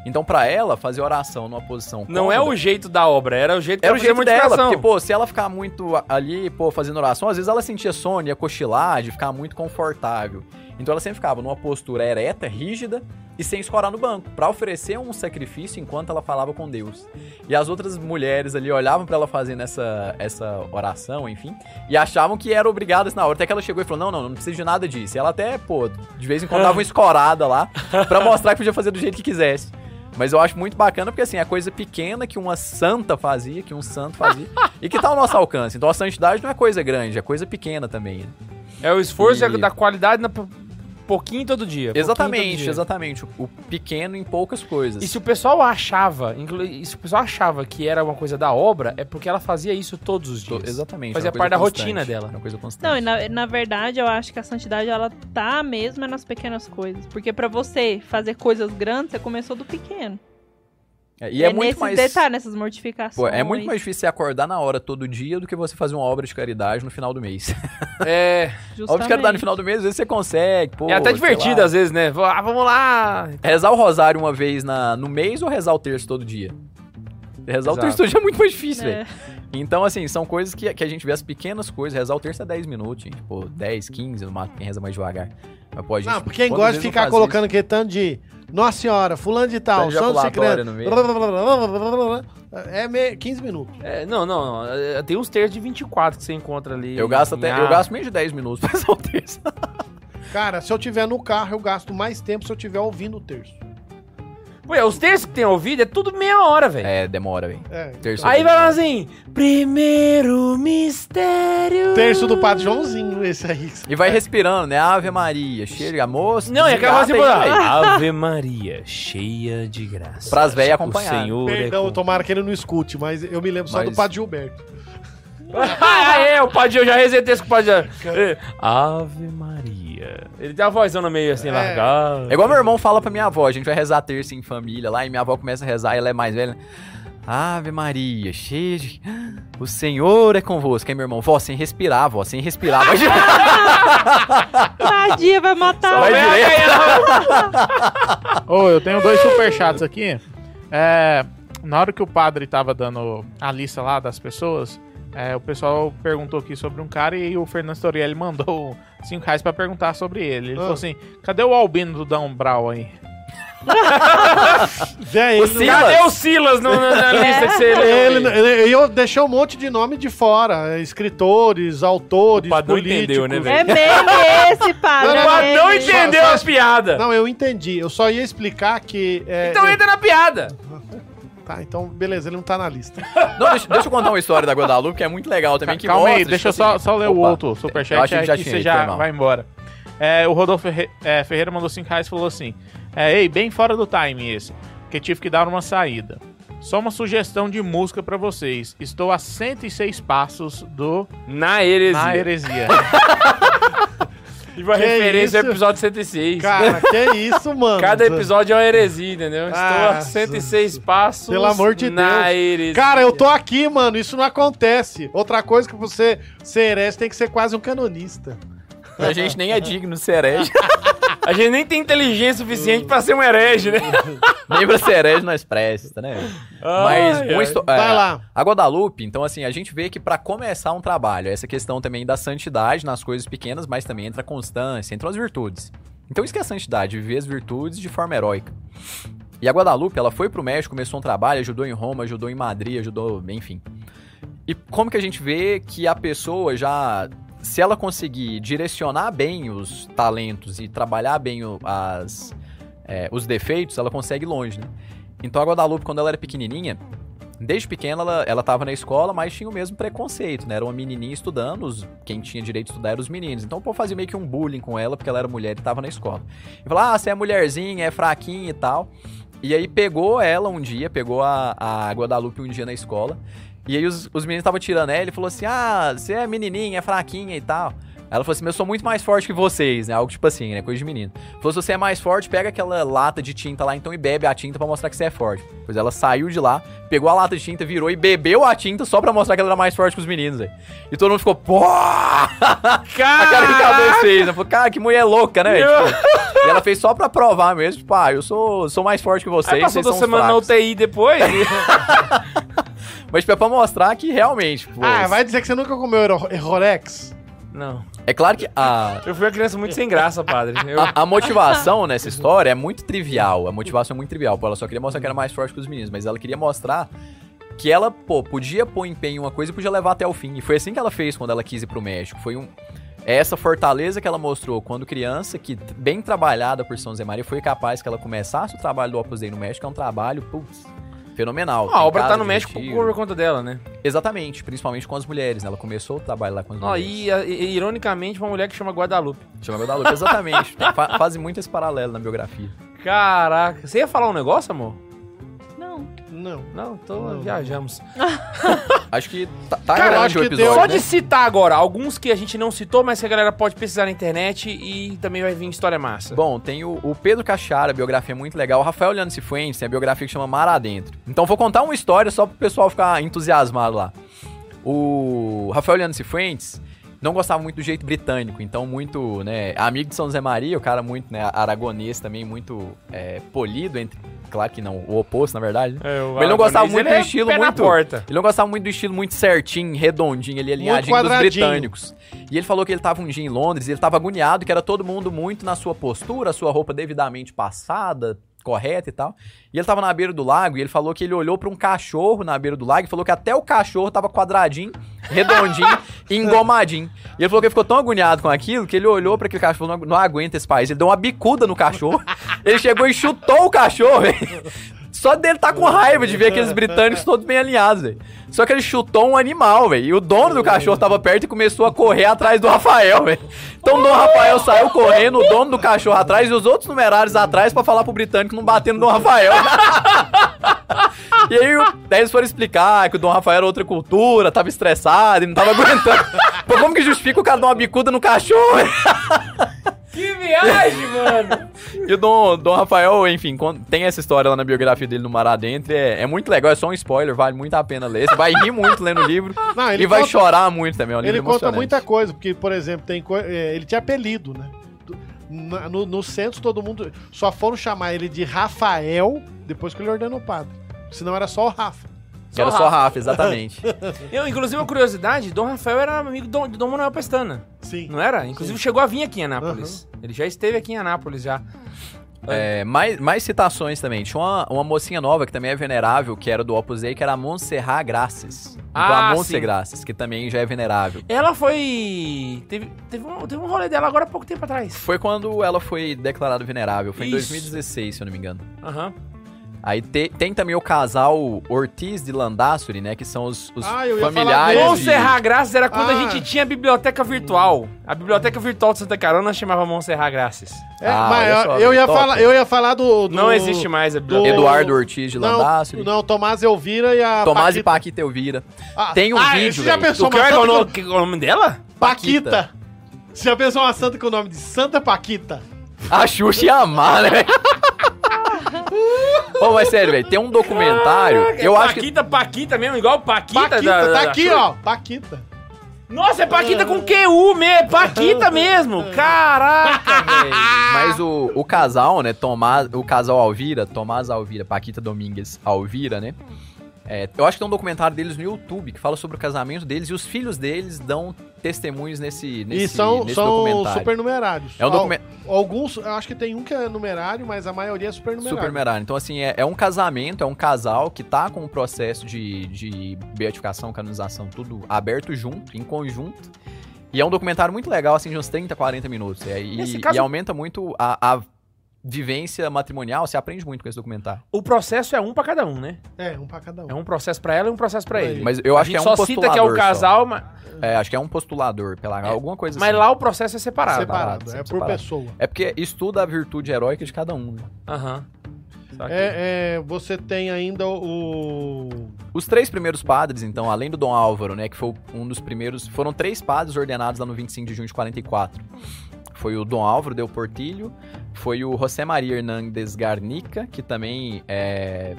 Então, pra ela, fazer oração numa posição Não é cômoda- o jeito da obra, era o jeito que era o jeito dela, porque, pô, se ela ficar muito ali, pô, fazendo oração, às vezes ela sentia sono, ia cochilar, de ficar muito confortável. Então ela sempre ficava numa postura ereta, rígida e sem escorar no banco, pra oferecer um sacrifício enquanto ela falava com Deus. E as outras mulheres ali olhavam pra ela fazendo essa, essa oração, enfim, e achavam que era obrigadas na hora. Até que ela chegou e falou: Não, não, não precisa de nada disso. E ela até, pô, de vez em quando dava uma escorada lá pra mostrar que podia fazer do jeito que quisesse. Mas eu acho muito bacana porque, assim, é coisa pequena que uma santa fazia, que um santo fazia, e que tá ao nosso alcance. Então a santidade não é coisa grande, é coisa pequena também. né? É o esforço E- da qualidade na pouquinho todo dia. pouquinho todo Exatamente, dia. exatamente. O, o pequeno em poucas coisas. E se o pessoal achava, e se o pessoal achava que era uma coisa da obra, é porque ela fazia isso todos os dias. Exatamente. Fazia parte da rotina dela. É uma coisa constante. Não, e na, na verdade eu acho que a santidade ela tá mesmo nas pequenas coisas. Porque pra você fazer coisas grandes, você começou do pequeno. É, e é, muito nesses mais. detalhes, nessas mortificações. Pô, é muito mais difícil você acordar na hora todo dia do que você fazer uma obra de caridade no final do mês. É, obra de caridade no final do mês, às vezes você consegue. Pô, é até divertido às vezes, né? Ah, vamos lá. Rezar o rosário uma vez na, no mês ou rezar o terço todo dia? Rezar o Exato. terço todo dia é muito mais difícil, velho. Então, assim, são coisas que, que a gente vê as pequenas coisas. Rezar o terço é 10 minutos, gente. Pô, 10, 15, no máximo, quem reza mais devagar. Mas pô, a gente. Não, porque quem gosta de ficar colocando aquele tanto de Nossa Senhora, fulano de tal, santo secreto. meio. É me- 15 minutos. É, não, não, não. é, Tem uns terços de 24 que você encontra ali. Eu gasto até. Eu gasto menos de 10 minutos pra rezar o terço. Cara, se eu tiver no carro, eu gasto mais tempo se eu tiver ouvindo o terço. Pô, é, os terços que tem ouvido é tudo meia hora, velho. É, demora, velho. É. Terço Aí vai lá assim, primeiro mistério. Terço do Padre Joãozinho, esse aí. E vai respirando, né? Ave Maria, cheia, moça. Não, e aquela assim. Ave Maria, cheia de graça. Pras O acompanhar. Senhor Perdão, é com... tomara que ele não escute, mas eu me lembro só Mas- do Padre Gilberto. Ah, é, o Padre, eu já resetei esse com o Padre. É, Ave Maria. Ele tem uma vozona meio assim, É. largada. É igual meu irmão fala pra minha avó, a gente vai rezar terça em família lá, e minha avó começa a rezar, e ela é mais velha. Ave Maria, cheia de... O Senhor é convosco. Aí meu irmão, vó, sem respirar, vó, sem respirar. Vai Tadinha, vai matar Vai o direto. Ô, eu tenho dois superchats aqui. É, na hora que o padre tava dando a lista lá das pessoas, é, o pessoal perguntou aqui sobre um cara e o Fernando Storielli mandou 5 reais pra perguntar sobre ele. Ele Ah. falou assim: cadê o Albino do Dan Brown aí? O Silas. Cadê o Silas no- na, na lista que você ele, leu? ele- eu deixei um monte de nome de fora. é, Escritores, autores, O padrão políticos. entendeu, né, velho? É meme esse, padre. Não, é O não entendeu Só- a piada. Não, eu entendi. Eu só ia explicar que... é, Então é- entra na piada. Tá, então beleza, ele não tá na lista. Não, deixa, deixa eu contar uma história da Guadalupe, que é muito legal também, que Calma mostra, aí, deixa eu tipo só, assim- só ler o Opa, outro eu superchat que já aí que você já vai embora. É, o Rodolfo Ferre- é, Ferreira mandou 5 reais e falou assim: é, Ei, bem fora do time esse, que tive que dar uma saída. Só uma sugestão de música pra vocês. Estou a 106 passos do Na heresia. Na Heresia. E uma Que referência ao isso? episódio 106. Cara, que isso, mano. Cada episódio é uma heresia, entendeu? Estou Ah, a 106 passos pelo amor de na Deus. heresia. Cara, eu tô aqui, mano. Isso não acontece. Outra coisa que você ser herege tem que ser quase um canonista. A gente nem é digno de ser herege. A gente nem tem inteligência suficiente pra ser um herege, né? nem pra ser herege nós presta, né? Mas Ai, uma ai. Vai é, lá. A Guadalupe, então assim, a gente vê que pra começar um trabalho, essa questão também da santidade nas coisas pequenas, mas também entra a constância, entram as virtudes. Então isso que é a santidade, viver as virtudes de forma heróica. E a Guadalupe, ela foi pro México, começou um trabalho, ajudou em Roma, ajudou em Madrid, ajudou, enfim. E como que a gente vê que a pessoa já, se ela conseguir direcionar bem os talentos e trabalhar bem as, é, os defeitos, ela consegue ir longe, né? Então a Guadalupe, quando ela era pequenininha, desde pequena ela, ela tava na escola, mas tinha o mesmo preconceito, né? Era uma menininha estudando, os- quem tinha direito de estudar eram os meninos. Então o povo fazia meio que um bullying com ela, porque ela era mulher e tava na escola. E falava, ah, você é mulherzinha, é fraquinha e tal. E aí pegou ela um dia, pegou a, a Guadalupe um dia na escola, e aí os, os meninos estavam tirando ela, ele falou assim, ah, você é menininha, é fraquinha e tal. Aí ela falou assim, eu sou muito mais forte que vocês, né? Algo tipo assim, né? Coisa de menino. Falou, se você é mais forte, pega aquela lata de tinta lá então e bebe a tinta pra mostrar que você é forte. Pois ela saiu de lá, pegou a lata de tinta, virou e bebeu a tinta só pra mostrar que ela era mais forte que os meninos, velho. E todo mundo ficou, pô! A cara que cabelo fez, né? Falou, cara, que mulher louca, né? Tipo, e ela fez só pra provar mesmo, tipo, ah, eu sou, sou mais forte que vocês, Aí passou vocês duas são os semanas na fracos. UTI depois. Mas tipo, é pra mostrar que realmente, pô, Ah, vai dizer que você nunca comeu Rolex? Não. é claro que a, Eu fui uma criança muito sem graça, padre. Eu... A, a motivação nessa história é muito trivial. A motivação é muito trivial. Pô, ela só queria mostrar que era mais forte que os meninos, mas ela queria mostrar que ela, pô, podia pôr empenho em uma coisa e podia levar até o fim. E foi assim que ela fez quando ela quis ir pro México. Foi um. é Essa fortaleza que ela mostrou quando criança, que bem trabalhada por São José Maria, foi capaz que ela começasse o trabalho do Opus Dei no México. É um trabalho, putz, fenomenal. a Tem obra tá no México por conta dela, né? Exatamente, principalmente com as mulheres, né? Ela começou o trabalho lá com as Ó, mulheres. e, a- e, ironicamente, uma mulher que chama Guadalupe. Chama Guadalupe, exatamente. Fa fazem muito esse paralelo na biografia. Caraca. Você ia falar um negócio, amor? Não. Não. Não, tô, Não. viajamos. Acho que tá, tá Cara, grande acho o episódio. deu- Só né? de citar agora, alguns que a gente não citou, mas que a galera pode pesquisar na internet e também vai vir história massa. Bom, tem o, o Pedro Cachara, a biografia é muito legal. O Rafael Leandro Cifuentes tem a biografia que chama Mar Adentro. Então vou contar uma história só pro pessoal ficar entusiasmado lá. O Rafael Leandro Cifuentes não gostava muito do jeito britânico, então muito, né, amigo de São José Maria, o cara muito, né, aragonês também, muito é, polido, entre, claro que não, o oposto, na verdade. né? É, o Mas ele não gostava muito do é estilo muito-. Ele não gostava muito do estilo muito certinho, redondinho, ali, alinhadinho dos quadradinho. britânicos. E ele falou que ele tava um dia em Londres e ele tava agoniado, que era todo mundo muito na sua postura, a sua roupa devidamente passada, correta e tal. E ele tava na beira do lago e ele falou que ele olhou pra um cachorro na beira do lago e falou que até o cachorro tava quadradinho, redondinho e engomadinho. E ele falou que ele ficou tão agoniado com aquilo que ele olhou pra aquele cachorro, não, não aguenta esse país. Ele deu uma bicuda no cachorro. Ele chegou e chutou o cachorro. Só dele tá com raiva de ver aqueles britânicos todos bem alinhados, velho. Só que ele chutou um animal, velho. E o dono do cachorro tava perto e começou a correr atrás do Rafael, velho. Então o Dom Rafael saiu correndo, o dono do cachorro atrás e os outros numerários atrás pra falar pro britânico não bater no Dom Rafael. e aí, daí eles foram explicar que o Dom Rafael era outra cultura, tava estressado e não tava aguentando. Pô, como que justifica o cara dar uma bicuda no cachorro, velho? Que viagem, mano! E o Dom, Dom Rafael, enfim, tem essa história lá na biografia dele no Mar Adentro. É, é muito legal, é só um spoiler, vale muito a pena ler. Você vai rir muito lendo o livro Não, e vai conta- chorar muito também. É um Ele conta muita coisa, porque, por exemplo, tem é, ele tinha apelido, né? No, no centro, todo mundo. Só foram chamar ele de Rafael depois que ele ordenou padre. Senão era só o Rafa. Que era só Rafa, exatamente. Eu, inclusive, uma curiosidade, Dom Rafael era amigo do, de Dom Manuel Pestana, Sim. não era? Inclusive chegou a vir aqui em Anápolis. Ele já esteve aqui em Anápolis já. É, mais, mais citações também. Tinha uma, uma mocinha nova que também é venerável, que era do Opus Dei, que era a Montserrat Graças. Então Ah, a Montse sim. Graças, que também já é venerável. Ela foi. Teve, teve, um, teve um rolê dela agora há pouco tempo atrás. Foi quando ela foi declarada venerável, foi em Isso. 2016, se eu não me engano. Aham. Aí te- tem também o casal Ortiz de Landassuri, né? Que são os, os Ah, falar familiares. de- Montserrat Graças era quando a Ah. gente tinha a biblioteca virtual. A biblioteca virtual de Santa Carona chamava Montserrat Graças. É, Ah, mas eu, só, eu ia top. falar, eu ia falar do. do- Não existe mais a biblioteca. do- Eduardo Ortiz de Não, Landassuri. não, Tomás Elvira e a. Tomás e Paquita. Paquita Elvira. Ah, Tem um ah, vídeo, Você já pensou O que uma é o nome, com- que é o nome dela? Paquita. Você já pensou uma santa com o nome de Santa Paquita? A Xuxa ia amar, né? Pô, mas sério, velho, tem um documentário. eu acho que. Paquita, Paquita mesmo, igual Paquita. Paquita, da- tá da- aqui, ó. Paquita. Nossa, é Paquita com QU mesmo. Paquita mesmo. Caraca, velho. Mas o, o casal, né? Tomás, o casal Alvira, Tomás Alvira, Paquita Domingues Alvira, né? É, eu acho que tem um documentário deles no YouTube que fala sobre o casamento deles e os filhos deles dão testemunhos nesse, nesse, e são, nesse são documentário. supernumerários. É um Alguns, eu acho que tem um que é numerário, mas a maioria é supernumerário. supernumerário. Então, assim, é, é um casamento, é um casal que tá com o processo de, de beatificação, canonização, tudo aberto junto, em conjunto. E é um documentário muito legal, assim, de uns 30, 40 minutos. É, E, e caso- aumenta muito a, a vivência matrimonial, você aprende muito com esse documentário. O processo é um pra cada um, né? É, um pra cada um. É um processo pra ela e um processo pra Aí. ele. Mas eu acho que é um só cita que é o postulador só. casal, mas, É, acho que é um postulador, pela alguma coisa mas assim. lá o processo é separado. separado, sempre é por separado. pessoa. É porque estuda a virtude heróica de cada um. né? Aham. Saquei. É, é, você tem ainda o. Os três primeiros padres, então, além do Dom Álvaro, né, que foi um dos primeiros, foram três padres ordenados lá no 25 de junho de 44. Foi o Dom Álvaro Del Portillo, foi o José Maria Hernández Garnica, que também é,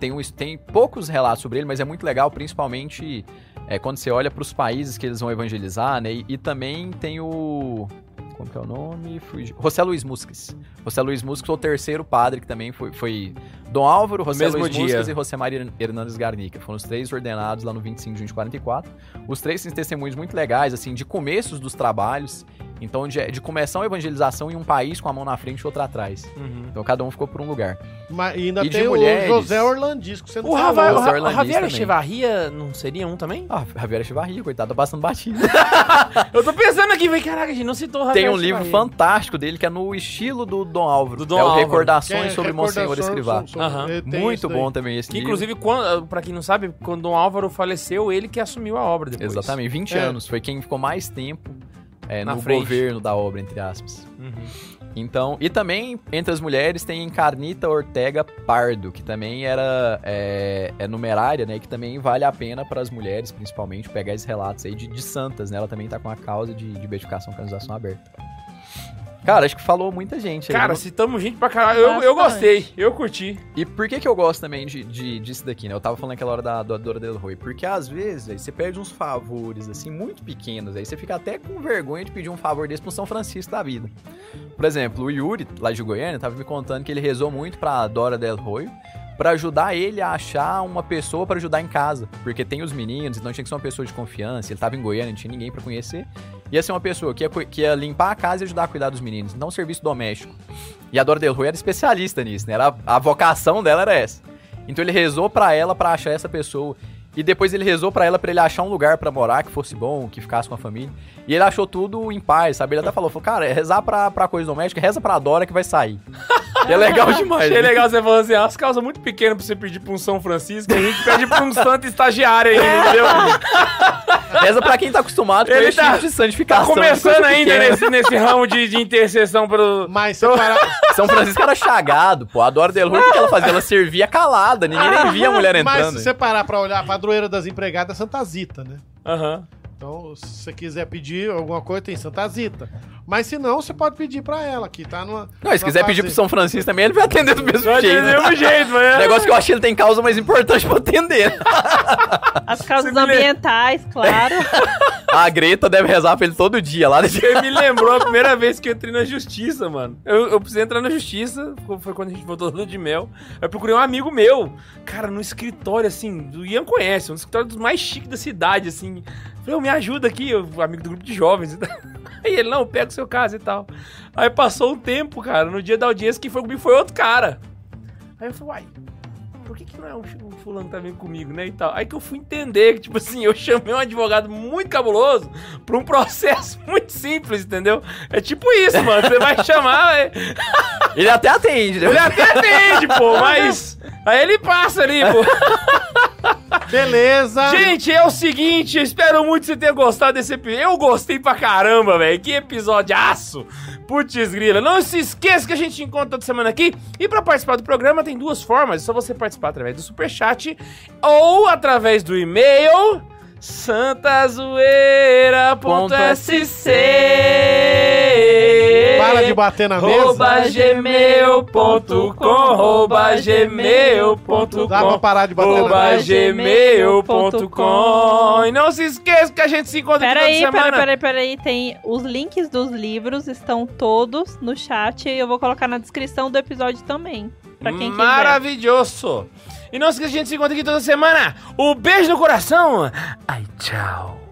tem, um, tem poucos relatos sobre ele, mas é muito legal, principalmente é, quando você olha para os países que eles vão evangelizar, né, e, e também tem o... Como que é o nome? Fugi- José Luiz Musques. José Luiz Musques foi o terceiro padre que também foi, foi Dom Álvaro, José mesmo Luiz dia. E José Maria Hernandes Garnica. Foram os três ordenados lá no 25 de junho de 44. Os três têm testemunhos muito legais, assim, de começos dos trabalhos. Então, de, de começar a evangelização em um país com a mão na frente e outra atrás. Uhum. Então, cada um ficou por um lugar. Mas ainda E de tem mulheres? o José Orlandisco, que você não O, falou. Rava, o, José Ra- o Javier. Echevarria não seria um também? Ah, Javier Echevarria, coitado, tá passando batido. Eu tô pensando aqui, velho, caraca, a gente não citou o Javier Tem um livro fantástico dele que é no estilo do Dom Álvaro. Do Dom é o Álvaro. Recordações é sobre Monsenhor Escrivá. sobre- Aham. Tem Muito bom também esse Que, livro. inclusive, quando, pra quem não sabe, quando Dom Álvaro faleceu, ele que assumiu a obra depois. Exatamente, 20 É. anos. Foi quem ficou mais tempo é, Na no frente. governo da obra, entre aspas. Uhum. Então, e também, entre as mulheres, tem Encarnita Ortega Pardo, que também era é, é numerária, né? Que também vale a pena para as mulheres, principalmente, pegar esses relatos aí de, de santas, né? Ela também tá com a causa de, de beatificação e canonização aberta. Cara, acho que falou muita gente. aí. Cara, Não- citamos gente pra caralho. Eu, eu gostei, eu curti. E por que que eu gosto também de, de- disso daqui, né? Eu tava falando aquela hora da doadora Del Roi. Porque às vezes, aí, você pede uns favores, assim, muito pequenos. Aí você fica até com vergonha de pedir um favor desse pro São Francisco da vida. Por exemplo, o Yuri, lá de Goiânia, tava me contando que ele rezou muito pra Dora Del Roi pra ajudar ele a achar uma pessoa pra ajudar em casa. Porque tem os meninos, então tinha que ser uma pessoa de confiança. Ele tava em Goiânia, não tinha ninguém pra conhecer. Ia ser uma pessoa que ia, que ia limpar a casa e ajudar a cuidar dos meninos, não serviço doméstico. E a Dora Del Rui era especialista nisso, né? Era, a vocação dela era essa. Então ele rezou pra ela pra achar essa pessoa. E depois ele rezou pra ela pra ele achar um lugar pra morar que fosse bom, que ficasse com a família. E ele achou tudo em paz, sabe? Ele até falou, falou cara, é rezar pra, pra coisa doméstica, reza pra Dora que vai sair. e é legal demais. Achei né? legal você falando assim, as causas muito pequenas pra você pedir pra um São Francisco, a gente pede pra um santo estagiário aí, entendeu? Reza pra quem tá acostumado com Ele esse tá- tipo de Tá santificação. começando ainda pequena. nesse, nesse ramo de, de intercessão pro... Mas você parar... São Francisco era chagado, pô. A Dora Del o que que ela fazia? Ela servia calada, ninguém nem via a mulher Mas entrando. se você parar pra olhar, a padroeira das empregadas é Santa Zita, né? Aham. Então, se você quiser pedir alguma coisa, tem Santa Zita. Mas se não, você pode pedir pra ela, que tá numa. Não, se quiser pedir pro São Francisco também, ele vai atender do mesmo Vai jeito. do mesmo jeito, mas... é- Negócio que eu acho que ele tem causa mais importante pra atender. As causas Você me ambientais, claro. A Greta deve rezar pra ele todo dia lá. Desse... Você me lembrou a primeira vez que eu entrei na justiça, mano. Eu, eu precisei entrar na justiça, foi quando a gente voltou do de mel. Eu procurei um amigo meu, cara, no escritório, assim, o Ian conhece, um dos escritórios dos mais chiques da cidade, assim. Falei, "Ô, me ajuda aqui, eu, amigo do grupo de jovens. e. Aí ele, não, pega o seu caso e tal. Aí passou um tempo, cara, no dia da audiência, que foi comigo foi outro cara. Aí eu falei, uai, por que, que não é um fulano que tá vindo comigo, né? E tal. Aí que eu fui entender que, tipo assim, eu chamei um advogado muito cabuloso pra um processo muito simples, entendeu? É tipo isso, mano. Você vai chamar, é- Ele até atende, né? ele até atende, pô, mas. Aí ele passa ali, pô. Beleza. Gente, é o seguinte, espero muito que você tenha gostado desse episódio. Eu gostei pra caramba, velho. Que episódio aço. Putz grila. Não se esqueça que a gente encontra toda semana aqui. E pra participar do programa tem duas formas. É só você participar através do superchat ou através do e-mail santazoeira.sc Para de bater na mesa. Arroba gmail.com Arroba gmail.com Dá pra parar de bater na Arroba mesa. gmail.com E não se esqueça que a gente se encontra aqui Peraí, toda peraí, semana. peraí, peraí. Tem os links dos livros, estão todos no chat. E eu vou colocar na descrição do episódio também. Pra quem quiser. E não esqueça que a gente se encontra aqui toda semana. Um beijo no coração. Ai, tchau.